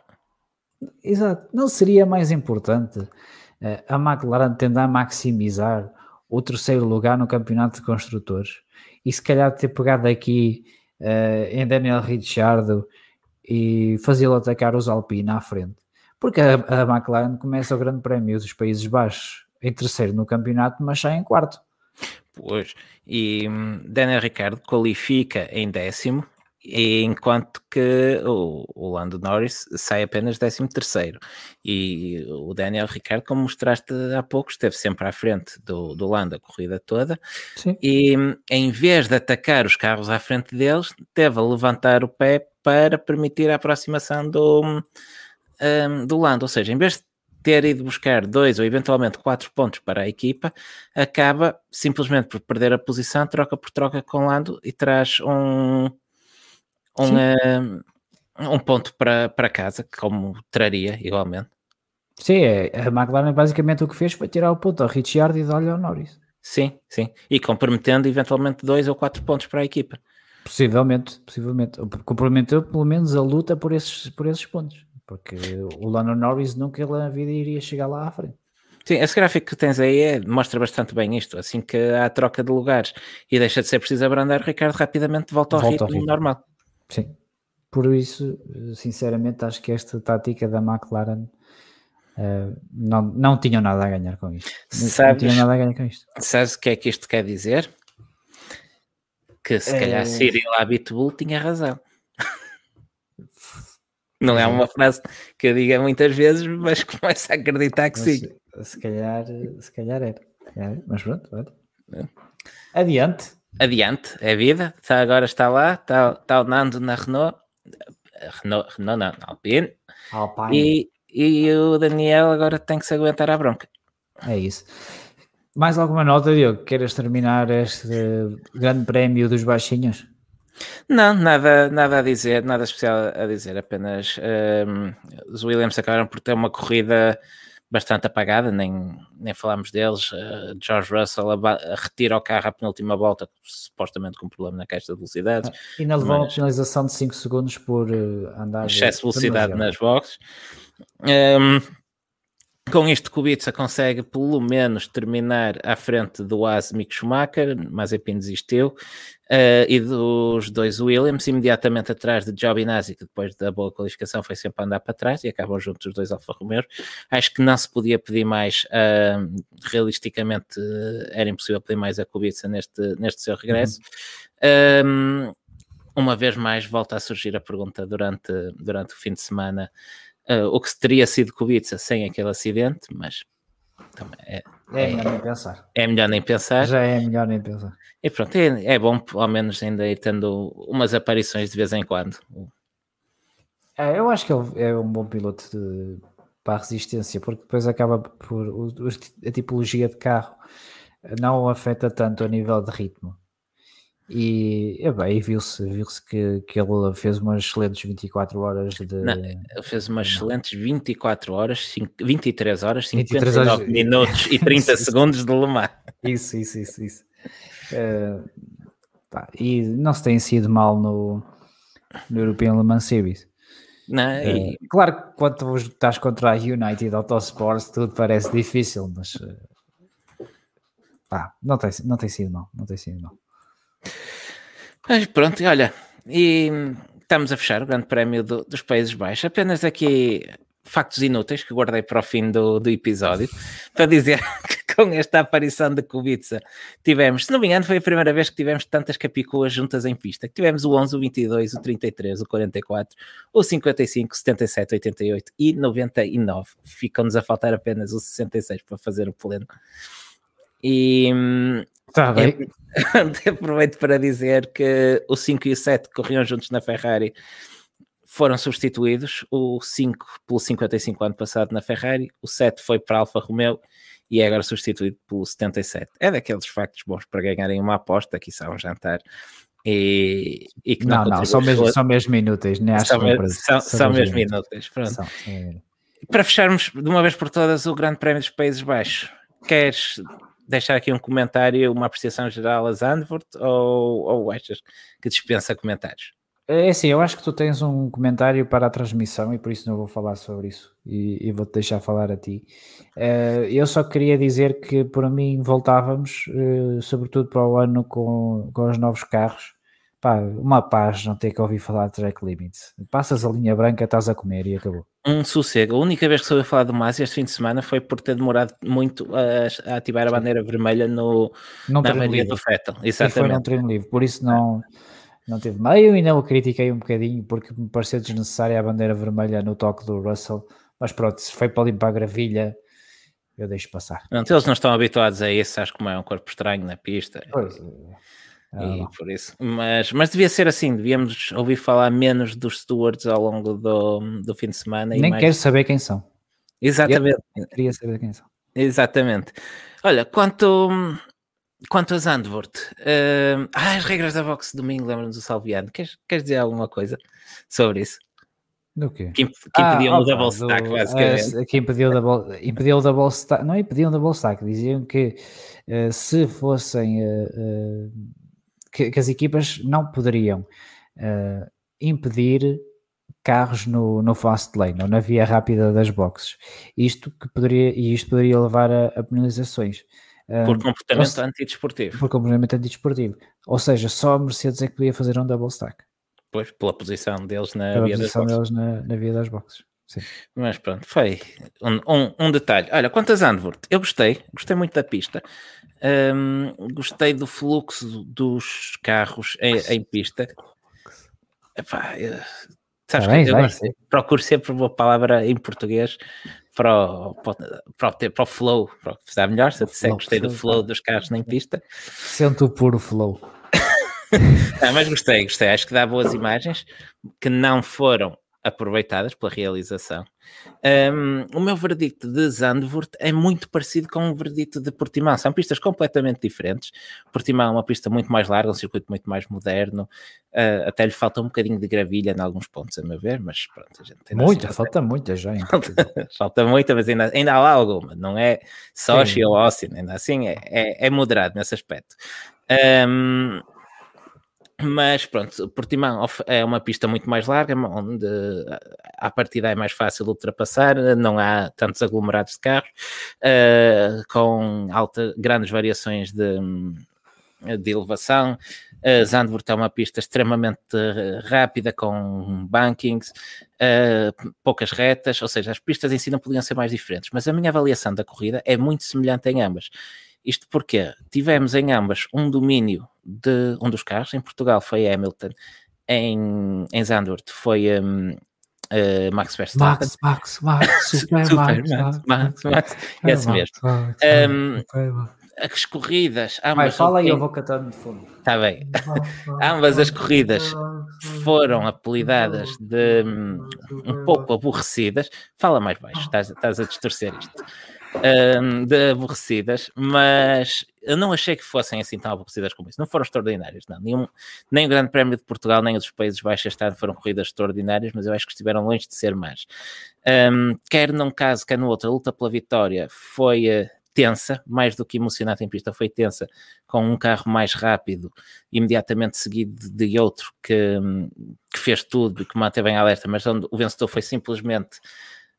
Speaker 1: exato, não seria mais importante uh, a McLaren tentar maximizar o terceiro lugar no campeonato de construtores e se calhar ter pegado aqui uh, em Daniel Ricciardo e fazê-lo atacar os Alpine à frente. Porque a, a McLaren começa o Grande Prémio dos Países Baixos em terceiro no campeonato, mas sai em quarto.
Speaker 2: Pois, e hum, Daniel Ricciardo qualifica em décimo, enquanto que o, o Lando Norris sai apenas décimo terceiro. E o Daniel Ricciardo, como mostraste há pouco, esteve sempre à frente do, do Lando a corrida toda. Sim. E em vez de atacar os carros à frente deles, teve a levantar o pé para permitir a aproximação do, um, do Lando. Ou seja, em vez de ter ido buscar dois ou eventualmente quatro pontos para a equipa, acaba simplesmente por perder a posição, troca por troca com Lando e traz um, um, um, um ponto para, para casa, como traria igualmente.
Speaker 1: Sim, é, a McLaren basicamente o que fez foi tirar o ponto ao Ricciardo e dar-lhe ao Norris.
Speaker 2: Sim, sim. E comprometendo eventualmente dois ou quatro pontos para a equipa.
Speaker 1: Possivelmente, possivelmente. Comprometeu pelo menos a luta por esses, por esses pontos porque o Lando Norris nunca na vida iria chegar lá à frente.
Speaker 2: Sim, esse gráfico que tens aí é, mostra bastante bem isto. Assim que há troca de lugares e deixa de ser preciso abrandar, o Ricardo rapidamente volta ao, volta ritmo, ao ritmo normal.
Speaker 1: Sim, por isso, sinceramente, acho que esta tática da McLaren uh, não, não tinham nada a ganhar com isto. Sabes, não tinham nada a ganhar com isto.
Speaker 2: Sabes o que é que isto quer dizer? Que se calhar é... Cyril Abitbull tinha razão. Não é uma frase que eu diga muitas vezes, mas começo a acreditar que mas, sim.
Speaker 1: Se calhar, se calhar era. Mas pronto, olha. É. Adiante.
Speaker 2: Adiante, é vida. Está, agora está lá, está, está o Nando na Renault. Renault, Renault não, Alpine. Alpine. E, e o Daniel agora tem que se aguentar à bronca.
Speaker 1: É isso. Mais alguma nota, Diogo? Queres terminar este grande prémio dos baixinhos?
Speaker 2: Não, nada, nada a dizer, nada especial a dizer, apenas um, os Williams acabaram por ter uma corrida bastante apagada, nem, nem falámos deles. Uh, George Russell retira o carro à penúltima volta, supostamente com problema na caixa de velocidades. Ah,
Speaker 1: e ainda levou uma penalização de 5 segundos por uh, andar.
Speaker 2: Excesso de velocidade nas boxes. Um, com isto, Kubica consegue pelo menos terminar à frente do As Mick Schumacher, Mazepin desistiu, uh, e dos dois Williams, imediatamente atrás de Giovinazzi, que depois da boa qualificação foi sempre a andar para trás, e acabam juntos os dois Alfa Romeo. Acho que não se podia pedir mais, uh, realisticamente uh, era impossível pedir mais a Kubica neste, neste seu regresso. Uhum. Um, uma vez mais volta a surgir a pergunta durante, durante o fim de semana uh, o que teria sido Kubica sem aquele acidente, mas
Speaker 1: é, é, é, melhor nem pensar.
Speaker 2: É melhor nem pensar.
Speaker 1: Já é melhor nem pensar.
Speaker 2: E pronto, é, é bom ao menos ainda ir tendo umas aparições de vez em quando.
Speaker 1: É, eu acho que ele é um bom piloto de, para a resistência, porque depois acaba por a tipologia de carro não o afeta tanto a nível de ritmo. E, é bem, viu-se viu que, que ele fez umas excelentes 24 horas de. Não,
Speaker 2: ele fez umas excelentes 24 horas, 5, 23 horas, 59 horas... minutos e 30 segundos de Le Mans.
Speaker 1: Isso, isso, isso, isso. Uh, tá. E não se tem sido mal no, no European Le Mans Series.
Speaker 2: Não, e... uh,
Speaker 1: claro que quando estás contra a United Autosports tudo parece difícil, mas uh, pá, não, tem, não tem sido mal, não tem sido mal.
Speaker 2: Mas pronto, olha, e estamos a fechar o Grande Prémio do, dos Países Baixos. Apenas aqui factos inúteis que guardei para o fim do, do episódio para dizer que com esta aparição de Kubica tivemos, se não me engano, foi a primeira vez que tivemos tantas capicuas juntas em pista. Que tivemos o 11, o 22, o 33, o 44, o 55, 77, 88 e 99. Ficam-nos a faltar apenas o 66 para fazer o pleno. E
Speaker 1: Tá bem.
Speaker 2: É, aproveito para dizer que o 5 e o 7 corriam juntos na Ferrari foram substituídos. O 5 pelo 55 ano passado na Ferrari, o 7 foi para a Alfa Romeo e é agora substituído pelo 77. É daqueles factos bons para ganharem uma aposta, aqui são um jantar. E, e que
Speaker 1: não, não, não são, mesmo, são mesmo inúteis, acho
Speaker 2: são, são, são, são mesmo inúteis. Pronto. São, para fecharmos de uma vez por todas o Grande Prémio dos Países Baixos, queres deixar aqui um comentário, uma apreciação geral a Zandvoort ou, ou achas que dispensa comentários?
Speaker 1: É assim, eu acho que tu tens um comentário para a transmissão e por isso não vou falar sobre isso e, e vou-te deixar falar a ti. Uh, eu só queria dizer que por mim voltávamos, uh, sobretudo para o ano com, com os novos carros. Pá, uma paz não ter que ouvir falar de track limits. Passas a linha branca, estás a comer e acabou.
Speaker 2: Um sossego. A única vez que soube falar do Masi este fim de semana foi por ter demorado muito a, a ativar a bandeira vermelha no, não na avaria do Fettel.
Speaker 1: Exatamente. E foi num treino livre, por isso não não teve meio e não o critiquei um bocadinho porque me pareceu desnecessária a bandeira vermelha no toque do Russell, mas pronto, se foi para limpar a gravilha, eu deixo passar.
Speaker 2: Pronto, eles não estão habituados a isso, acho que é um corpo estranho na pista. Pois, é, e por isso, mas, mas devia ser assim, devíamos ouvir falar menos dos stewards ao longo do, do fim de semana.
Speaker 1: Nem mais... quero saber quem são.
Speaker 2: Exatamente.
Speaker 1: Eu queria saber quem são.
Speaker 2: Exatamente. Olha, quanto Quanto a Zandvoort, uh, ah, as regras da boxe domingo, lembra-nos do Salviano. Queres, queres dizer alguma coisa sobre isso?
Speaker 1: Do quê?
Speaker 2: Que, que ah, impediam o double stack, basicamente.
Speaker 1: Uh, que impediu double, impediu double stack, não impediam o double stack, diziam que uh, se fossem uh, que, que, as equipas não poderiam impedir carros no, no fast lane ou na via rápida das boxes. Isto que poderia, e isto poderia levar a, a penalizações.
Speaker 2: Por comportamento um, antidesportivo.
Speaker 1: Por comportamento antidesportivo. Ou seja, só a Mercedes é que podia fazer um double stack.
Speaker 2: Pois, pela posição deles na
Speaker 1: pela via posição das boxes. deles na, na via das boxes. Sim.
Speaker 2: Mas pronto, foi um, um, um, detalhe. Olha, quanto a Zandvoort, eu gostei, gostei muito da pista, um, gostei do fluxo dos carros em, em pista. Epá, eu, sabes tá bem, que eu procuro sempre uma palavra em português para o, para, o, para o flow, para o que melhor. Se eu disser gostei do flow dos carros nem pista,
Speaker 1: sento o puro flow.
Speaker 2: ah, mas gostei, gostei. Acho que dá boas imagens que não foram aproveitadas pela realização. Um, o meu verdicto de Zandvoort é muito parecido com o verdicto de Portimão. São pistas completamente diferentes. Portimão é uma pista muito mais larga, um circuito muito mais moderno. Uh, até lhe falta um bocadinho de gravilha em alguns pontos, a meu ver, mas pronto, a gente
Speaker 1: tem Muita, assim, falta muita já.
Speaker 2: falta muita, mas ainda, ainda há lá alguma. Não é Sochi ou Austin, ainda assim é, é, é moderado nesse aspecto. Um, mas pronto, Portimão é uma pista muito mais larga, onde a partida é mais fácil ultrapassar, não há tantos aglomerados de carros, uh, com alta, grandes variações de, de elevação. Uh, Zandvoort é uma pista extremamente rápida, com bankings, uh, poucas retas, ou seja, as pistas em si não podiam ser mais diferentes, mas a minha avaliação da corrida é muito semelhante em ambas. Isto porque tivemos em ambas um domínio de um dos carros, em Portugal foi Hamilton, em, em Zandvoort foi um, uh, eh, Max Verstappen.
Speaker 1: Max, Max, Max, super, super Max, Max, Max, Max,
Speaker 2: esse mesmo. Um, as corridas,
Speaker 1: ambas. Vai, fala aí, eu vou cantando de fundo.
Speaker 2: Está bem. ambas as corridas foram apelidadas de um, um pouco aborrecidas. Fala mais baixo, estás, estás a distorcer isto um, de aborrecidas, mas eu não achei que fossem assim tão aborrecidas como isso. Não foram extraordinárias, não. Nenhum, nem o Grande Prémio de Portugal, nem os Países Baixos este ano foram corridas extraordinárias, mas eu acho que estiveram longe de ser más. Um, quer num caso, quer no outro, a luta pela vitória foi uh, tensa, mais do que emocionante em pista, foi tensa, com um carro mais rápido, imediatamente seguido de outro que, que fez tudo e que manteve em alerta, mas onde o vencedor foi simplesmente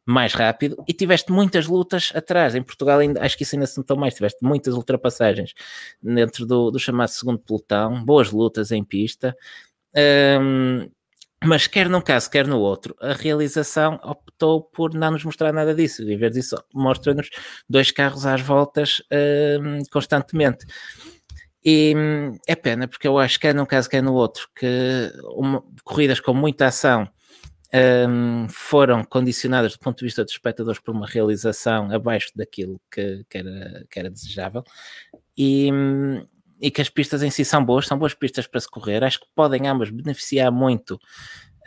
Speaker 2: mais rápido e tiveste muitas lutas atrás. Em Portugal, ainda, acho que isso ainda se notou mais. Tiveste muitas ultrapassagens dentro do, do chamado segundo pelotão, boas lutas em pista. Um, mas quer num caso, quer no outro, a realização optou por não nos mostrar nada disso. Em vez disso, mostra-nos dois carros às voltas um, constantemente. E hum, é pena, porque eu acho que quer num caso, quer no outro, que uma, corridas com muita ação um, foram condicionadas do ponto de vista dos espectadores por uma realização abaixo daquilo que, que, era, que era desejável. E, e que as pistas em si são boas, são boas pistas para se correr, acho que podem ambas beneficiar muito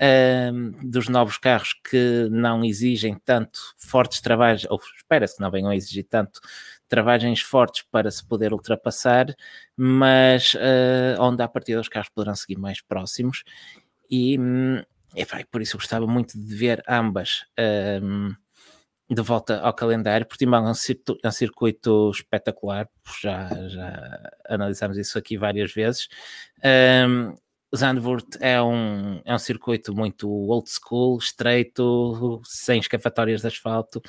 Speaker 2: um, dos novos carros que não exigem tanto fortes trabalhos, ou espera-se que não venham a exigir tanto travagens fortes para se poder ultrapassar, mas uh, onde a partir dos carros poderão seguir mais próximos. E e, por isso gostava muito de ver ambas um, de volta ao calendário. Portimão é um, circuito, é um circuito espetacular, já, já analisámos isso aqui várias vezes. Um, Zandvoort é um, é um circuito muito old school, estreito, sem escapatórias de asfalto,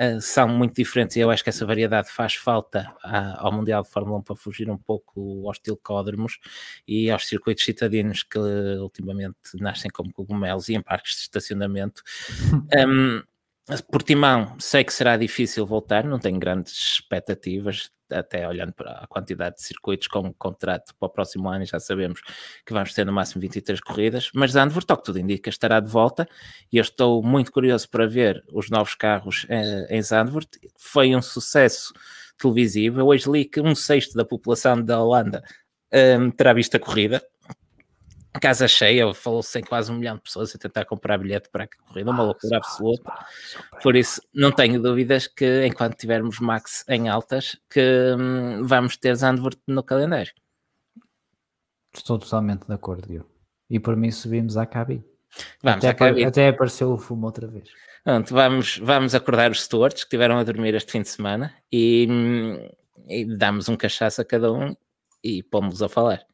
Speaker 2: uh, são muito diferentes e eu acho que essa variedade faz falta ao Mundial de Fórmula 1 para fugir um pouco aos tilcódromos e aos circuitos citadinos que ultimamente nascem como cogumelos e em parques de estacionamento. um, Portimão, sei que será difícil voltar, não tenho grandes expectativas, até olhando para a quantidade de circuitos com contrato para o próximo ano, já sabemos que vamos ter no máximo 23 corridas, mas Zandvoort, tudo indica, estará de volta e eu estou muito curioso para ver os novos carros eh, em Zandvoort. Foi um sucesso televisivo. Eu hoje li que um sexto da população da Holanda um, terá visto a corrida casa cheia, falou-se em quase um milhão de pessoas a tentar comprar bilhete para a corrida, uma ah, loucura absoluta. Por isso, não tenho dúvidas que enquanto tivermos Max em altas, que hum, vamos ter Zandvoort no calendário.
Speaker 1: Estou totalmente de acordo, Diogo. E por mim subimos à cabine.
Speaker 2: Vamos
Speaker 1: até, cabine. até apareceu o fumo outra vez.
Speaker 2: Pronto, vamos, vamos acordar os stewards que estiveram a dormir este fim de semana e, hum, e damos um cachaço a cada um e pomos a falar.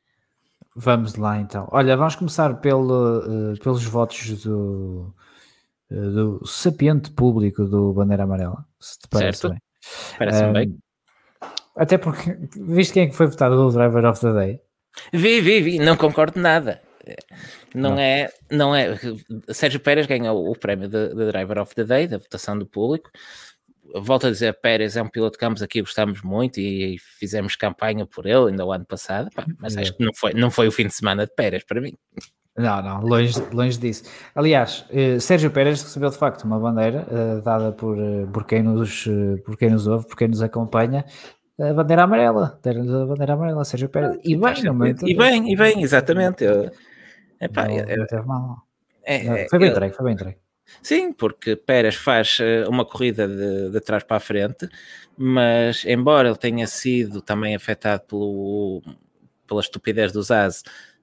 Speaker 1: Vamos lá então. Olha, vamos começar pelo, uh, pelos votos do, uh, do sapiente público do Bandeira Amarela, se te parece certo. bem.
Speaker 2: Parece um, bem.
Speaker 1: Até porque, viste quem é que foi votado o Driver of the Day?
Speaker 2: Vi, vi, vi, não concordo nada. Não, não, é, não é. Sérgio Pérez ganhou o prémio de, de Driver of the Day, da votação do público volto a dizer, Pérez é um piloto de campos aqui gostamos muito e, e fizemos campanha por ele ainda o ano passado, pá, mas é. acho que não foi, não foi o fim de semana de Pérez para mim.
Speaker 1: Não, não, longe, longe disso. Aliás, eh, Sérgio Pérez recebeu de facto uma bandeira eh, dada por, eh, por, quem nos, eh, por quem nos ouve, por quem nos acompanha, a bandeira amarela, a bandeira amarela, Sérgio Pérez. E bem,
Speaker 2: não E bem, e bem, exatamente. Eu,
Speaker 1: epá, não, eu, eu, mal. É, foi bem entregue, foi bem entregue.
Speaker 2: Sim, porque Pérez faz eh, uma corrida de, de trás para a frente, mas embora ele tenha sido também afetado pelo, pela estupidez do Zaz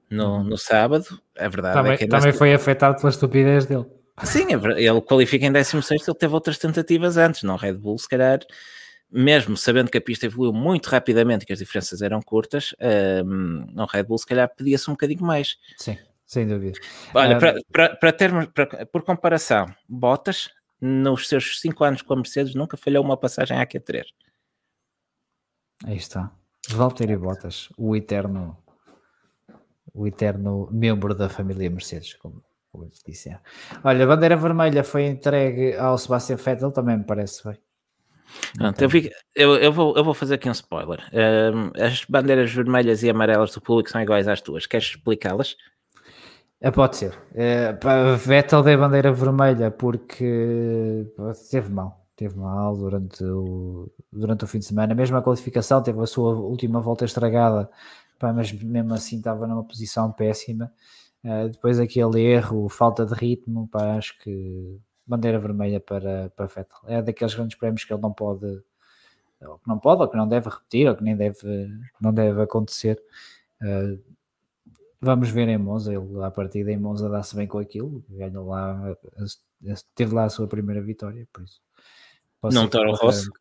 Speaker 2: no, uhum. no sábado, a verdade
Speaker 1: também,
Speaker 2: é que...
Speaker 1: Também foi afetado pela estupidez dele.
Speaker 2: Sim, é ele qualifica em 16 ele teve outras tentativas antes, não Red Bull, se calhar, mesmo sabendo que a pista evoluiu muito rapidamente e que as diferenças eram curtas, um, ehm, no Red Bull se calhar pedia-se um bocadinho mais.
Speaker 1: Sim. Sem dúvida.
Speaker 2: Olha, um, para, termos, para, por comparação, Bottas, nos seus 5 anos com a Mercedes, nunca falhou uma passagem à Q3.
Speaker 1: Aí está. Valtteri Bottas, o eterno, o eterno membro da família Mercedes, como, disseram. Olha, a bandeira vermelha foi entregue ao Sebastian Vettel, também me parece bem.
Speaker 2: Pronto, eu, eu, vou, eu vou fazer aqui um spoiler. Um, as bandeiras vermelhas e amarelas do público são iguais às tuas. Queres explicá-las?
Speaker 1: É, pode ser. É, Vettel deu bandeira vermelha porque teve mal. Teve mal durante o, durante o fim de semana. Mesmo a qualificação teve a sua última volta estragada, pá, mas mesmo assim estava numa posição péssima. Uh, depois aquele erro, falta de ritmo, pá, acho que bandeira vermelha para, para Vettel. É daqueles grandes prémios que ele não pode, ou que não pode, ou que não deve repetir, ou que nem deve, não deve acontecer. Uh, Vamos ver em Monza, ele a partir de Monza dá-se bem com aquilo, ganhou lá, teve lá a sua primeira vitória, por isso.
Speaker 2: Não Toro Rosso.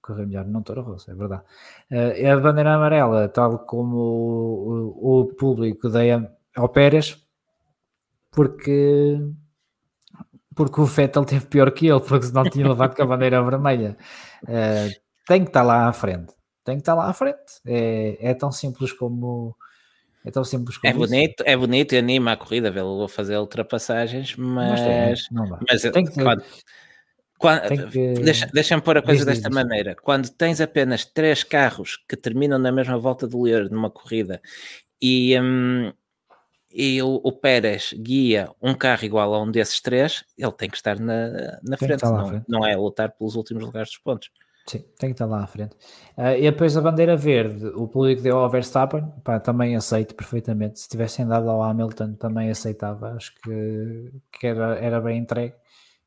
Speaker 1: Correr melhor, não Toro Rosso, é verdade. Uh, a bandeira amarela, tal como o, o público dei ao Pérez, porque porque o Vettel teve pior que ele, porque senão tinha levado com a bandeira vermelha. Uh, tem que estar lá à frente, tem que estar lá à frente. É, é tão simples como, é tão simples
Speaker 2: como é bonito, é bonito e anima a corrida vê-lo fazer ultrapassagens, mas, não, não mas tem que, quando, quando, que... deixa, deixa-me pôr a coisa diz, desta diz. maneira: quando tens apenas três carros que terminam na mesma volta do líder numa corrida e, hum, e o, o, Pérez guia um carro igual a um desses três, ele tem que estar na, na frente, não, frente, não, é lutar pelos últimos lugares dos pontos.
Speaker 1: Sim, tem que estar lá à frente. Uh, e depois a bandeira verde, o público deu ao Verstappen, pá, também aceito perfeitamente. Se tivessem dado ao Hamilton, também aceitava. Acho que, que era, era bem entregue.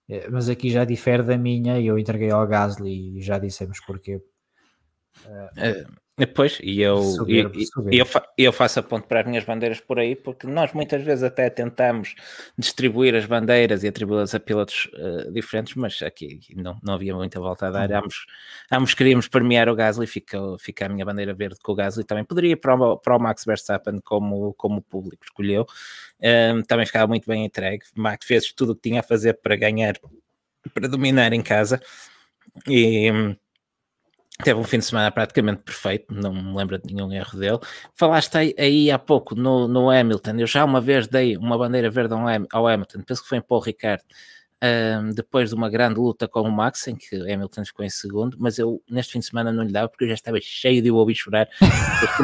Speaker 1: Eh, mas aqui já difere da minha e eu entreguei ao Gasly e já dissemos porquê. Uh,
Speaker 2: Depois, e eu, subir, e, subir. eu, eu faço a ponto para as minhas bandeiras por aí, porque nós muitas vezes até tentamos distribuir as bandeiras e atribuí-las a pilotos uh, diferentes, mas aqui não, não havia muita volta a dar. Uhum. Ambos, ambos queríamos premiar o Gasly, fica, fica a minha bandeira verde com o Gasly. Também poderia ir para o, para o Max Verstappen, como, como o público escolheu. Um, também ficava muito bem entregue. Max fez tudo o que tinha a fazer para ganhar, para dominar em casa. E Teve um fim de semana praticamente perfeito, não me lembro de nenhum erro dele. Falaste aí, aí há pouco no, no, Hamilton, eu já uma vez dei uma bandeira verde ao Hamilton, penso que foi em Paul Ricard, um, depois de uma grande luta com o Max, em que Hamilton ficou em segundo, mas eu neste fim de semana não lhe dava porque eu já estava cheio de o ouvir chorar.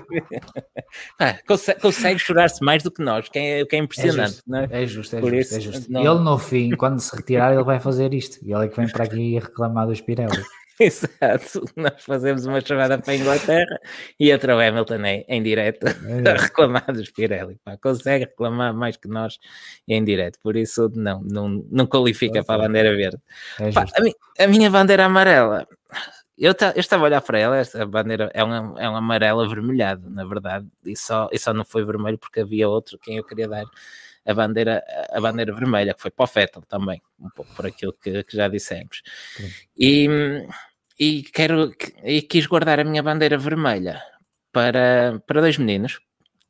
Speaker 2: ah, consegue, consegue chorar-se mais do que nós, que é, que é impressionante.
Speaker 1: É justo, é, é justo, é justo, é justo. Não... Ele no fim, quando se retirar, ele vai fazer isto. E ele é que vem para aqui reclamar dos Pirelli.
Speaker 2: Exato, nós fazemos uma chamada para a Inglaterra e entra o Hamilton em, em direto é. a reclamar dos Pirelli. Pá, consegue reclamar mais que nós em direto, por isso não, não, não qualifica é para a bandeira verde. É Pá, a, a, minha bandeira amarela, eu, eu, estava a olhar para ela, esta bandeira é um, é um amarelo avermelhado, na verdade, e só, e só não foi vermelho porque havia outro quem eu queria dar a bandeira, a bandeira vermelha, que foi para o Fettel também, um pouco por aquilo que, que já dissemos. E e quero e quis guardar a minha bandeira vermelha para, para dois meninos,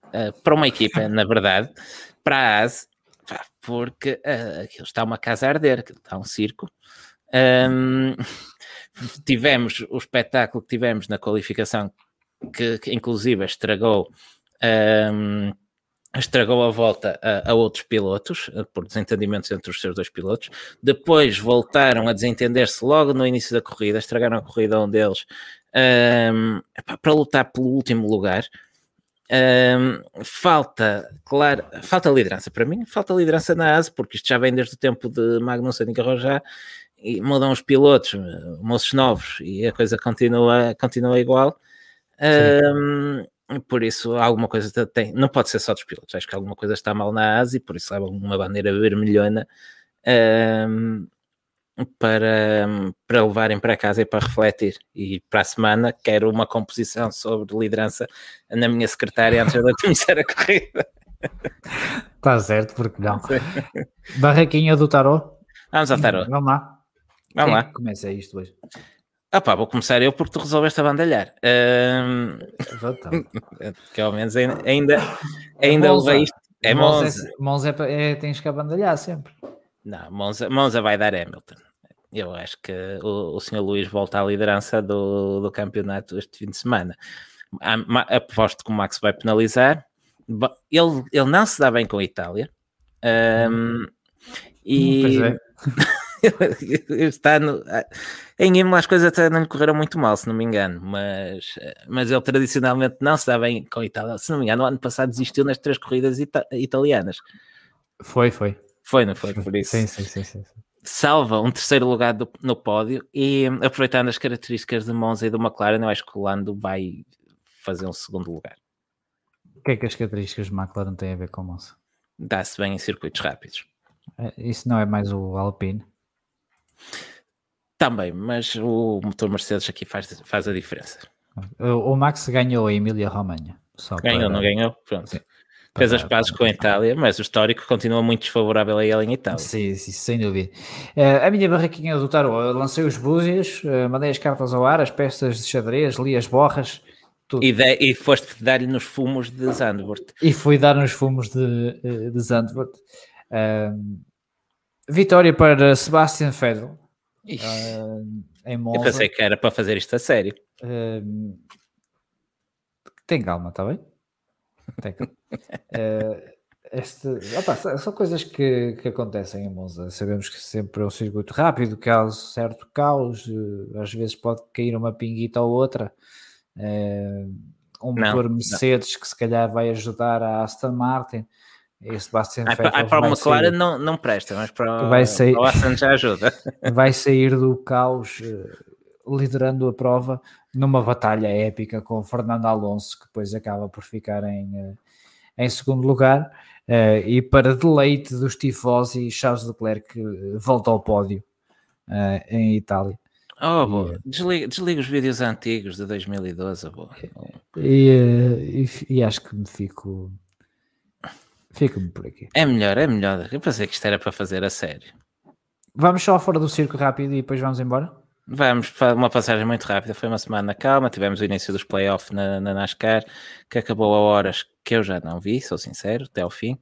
Speaker 2: uh, para uma equipa, na verdade, para a ASE, porque uh, está uma casa a arder, está um circo. Um, tivemos o espetáculo que tivemos na qualificação, que, que inclusive estragou um, estragou a volta a, a, outros pilotos, eh, por desentendimentos entre os seus dois pilotos. Depois voltaram a desentender-se logo no início da corrida, estragaram a corrida um deles um, ehm, para lutar pelo último lugar. Um, ehm, falta, claro, falta liderança para mim, falta liderança na ASE, porque isto já vem desde o tempo de Magnussen e Garrojá, e mudam os pilotos, eh, moços novos, e a coisa continua, continua igual. Um, por isso alguma coisa tem, não pode ser só dos pilotos, acho que alguma coisa está mal na ASI, por isso leva uma bandeira vermelhona um, para, para levarem para casa e para refletir. E para a semana quero uma composição sobre liderança na minha secretária antes de começar a corrida.
Speaker 1: Está certo, porque não? Barraquinha do Tarot.
Speaker 2: Vamos ao Tarot.
Speaker 1: Vamos lá.
Speaker 2: Vamos Quem lá.
Speaker 1: Começa isto hoje.
Speaker 2: Ah pá, vou começar eu porque tu resolveste abandalhar. Um... que ao menos ainda, ainda, ainda levei isto.
Speaker 1: É Monza. Monza é, é, tens que abandalhar sempre.
Speaker 2: Não, Monza, Monza vai dar Hamilton. Eu acho que o, o senhor Luís volta à liderança do, do campeonato este fim de semana. Aposto que o Max vai penalizar. Ele, ele não se dá bem com a Itália. Um, e... Pois é. está no, em Imola as coisas até não lhe correram muito mal, se não me engano, mas, mas ele tradicionalmente não se dá bem com a Itália. Se não me engano, no ano passado desistiu nas três corridas ita italianas.
Speaker 1: Foi, foi.
Speaker 2: Foi, não foi? Por isso.
Speaker 1: Sim, sim, sim. sim.
Speaker 2: Salva um terceiro lugar do, no pódio e aproveitando as características de Monza e do McLaren, eu acho que o Lando vai fazer um segundo lugar.
Speaker 1: O que é que as características de McLaren têm a ver com Monza?
Speaker 2: Dá-se bem em circuitos rápidos.
Speaker 1: É, isso não é mais o Alpine?
Speaker 2: Também, mas o motor Mercedes aqui faz, faz a diferença.
Speaker 1: O Max ganhou a Emília Romanha.
Speaker 2: ganhou, para... não ganhou? Pronto. Sim. Fez as pazes com a Itália, mas o histórico continua muito desfavorável a ele em Itália.
Speaker 1: Sim, sim sem dúvida. Uh, a minha barraquinha do Tarot, lancei os búzios, uh, mandei as cartas ao ar, as peças de xadrez, li as borras,
Speaker 2: tudo. E, de, e foste dar-lhe nos fumos de Zandvoort.
Speaker 1: E fui dar nos fumos de, eh, de Zandvoort. Uh, vitória para Sebastian Vettel.
Speaker 2: Uh, em Monza. Eu pensei que era para fazer isto a sério. Uh,
Speaker 1: tem calma, está bem? Tem calma. uh, este, opa, são coisas que, que acontecem em Monza. Sabemos que sempre é um circuito rápido, causa certo caos, às vezes pode cair uma pinguita ou outra. um motor Mercedes não. que se calhar vai ajudar a Aston Martin. Esse Bastian
Speaker 2: ah, Vettel para McLaren não, não presta, mas para, vai sair, para o Aston já ajuda.
Speaker 1: Vai sair do caos eh, liderando a prova numa batalha épica com o Fernando Alonso, que depois acaba por ficar em, eh, em segundo lugar. Eh, e para deleite dos tifosi, Charles Leclerc volta ao pódio em Itália.
Speaker 2: Oh, boa. Desliga, desliga os vídeos antigos de 2012, boa.
Speaker 1: E, e, e acho que me fico. Fico-me por aqui.
Speaker 2: É melhor, é melhor. Eu pensei que isto era para fazer a sério.
Speaker 1: Vamos só fora do circo rápido e depois vamos embora?
Speaker 2: Vamos uma passagem muito rápida. Foi uma semana calma. Tivemos o início dos playoffs na, na NASCAR, que acabou a horas que eu já não vi, sou sincero, até ao fim.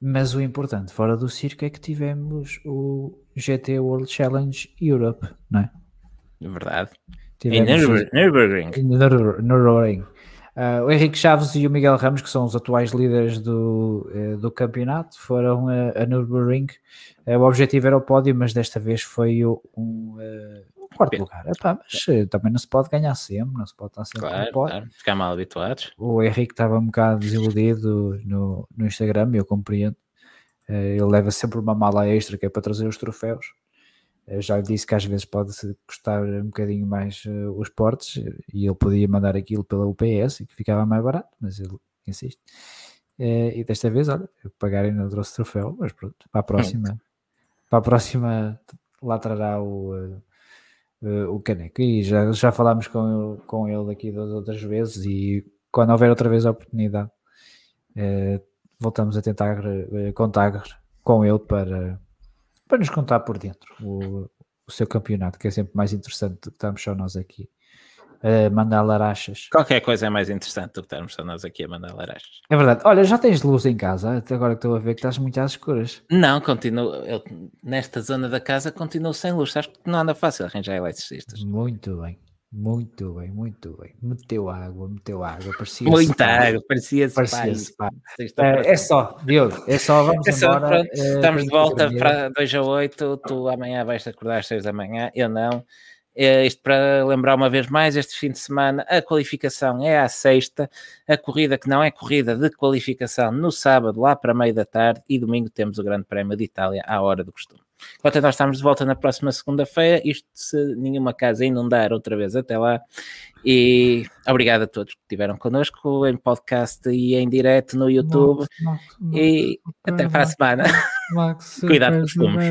Speaker 1: Mas o importante fora do circo é que tivemos o GT World Challenge Europe, não é?
Speaker 2: Verdade.
Speaker 1: Tivemos
Speaker 2: em Nürburgring.
Speaker 1: Nürburgring. Uh, o Henrique Chaves e o Miguel Ramos, que são os atuais líderes do, uh, do campeonato, foram a, a Nürburgring. Uh, o objetivo era o pódio, mas desta vez foi o, um, um quarto lugar. Epá, mas também não se pode ganhar sempre, não se pode estar sempre
Speaker 2: claro,
Speaker 1: no pódio.
Speaker 2: Claro. Ficar mal habituados.
Speaker 1: O Henrique estava um bocado desiludido no, no Instagram, eu compreendo. ele leva sempre uma mala extra que é para trazer os troféus. Eu já lhe disse que às vezes pode custar um bocadinho mais uh, os portes e ele podia mandar aquilo pela UPS e que ficava mais barato, mas ele insiste. Uh, e desta vez, olha, eu pagarem não trouxe troféu, mas pronto, para a próxima, para a próxima lá trará o, uh, o caneco. E já, já falámos com, com ele aqui das outras vezes e quando houver outra vez a oportunidade, voltamos a tentar contar com ele para para nos contar por dentro o, o seu campeonato, que é sempre mais interessante do que estamos só nós aqui a mandar larachas.
Speaker 2: Qualquer coisa é mais interessante do que estarmos só nós aqui a mandar larachas.
Speaker 1: É verdade. Olha, já tens luz em casa, até agora que estou a ver que estás muito às escuras.
Speaker 2: Não, continuo, eu, nesta zona da casa continuo sem luz. Sabes que não anda fácil arranjar eletricistas.
Speaker 1: Muito bem. Muito bem, muito bem. Meteu água, meteu água, parecia
Speaker 2: Muita água, parecia-se
Speaker 1: parecia é, é só, Diogo, é só, vamos é só, embora.
Speaker 2: Pronto, uh, estamos de volta para 2 a 8, tu amanhã vais acordar às 6 da manhã, eu não. Uh, isto para lembrar uma vez mais, este fim de semana a qualificação é à sexta, a corrida que não é corrida de qualificação no sábado, lá para meio da tarde, e domingo temos o Grande Prémio de Itália à hora do costume. Enquanto nós estamos de volta na próxima segunda-feira, isto se nenhuma casa inundar outra vez até lá. E obrigado a todos que estiveram connosco em podcast e em direto no YouTube. Max, Max, e Max, até para a semana. Cuidado com os fumos.